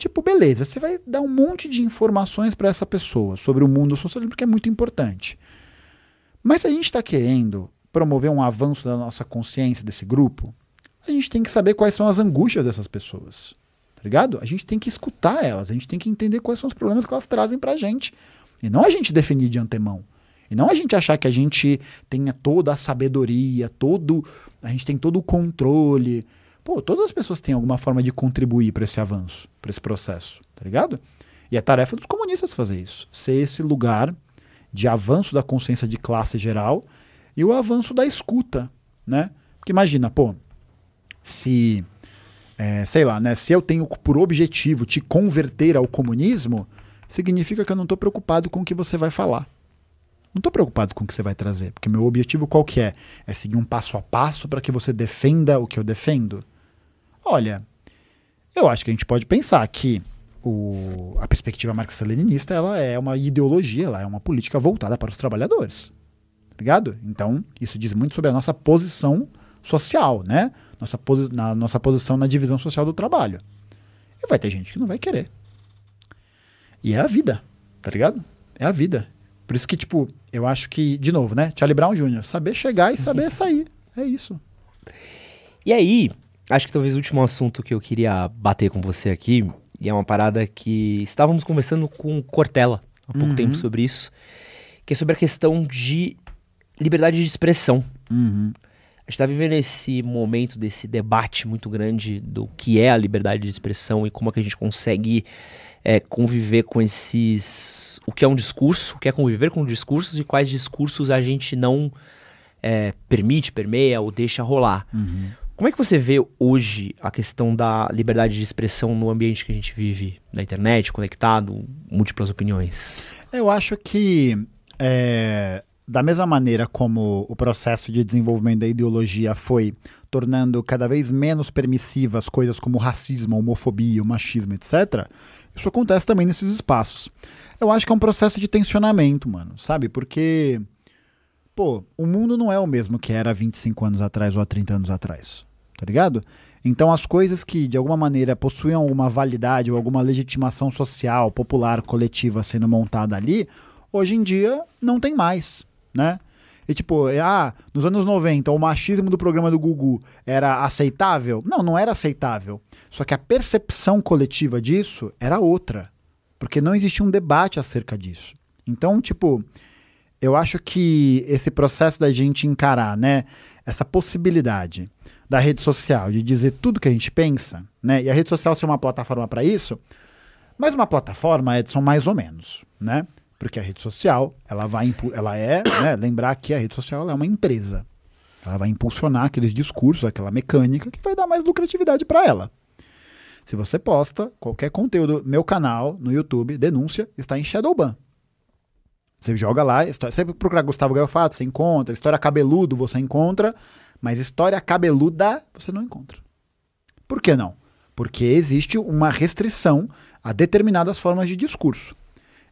Tipo, beleza, você vai dar um monte de informações para essa pessoa sobre o mundo socialismo, que é muito importante. Mas se a gente está querendo promover um avanço da nossa consciência desse grupo, a gente tem que saber quais são as angústias dessas pessoas. Tá ligado? A gente tem que escutar elas, a gente tem que entender quais são os problemas que elas trazem pra gente. E não a gente definir de antemão. E não a gente achar que a gente tenha toda a sabedoria, todo, a gente tem todo o controle. Pô, todas as pessoas têm alguma forma de contribuir para esse avanço, para esse processo, tá ligado? E é tarefa dos comunistas fazer isso, ser esse lugar de avanço da consciência de classe geral e o avanço da escuta, né? Porque imagina, pô, se, é, sei lá, né, se eu tenho por objetivo te converter ao comunismo, significa que eu não estou preocupado com o que você vai falar. Não estou preocupado com o que você vai trazer, porque meu objetivo qual que é? É seguir um passo a passo para que você defenda o que eu defendo? Olha, eu acho que a gente pode pensar que o, a perspectiva marxista-leninista ela é uma ideologia, ela é uma política voltada para os trabalhadores. Tá ligado? Então, isso diz muito sobre a nossa posição social, né? Nossa, posi na, nossa posição na divisão social do trabalho. E vai ter gente que não vai querer. E é a vida, tá ligado? É a vida. Por isso que, tipo, eu acho que, de novo, né? Charlie Brown Jr., saber chegar e saber sair. É isso. E aí, acho que talvez o último assunto que eu queria bater com você aqui, e é uma parada que estávamos conversando com Cortella há pouco uhum. tempo sobre isso, que é sobre a questão de liberdade de expressão. Uhum. A gente está vivendo esse momento desse debate muito grande do que é a liberdade de expressão e como é que a gente consegue é, conviver com esses. O que é um discurso, o que é conviver com discursos e quais discursos a gente não é, permite, permeia ou deixa rolar. Uhum. Como é que você vê hoje a questão da liberdade de expressão no ambiente que a gente vive, na internet, conectado, múltiplas opiniões? Eu acho que, é, da mesma maneira como o processo de desenvolvimento da ideologia foi tornando cada vez menos permissivas coisas como racismo, homofobia, machismo, etc., isso acontece também nesses espaços. Eu acho que é um processo de tensionamento, mano, sabe? Porque, pô, o mundo não é o mesmo que era há 25 anos atrás ou há 30 anos atrás tá ligado? Então as coisas que de alguma maneira possuem alguma validade ou alguma legitimação social, popular, coletiva sendo montada ali, hoje em dia não tem mais, né? E tipo, é, ah, nos anos 90 o machismo do programa do Gugu era aceitável? Não, não era aceitável. Só que a percepção coletiva disso era outra. Porque não existia um debate acerca disso. Então, tipo, eu acho que esse processo da gente encarar, né, essa possibilidade da rede social, de dizer tudo que a gente pensa, né? E a rede social ser uma plataforma para isso, mas uma plataforma, Edson, mais ou menos, né? Porque a rede social, ela vai, ela é, né? lembrar que a rede social é uma empresa. Ela vai impulsionar aqueles discursos, aquela mecânica que vai dar mais lucratividade para ela. Se você posta qualquer conteúdo, meu canal no YouTube, denúncia, está em Shadowban. Você joga lá, história, você procurar Gustavo Gaiofato, você encontra, história cabeludo você encontra, mas história cabeluda você não encontra. Por que não? Porque existe uma restrição a determinadas formas de discurso.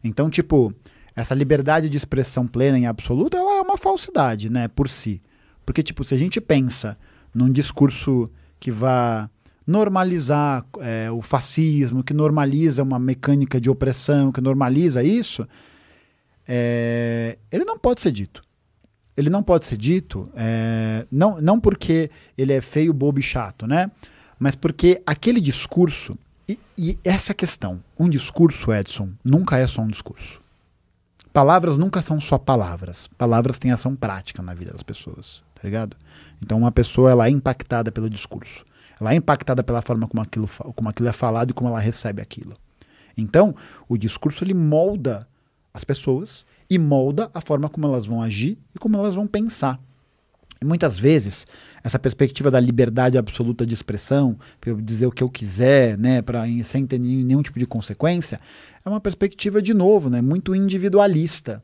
Então, tipo, essa liberdade de expressão plena e absoluta, ela é uma falsidade, né, por si. Porque, tipo, se a gente pensa num discurso que vá normalizar é, o fascismo, que normaliza uma mecânica de opressão, que normaliza isso, é, ele não pode ser dito. Ele não pode ser dito, é, não, não porque ele é feio, bobo e chato, né? Mas porque aquele discurso, e, e essa questão, um discurso, Edson, nunca é só um discurso. Palavras nunca são só palavras. Palavras têm ação prática na vida das pessoas, tá ligado? Então uma pessoa ela é impactada pelo discurso. Ela é impactada pela forma como aquilo, como aquilo é falado e como ela recebe aquilo. Então, o discurso ele molda as pessoas e molda a forma como elas vão agir e como elas vão pensar. E muitas vezes, essa perspectiva da liberdade absoluta de expressão, para eu dizer o que eu quiser, né, pra, sem ter nenhum tipo de consequência, é uma perspectiva, de novo, né, muito individualista.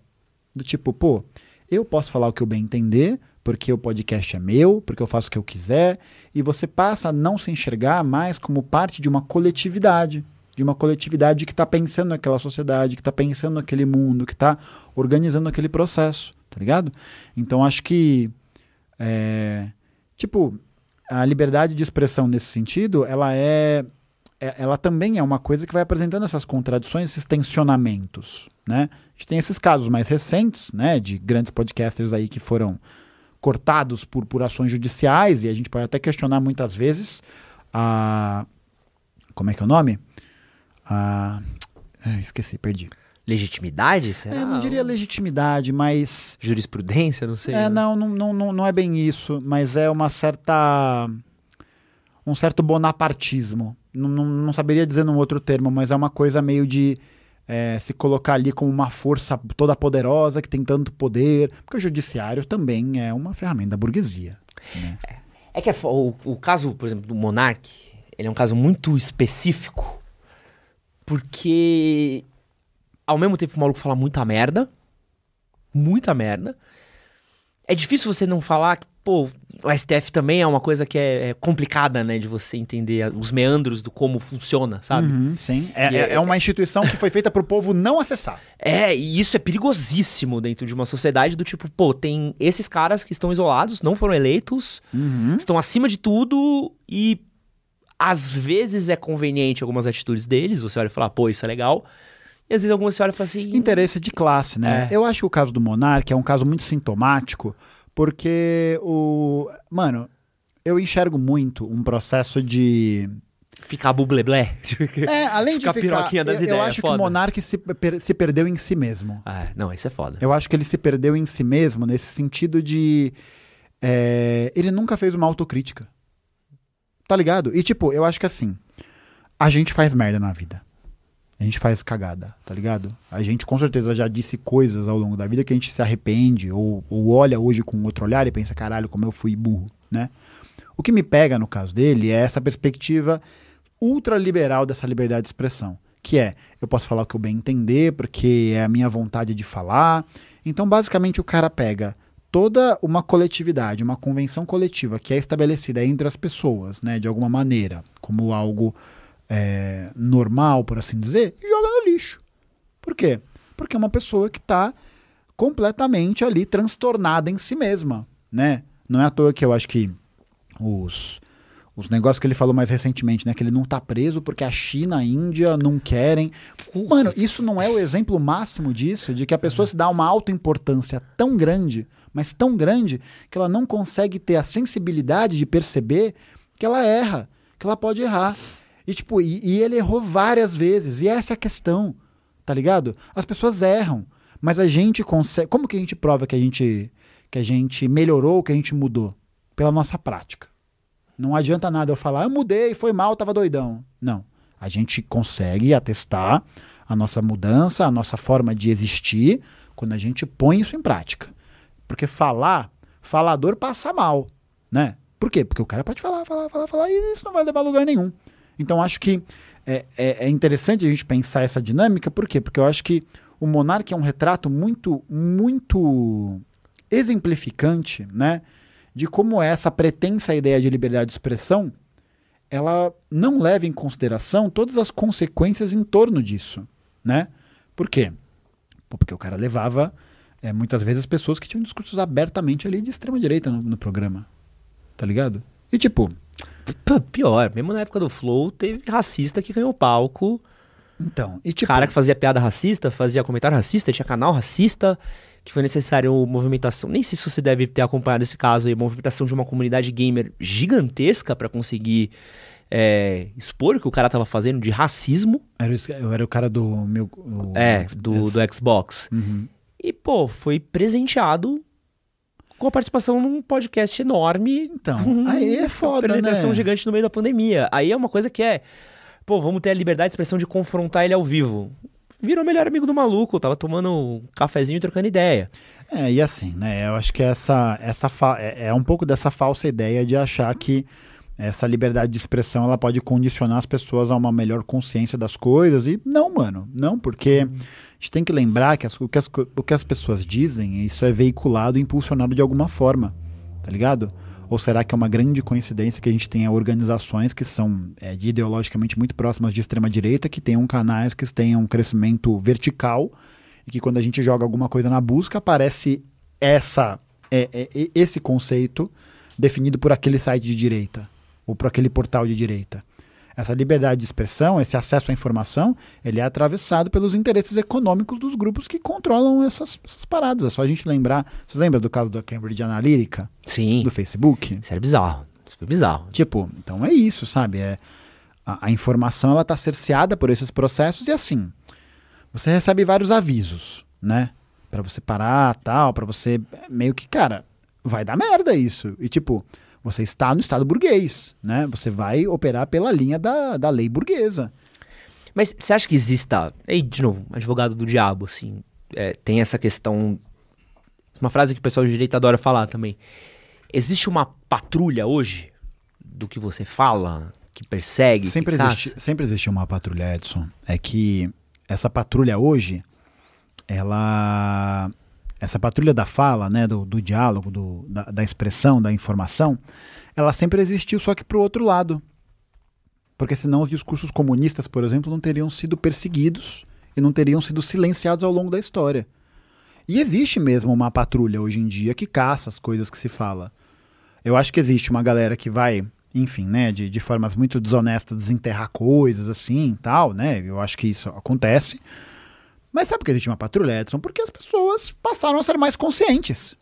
Do tipo, pô, eu posso falar o que eu bem entender, porque o podcast é meu, porque eu faço o que eu quiser, e você passa a não se enxergar mais como parte de uma coletividade de uma coletividade que está pensando naquela sociedade, que está pensando naquele mundo, que está organizando aquele processo, tá ligado? Então acho que, é, tipo, a liberdade de expressão nesse sentido, ela é, é, ela também é uma coisa que vai apresentando essas contradições, esses tensionamentos, né? A gente tem esses casos mais recentes, né, de grandes podcasters aí que foram cortados por, por ações judiciais e a gente pode até questionar muitas vezes a como é que é o nome? A. Ah, esqueci, perdi. Legitimidade? Será? É, não diria legitimidade, mas. Jurisprudência, não sei. É, não, não, não, não é bem isso, mas é uma certa. Um certo bonapartismo. Não, não, não saberia dizer num outro termo, mas é uma coisa meio de é, se colocar ali como uma força toda poderosa que tem tanto poder. Porque o judiciário também é uma ferramenta da burguesia. Né? É, é que é, o, o caso, por exemplo, do Monark, ele é um caso muito específico porque ao mesmo tempo o maluco fala muita merda, muita merda. É difícil você não falar que, pô, o STF também é uma coisa que é, é complicada, né, de você entender os meandros do como funciona, sabe? Uhum, sim. É, é, é, uma instituição que foi feita para o povo não acessar. É, e isso é perigosíssimo dentro de uma sociedade do tipo, pô, tem esses caras que estão isolados, não foram eleitos, uhum. estão acima de tudo e às vezes é conveniente algumas atitudes deles, você olha e fala, pô, isso é legal. E às vezes algumas você olha e fala assim. Interesse de classe, né? É. Eu acho que o caso do Monark é um caso muito sintomático, porque o. Mano, eu enxergo muito um processo de. Ficar bubleblé. É, além de ficar. das eu, ideias, eu acho que o Monark se, per, se perdeu em si mesmo. Ah, não, isso é foda. Eu acho que ele se perdeu em si mesmo nesse sentido de. É, ele nunca fez uma autocrítica. Tá ligado? E tipo, eu acho que assim, a gente faz merda na vida. A gente faz cagada, tá ligado? A gente com certeza já disse coisas ao longo da vida que a gente se arrepende ou, ou olha hoje com outro olhar e pensa, caralho, como eu fui burro, né? O que me pega no caso dele é essa perspectiva ultraliberal dessa liberdade de expressão, que é, eu posso falar o que eu bem entender, porque é a minha vontade de falar. Então, basicamente, o cara pega toda uma coletividade, uma convenção coletiva que é estabelecida entre as pessoas, né, de alguma maneira, como algo é, normal, por assim dizer, joga no lixo. Por quê? Porque é uma pessoa que está completamente ali transtornada em si mesma, né? Não é à toa que eu acho que os os negócios que ele falou mais recentemente, né? Que ele não tá preso porque a China, a Índia não querem. Mano, isso não é o exemplo máximo disso? De que a pessoa se dá uma autoimportância tão grande, mas tão grande, que ela não consegue ter a sensibilidade de perceber que ela erra, que ela pode errar. E, tipo, e, e ele errou várias vezes. E essa é a questão, tá ligado? As pessoas erram, mas a gente consegue. Como que a gente prova que a gente, que a gente melhorou, que a gente mudou? Pela nossa prática Não adianta nada eu falar, eu mudei, foi mal, tava doidão. Não. A gente consegue atestar a nossa mudança, a nossa forma de existir, quando a gente põe isso em prática. Porque falar, falador passa mal, né? Por quê? Porque o cara pode falar, falar, falar, falar e isso não vai levar a lugar nenhum. Então acho que é, é, é interessante a gente pensar essa dinâmica, por quê? Porque eu acho que o Monark é um retrato muito, muito exemplificante, né? De como essa pretensa ideia de liberdade de expressão ela não leva em consideração todas as consequências em torno disso, né? Por quê? Porque o cara levava é, muitas vezes pessoas que tinham discursos abertamente ali de extrema direita no, no programa, tá ligado? E tipo, P- Pior, mesmo na época do Flow, teve racista que ganhou palco. então, e tipo, cara que fazia piada racista, fazia comentário racista, tinha canal racista, que foi necessário movimentação. Nem sei se você deve ter acompanhado esse caso aí, movimentação de uma comunidade gamer gigantesca pra conseguir é, expor o que o cara tava fazendo de racismo. era, o- eu era o cara do meu o- É, do, do Xbox. Uhum. E, pô, foi presenteado com a participação num podcast enorme. Então, aí é uma foda, penetração né? gigante no meio da pandemia. Aí é uma coisa que é, pô, vamos ter a liberdade de expressão de confrontar ele ao vivo. Virou melhor amigo do maluco, tava tomando um cafezinho e trocando ideia. É, e assim, né? Eu acho que essa, essa é, é um pouco dessa falsa ideia de achar que essa liberdade de expressão ela pode condicionar as pessoas a uma melhor consciência das coisas. E não, mano, não, porque a gente tem que lembrar que as- o, que as, o que as pessoas dizem, isso é veiculado e impulsionado de alguma forma, tá ligado? Ou será que é uma grande coincidência que a gente tenha organizações que são é, de ideologicamente muito próximas de extrema-direita, que tenham canais que tenham um crescimento vertical e que quando a gente joga alguma coisa na busca aparece essa é, é, esse conceito definido por aquele site de direita ou por aquele portal de direita. Essa liberdade de expressão, esse acesso à informação, ele é atravessado pelos interesses econômicos dos grupos que controlam essas, essas paradas. É só a gente lembrar. Você lembra do caso da Cambridge Analytica, Sim, do Facebook? isso era bizarro. Isso foi bizarro. Tipo, então é isso, sabe? É, a, a informação ela tá cerceada por esses processos e assim, você recebe vários avisos, né? Pra você parar, tal, pra você meio que, cara, vai dar merda isso. E tipo, você está no estado burguês, né? Você vai operar pela linha da, da lei burguesa. Mas você acha que exista. Aí, de novo, advogado do diabo, assim. é, tem essa questão. Uma frase que o pessoal de direita adora falar também. Existe uma patrulha hoje do que você fala, que persegue, Sempre que existe, caça? sempre existe uma patrulha, Edson. É que essa patrulha hoje, ela. Essa patrulha da fala, né, do, do diálogo, do, da, da expressão, da informação, ela sempre existiu, só que pro outro lado. Porque senão os discursos comunistas, por exemplo, não teriam sido perseguidos e não teriam sido silenciados ao longo da história. E existe mesmo uma patrulha hoje em dia que caça as coisas que se fala. Eu acho que existe uma galera que vai, enfim, né, de, de formas muito desonestas desenterrar coisas assim tal, né? Eu acho que isso acontece. Mas sabe por que existe uma patrulha, Edson? Porque as pessoas passaram a ser mais conscientes.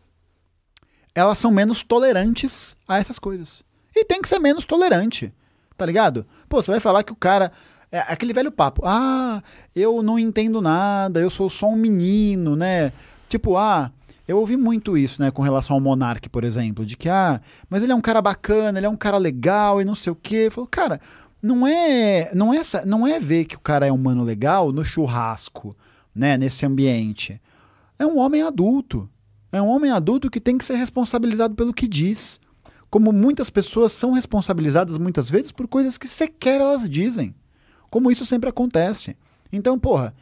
Elas são menos tolerantes a essas coisas. E tem que ser menos tolerante, tá ligado? Pô, você vai falar que o cara. É aquele velho papo. Ah, eu não entendo nada, eu sou só um menino, né? Tipo, ah, eu ouvi muito isso, né, com relação ao Monark, por exemplo, de que, ah, mas ele é um cara bacana, ele é um cara legal e não sei o quê. Falou, cara, não é, não é, não é ver que o cara é um mano legal no churrasco, né, nesse ambiente. É um homem adulto. É um homem adulto que tem que ser responsabilizado pelo que diz. Como muitas pessoas são responsabilizadas muitas vezes por coisas que sequer elas dizem. Como isso sempre acontece. Então, porra,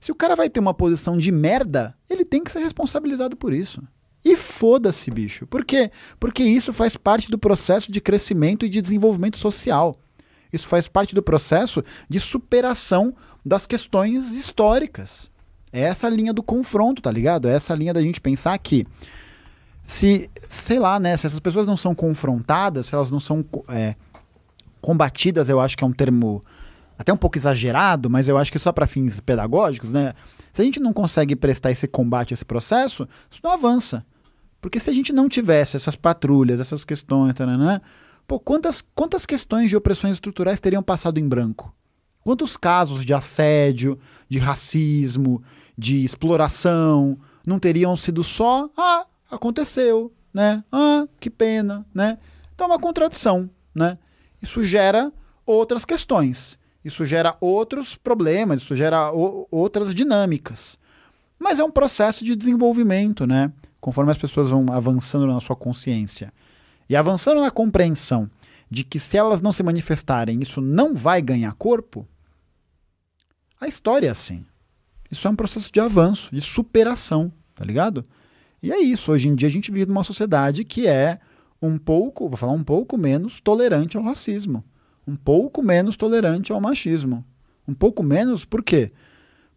se o cara vai ter uma posição de merda, ele tem que ser responsabilizado por isso. E foda-se, bicho. Por quê? Porque isso faz parte do processo de crescimento e de desenvolvimento social. Isso faz parte do processo de superação das questões históricas. É essa linha do confronto, tá ligado? É essa linha da gente pensar que se, sei lá, né, se essas pessoas não são confrontadas, se elas não são é, combatidas, eu acho que é um termo até um pouco exagerado, mas eu acho que só para fins pedagógicos, né? Se a gente não consegue prestar esse combate a esse processo, isso não avança. Porque se a gente não tivesse essas patrulhas, essas questões, taranã, pô, quantas, quantas questões de opressões estruturais teriam passado em branco? Quantos casos de assédio, de racismo, de exploração não teriam sido só, ah, aconteceu, né? Ah, que pena, né? Então é uma contradição. né? Isso gera outras questões. Isso gera outros problemas, isso gera o, outras dinâmicas. Mas é um processo de desenvolvimento, né? Conforme as pessoas vão avançando na sua consciência e avançando na compreensão de que se elas não se manifestarem, isso não vai ganhar corpo, a história é assim. Isso é um processo de avanço, de superação, tá ligado? E é isso. Hoje em dia a gente vive numa sociedade que é um pouco, vou falar um pouco menos tolerante ao racismo, um pouco menos tolerante ao machismo. Um pouco menos, por quê?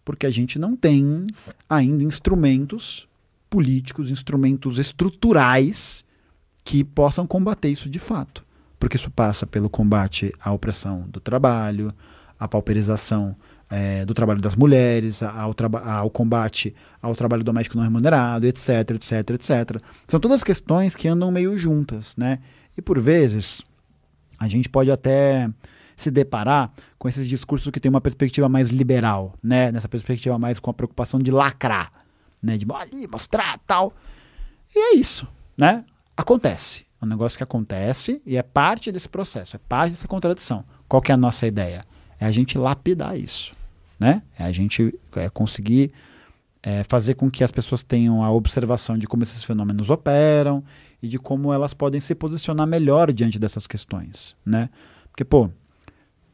Porque a gente não tem ainda instrumentos políticos, instrumentos estruturais que possam combater isso de fato. Porque isso passa pelo combate à opressão do trabalho, à pauperização é, do trabalho das mulheres, ao, ao, combate ao trabalho doméstico não remunerado, etc, etc, etc. São todas questões que andam meio juntas, né? E por vezes a gente pode até se deparar com esses discursos que têm uma perspectiva mais liberal, né? Nessa perspectiva mais com a preocupação de lacrar, né? De ali, mostrar tal. E é isso, né? Acontece. É um negócio que acontece e é parte desse processo, é parte dessa contradição. Qual que é a nossa ideia? É a gente lapidar isso, né? É a gente é, conseguir é, fazer com que as pessoas tenham a observação de como esses fenômenos operam e de como elas podem se posicionar melhor diante dessas questões, né? Porque, pô,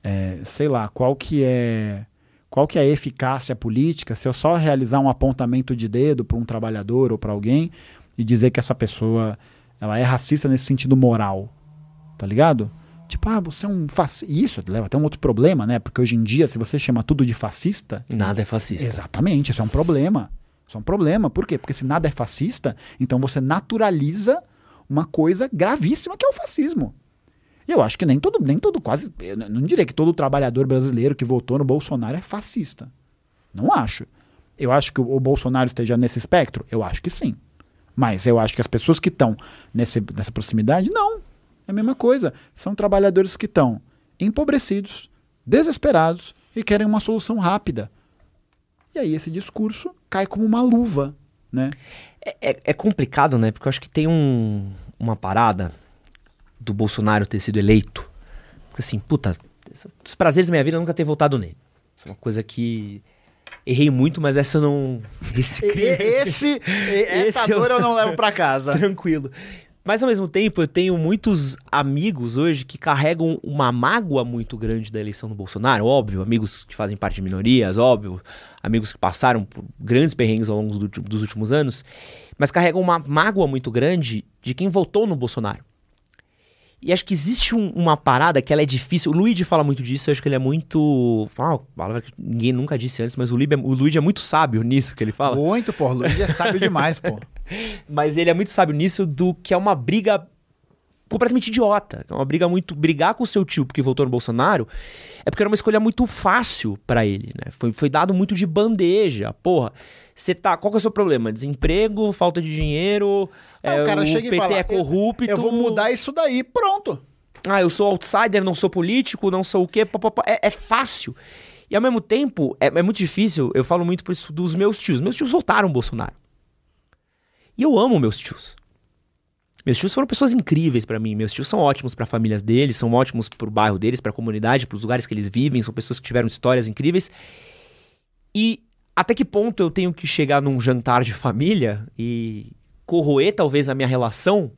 é, sei lá, qual que é qual que é a eficácia política se eu só realizar um apontamento de dedo para um trabalhador ou para alguém e dizer que essa pessoa ela é racista nesse sentido moral, tá ligado? Tipo, ah, você é um fascista. Isso leva até um outro problema, né? Porque hoje em dia, se você chama tudo de fascista. Nada é fascista. Exatamente, isso é um problema. Isso é um problema. Por quê? Porque se nada é fascista, então você naturaliza uma coisa gravíssima que é o fascismo. E eu acho que nem todo, nem todo quase. Eu não diria que todo trabalhador brasileiro que votou no Bolsonaro é fascista. Não acho. Eu acho que o, o Bolsonaro esteja nesse espectro? Eu acho que sim. Mas eu acho que as pessoas que estão nessa proximidade, não. É a mesma coisa. São trabalhadores que estão empobrecidos, desesperados e querem uma solução rápida. E aí esse discurso cai como uma luva, né? É, é, é complicado, né? Porque eu acho que tem um, uma parada do Bolsonaro ter sido eleito. Porque assim, puta, dos prazeres da minha vida eu nunca ter votado nele. Isso é uma coisa que errei muito, mas essa eu não. Esse, esse, essa esse dor eu... eu não levo para casa. Tranquilo. Mas ao mesmo tempo, eu tenho muitos amigos hoje que carregam uma mágoa muito grande da eleição do Bolsonaro, óbvio, amigos que fazem parte de minorias, óbvio, amigos que passaram por grandes perrengues ao longo do, dos últimos anos, mas carregam uma mágoa muito grande de quem votou no Bolsonaro. E acho que existe um, uma parada que ela é difícil. O Luigi fala muito disso, eu acho que ele é muito. Fala uma palavra que ninguém nunca disse antes, mas o Luigi, é, o Luigi é muito sábio nisso que ele fala. Muito, pô. O Luigi é sábio demais, pô. mas ele é muito sábio nisso do que é uma briga completamente idiota. É uma briga muito. Brigar com o seu tio porque votou no Bolsonaro é porque era uma escolha muito fácil para ele, né? Foi, foi dado muito de bandeja. Porra, você tá. Qual que é o seu problema? Desemprego, falta de dinheiro. Ah, é, o cara o chega PT e fala, é corrupto. Eu, eu vou mudar isso daí, pronto. Ah, eu sou outsider, não sou político, não sou o quê. É, é fácil. E ao mesmo tempo, é, é, muito difícil. Eu falo muito por isso dos meus tios. Meus tios votaram Bolsonaro. E eu amo meus tios. Meus tios foram pessoas incríveis para mim. Meus tios são ótimos para famílias deles, são ótimos pro bairro deles, para a comunidade, para os lugares que eles vivem. São pessoas que tiveram histórias incríveis. E até que ponto eu tenho que chegar num jantar de família e corroer talvez a minha relação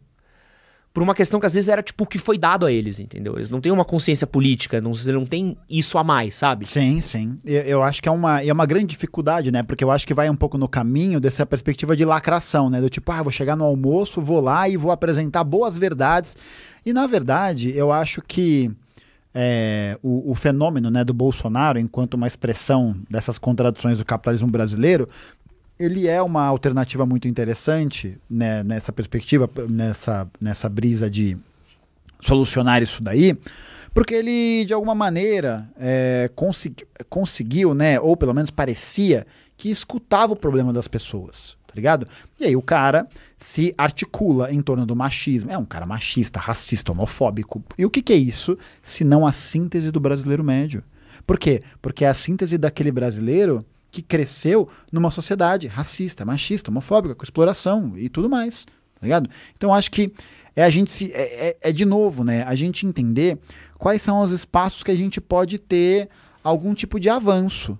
por uma questão que às vezes era tipo o que foi dado a eles, entendeu? Eles não têm uma consciência política, não, não tem isso a mais, sabe? Sim, sim. Eu, eu, acho que é uma, é uma grande dificuldade, né? Porque eu acho que vai um pouco no caminho dessa perspectiva de lacração, né? Do tipo, ah, vou chegar no almoço, vou lá e vou apresentar boas verdades. E na verdade, eu acho que é, o, o, fenômeno né, do Bolsonaro, enquanto uma expressão dessas contradições do capitalismo brasileiro, ele é uma alternativa muito interessante né, nessa perspectiva, nessa, nessa brisa de solucionar isso daí, porque ele, de alguma maneira, é, consegui, conseguiu, né, ou pelo menos parecia, que escutava o problema das pessoas, tá ligado? E aí o cara se articula em torno do machismo. É um cara machista, racista, homofóbico. E o que, que é isso, se não a síntese do brasileiro médio? Por quê? Porque é a síntese daquele brasileiro que cresceu numa sociedade racista, machista, homofóbica, com exploração e tudo mais, tá ligado? Então acho que É a gente se. É, é, é de novo, né? A gente entender quais são os espaços que a gente pode ter algum tipo de avanço.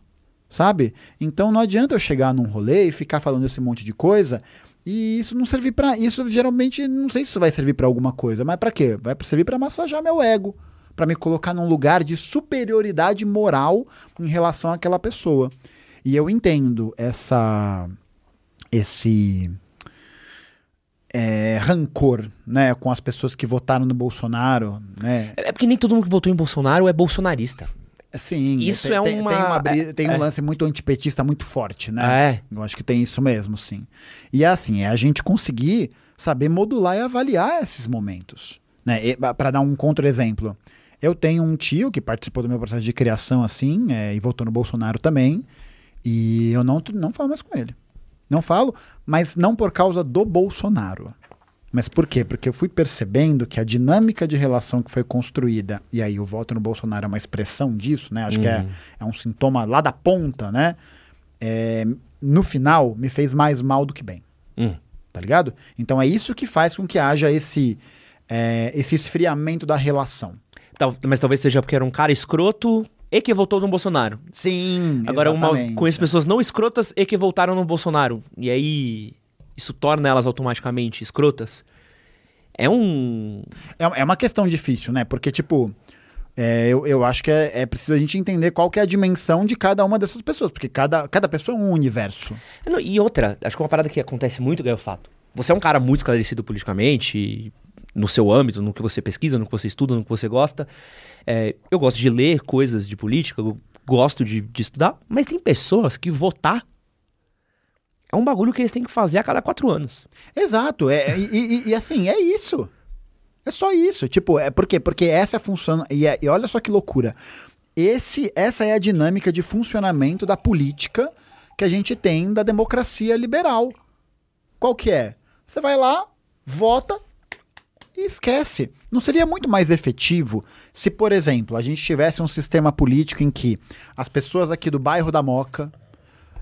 Sabe? Então não adianta eu chegar num rolê e ficar falando esse monte de coisa e isso não servir para isso geralmente não sei se isso vai servir para alguma coisa, mas para quê? Vai servir para massagear meu ego, para me colocar num lugar de superioridade moral em relação àquela pessoa. E eu entendo essa esse é, rancor, né, com as pessoas que votaram no Bolsonaro, né? É porque nem todo mundo que votou em Bolsonaro é bolsonarista. Sim, Isso tem, é uma- tem, uma bri- é- tem um é. lance muito antipetista muito forte, né? Ah, é? Eu acho que tem isso mesmo, sim. E é assim, é a gente conseguir saber modular e avaliar esses momentos, né? Para dar um contra-exemplo, eu tenho um tio que participou do meu processo de criação assim, é, e votou no Bolsonaro também, e eu não não falo mais com ele. Não falo, mas não por causa do Bolsonaro. Mas por quê? Porque eu fui percebendo que a dinâmica de relação que foi construída, e aí o voto no Bolsonaro é uma expressão disso, né? Acho que é, é um sintoma lá da ponta, né? É, no final, me fez mais mal do que bem. Hum. Tá ligado? Então é isso que faz com que haja esse, é, esse esfriamento da relação. Tal- mas talvez seja porque era um cara escroto e que votou no Bolsonaro. Sim, Agora, uma, exatamente. conheço pessoas não escrotas e que votaram no Bolsonaro. E aí, isso torna elas automaticamente escrotas. É um. É, é uma questão difícil, né? Porque, tipo, é, eu, eu acho que é, é preciso a gente entender qual que é a dimensão de cada uma dessas pessoas, porque cada, cada pessoa é um universo. Não, E outra, acho que uma parada que acontece muito, é o fato. Você é um cara muito esclarecido politicamente, no seu âmbito, no que você pesquisa, no que você estuda, no que você gosta. É, eu gosto de ler coisas de política, eu gosto de, de estudar, mas tem pessoas que votar é um bagulho que eles têm que fazer a cada quatro anos. Exato, é, e, e- e, assim, é isso. É só isso. Tipo, é por quê? Porque essa é a função. E, é- e olha só que loucura. Esse, essa é a dinâmica de funcionamento da política que a gente tem da democracia liberal. Qual que é? Você vai lá, vota e esquece. Não seria muito mais efetivo se, por exemplo, a gente tivesse um sistema político em que as pessoas aqui do bairro da Moca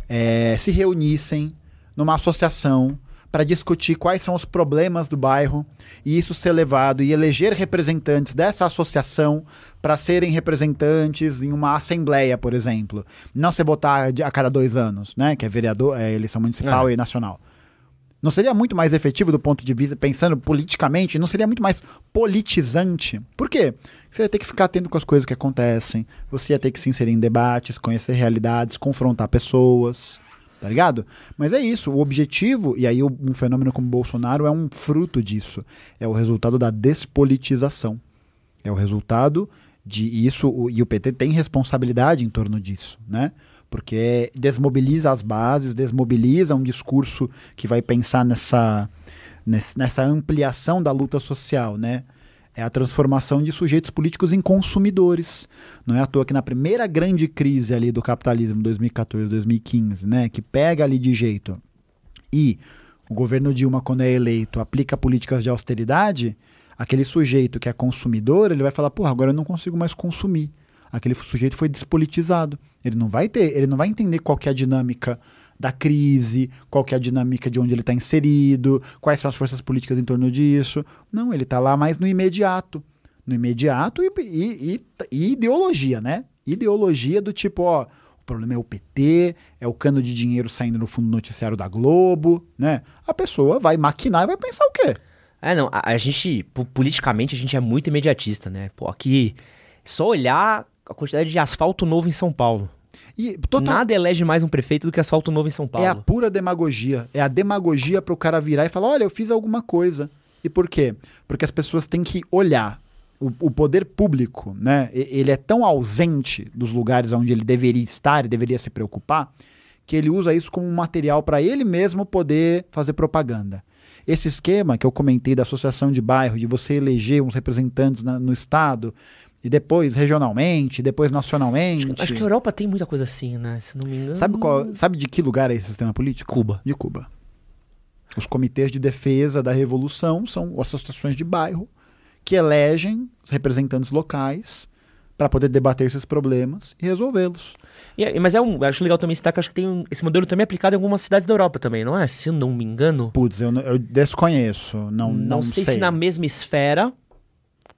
eh, se reunissem numa associação para discutir quais são os problemas do bairro e isso ser levado e eleger representantes dessa associação para serem representantes em uma assembleia, por exemplo. Não se botar de- a cada dois anos, né? Que é vereador, é eleição municipal É. e nacional. Não seria muito mais efetivo do ponto de vista, pensando politicamente, não seria muito mais politizante? Por quê? Você ia ter que ficar atento com as coisas que acontecem, você ia ter que se inserir em debates, conhecer realidades, confrontar pessoas, tá ligado? Mas é isso, o objetivo, e aí um fenômeno como Bolsonaro é um fruto disso, é o resultado da despolitização. É o resultado de isso, e o PT tem responsabilidade em torno disso, né? Porque desmobiliza as bases, desmobiliza um discurso que vai pensar nessa, ness- nessa ampliação da luta social, né? É a transformação de sujeitos políticos em consumidores. Não é à toa que na primeira grande crise ali do capitalismo, 2014, 2015, né? Que pega ali de jeito e o governo Dilma, quando é eleito, aplica políticas de austeridade, aquele sujeito que é consumidor, ele vai falar, porra, agora eu não consigo mais consumir. Aquele sujeito foi despolitizado. Ele não vai ter, ele não vai entender qual é a dinâmica da crise, qual é a dinâmica de onde ele está inserido, quais são as forças políticas em torno disso. Não, ele está lá mais no imediato. No imediato e, e- e- e ideologia, né? Ideologia do tipo, ó, o problema é o PT, é o cano de dinheiro saindo no fundo noticiário da Globo, né? A pessoa vai maquinar e vai pensar o quê? É, não, a, a gente, po- politicamente, a gente é muito imediatista, né? Pô, aqui, só olhar a quantidade de asfalto novo em São Paulo. E total, Nada elege mais um prefeito do que asfalto novo em São Paulo. É a pura demagogia. É a demagogia para o cara virar e falar: olha, eu fiz alguma coisa. E por quê? Porque as pessoas têm que olhar. O, o poder público, né? Ele é tão ausente dos lugares onde ele deveria estar e deveria se preocupar, que ele usa isso como um material para ele mesmo poder fazer propaganda. Esse esquema que eu comentei da associação de bairro, de você eleger uns representantes na- no estado, e depois regionalmente, depois nacionalmente. Acho que a Europa tem muita coisa assim, né? Se não me engano. Sabe, qual, sabe de que lugar é esse sistema político? Cuba. De Cuba. Os comitês de defesa da revolução são associações de bairro que elegem representantes locais para poder debater esses problemas e resolvê-los. É- mas é um. Acho legal também citar que acho que tem um- esse modelo também é aplicado em algumas cidades da Europa também, não é? Se eu não me engano. Putz, eu, não- eu desconheço, não, não, sei, se na mesma esfera,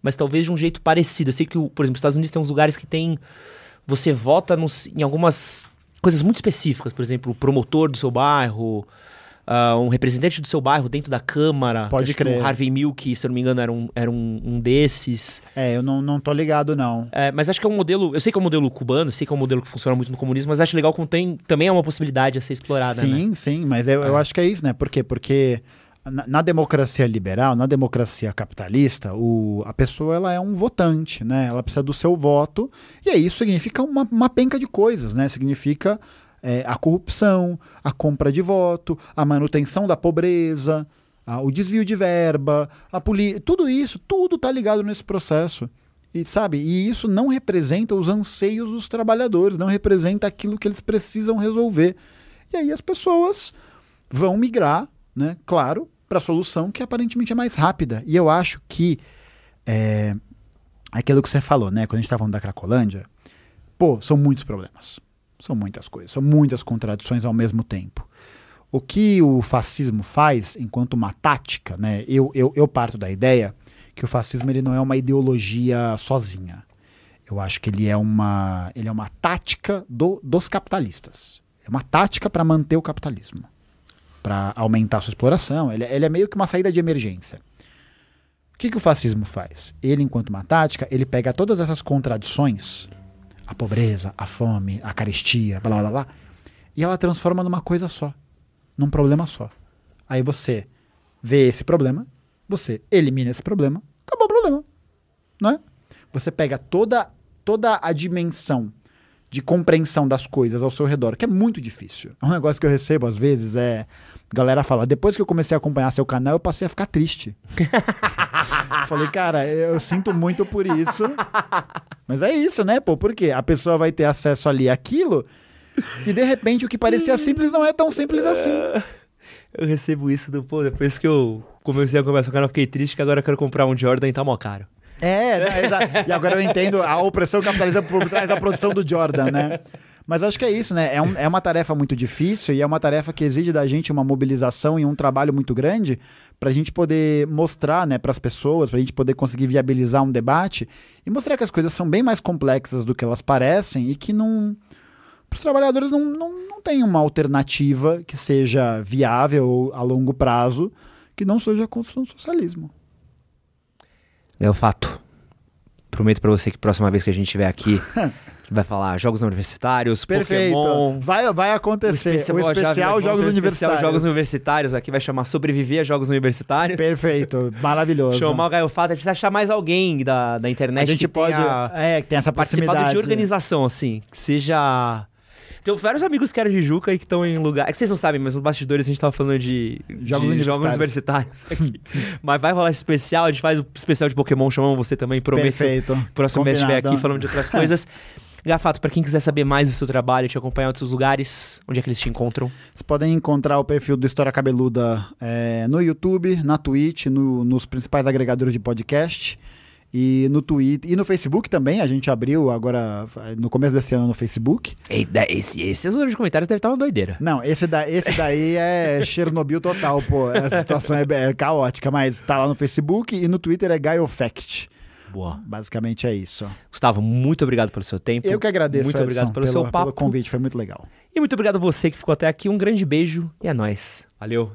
mas talvez de um jeito parecido. Eu sei que, o- por exemplo, os Estados Unidos tem uns lugares que tem. Você vota nos- em algumas coisas muito específicas, por exemplo, o promotor do seu bairro, ah, um representante do seu bairro dentro da Câmara. Pode que crer. O Harvey Milk, se eu não me engano, era um, era um, um desses. É, eu não, não tô ligado, não. É, mas acho que é um modelo. Eu sei que é um modelo cubano, sei que é um modelo que funciona muito no comunismo, mas acho legal como tem, também é uma possibilidade a ser explorada. né? Sim, sim, mas eu, eu acho que é isso, né? Por quê? Porque na, na democracia liberal, na democracia capitalista, o, a pessoa ela é um votante, né? Ela precisa do seu voto, e aí isso significa uma, uma penca de coisas, né? Significa é, a corrupção, a compra de voto, a manutenção da pobreza, a- o desvio de verba, a tudo isso, tudo tá ligado nesse processo. E sabe, e isso não representa os anseios dos trabalhadores, não representa aquilo que eles precisam resolver. E aí as pessoas vão migrar, né, claro, para a solução que aparentemente é mais rápida. E eu acho que é, aquilo que você falou, né, quando a gente estava falando da Cracolândia, pô, são muitos problemas. São muitas coisas, são muitas contradições ao mesmo tempo. O que o fascismo faz enquanto uma tática, né, eu, eu, eu parto da ideia que o fascismo ele não é uma ideologia sozinha. Eu acho que ele é uma, ele é uma tática do, dos capitalistas. É uma tática para manter o capitalismo, para aumentar sua exploração. Ele, ele é meio que uma saída de emergência. O que, que o fascismo faz? Ele, enquanto uma tática, ele pega todas essas contradições, a pobreza, a fome, a carestia, blá blá blá, e ela transforma numa coisa só, num problema só. Aí você vê esse problema, você elimina esse problema, acabou o problema, não é? Você pega toda toda a dimensão de compreensão das coisas ao seu redor, que é muito difícil. Um negócio que eu recebo às vezes é. Galera fala, depois que eu comecei a acompanhar seu canal, eu passei a ficar triste. Falei, cara, eu sinto muito por isso. Mas é isso, né, pô? Porque a pessoa vai ter acesso ali àquilo e de repente o que parecia simples não é tão simples assim. Eu recebo isso do, pô, depois que eu comecei a conversar com o cara, eu fiquei triste que agora eu quero comprar um Jordan e tá mó caro. É, né. E agora eu entendo a opressão capitalista por trás da produção do Jordan, né? Mas acho que é isso, né? É, um- é uma tarefa muito difícil e é uma tarefa que exige da gente uma mobilização e um trabalho muito grande para a gente poder mostrar, né, para as pessoas, para a gente poder conseguir viabilizar um debate e mostrar que as coisas são bem mais complexas do que elas parecem e que não. Para os trabalhadores não, não, não tem uma alternativa que seja viável a longo prazo que não seja a construção do socialismo. É o fato. Prometo pra você que próxima vez que a gente estiver aqui, vai falar jogos universitários, Perfeito. Pokémon. Vai, vai acontecer. O especial, já- já- vamos Jogos especial Universitários. Jogos Universitários aqui vai chamar Sobreviver a Jogos Universitários. Perfeito. Maravilhoso. Chamar o Gaio Fato, a gente precisa achar mais alguém da, da internet A gente que pode. tenha É, que tem essa proximidade. de organização, assim, que seja... Tem vários amigos que eram de Juca e que estão em lugar... É que vocês não sabem, mas nos bastidores a gente tava falando de Jogos de jogos universitários. aqui. mas vai rolar esse especial, a gente faz o especial de Pokémon, chamamos você também, prometo. Perfeito. Próximo mês estiver aqui falando de outras coisas. Gafato, pra quem quiser saber mais do seu trabalho, te acompanhar em outros lugares, onde é que eles te encontram? Vocês podem encontrar o perfil do História Cabeluda é, no YouTube, na Twitch, no- nos principais agregadores de podcast. E no Twitter. E no Facebook também. A gente abriu agora, no começo desse ano, no Facebook. Ei, da- esse, esse zona de comentários deve estar uma doideira. Não, esse, da, esse daí é Chernobyl total, pô. Essa situação é, é caótica, mas tá lá no Facebook e no Twitter é GaioFact. Boa. Basicamente é isso. Gustavo, muito obrigado pelo seu tempo. Eu que agradeço, Muito Edson, obrigado pelo, pelo, seu papo. pelo convite, foi muito legal. E muito obrigado a você que ficou até aqui. Um grande beijo e é nóis. Valeu.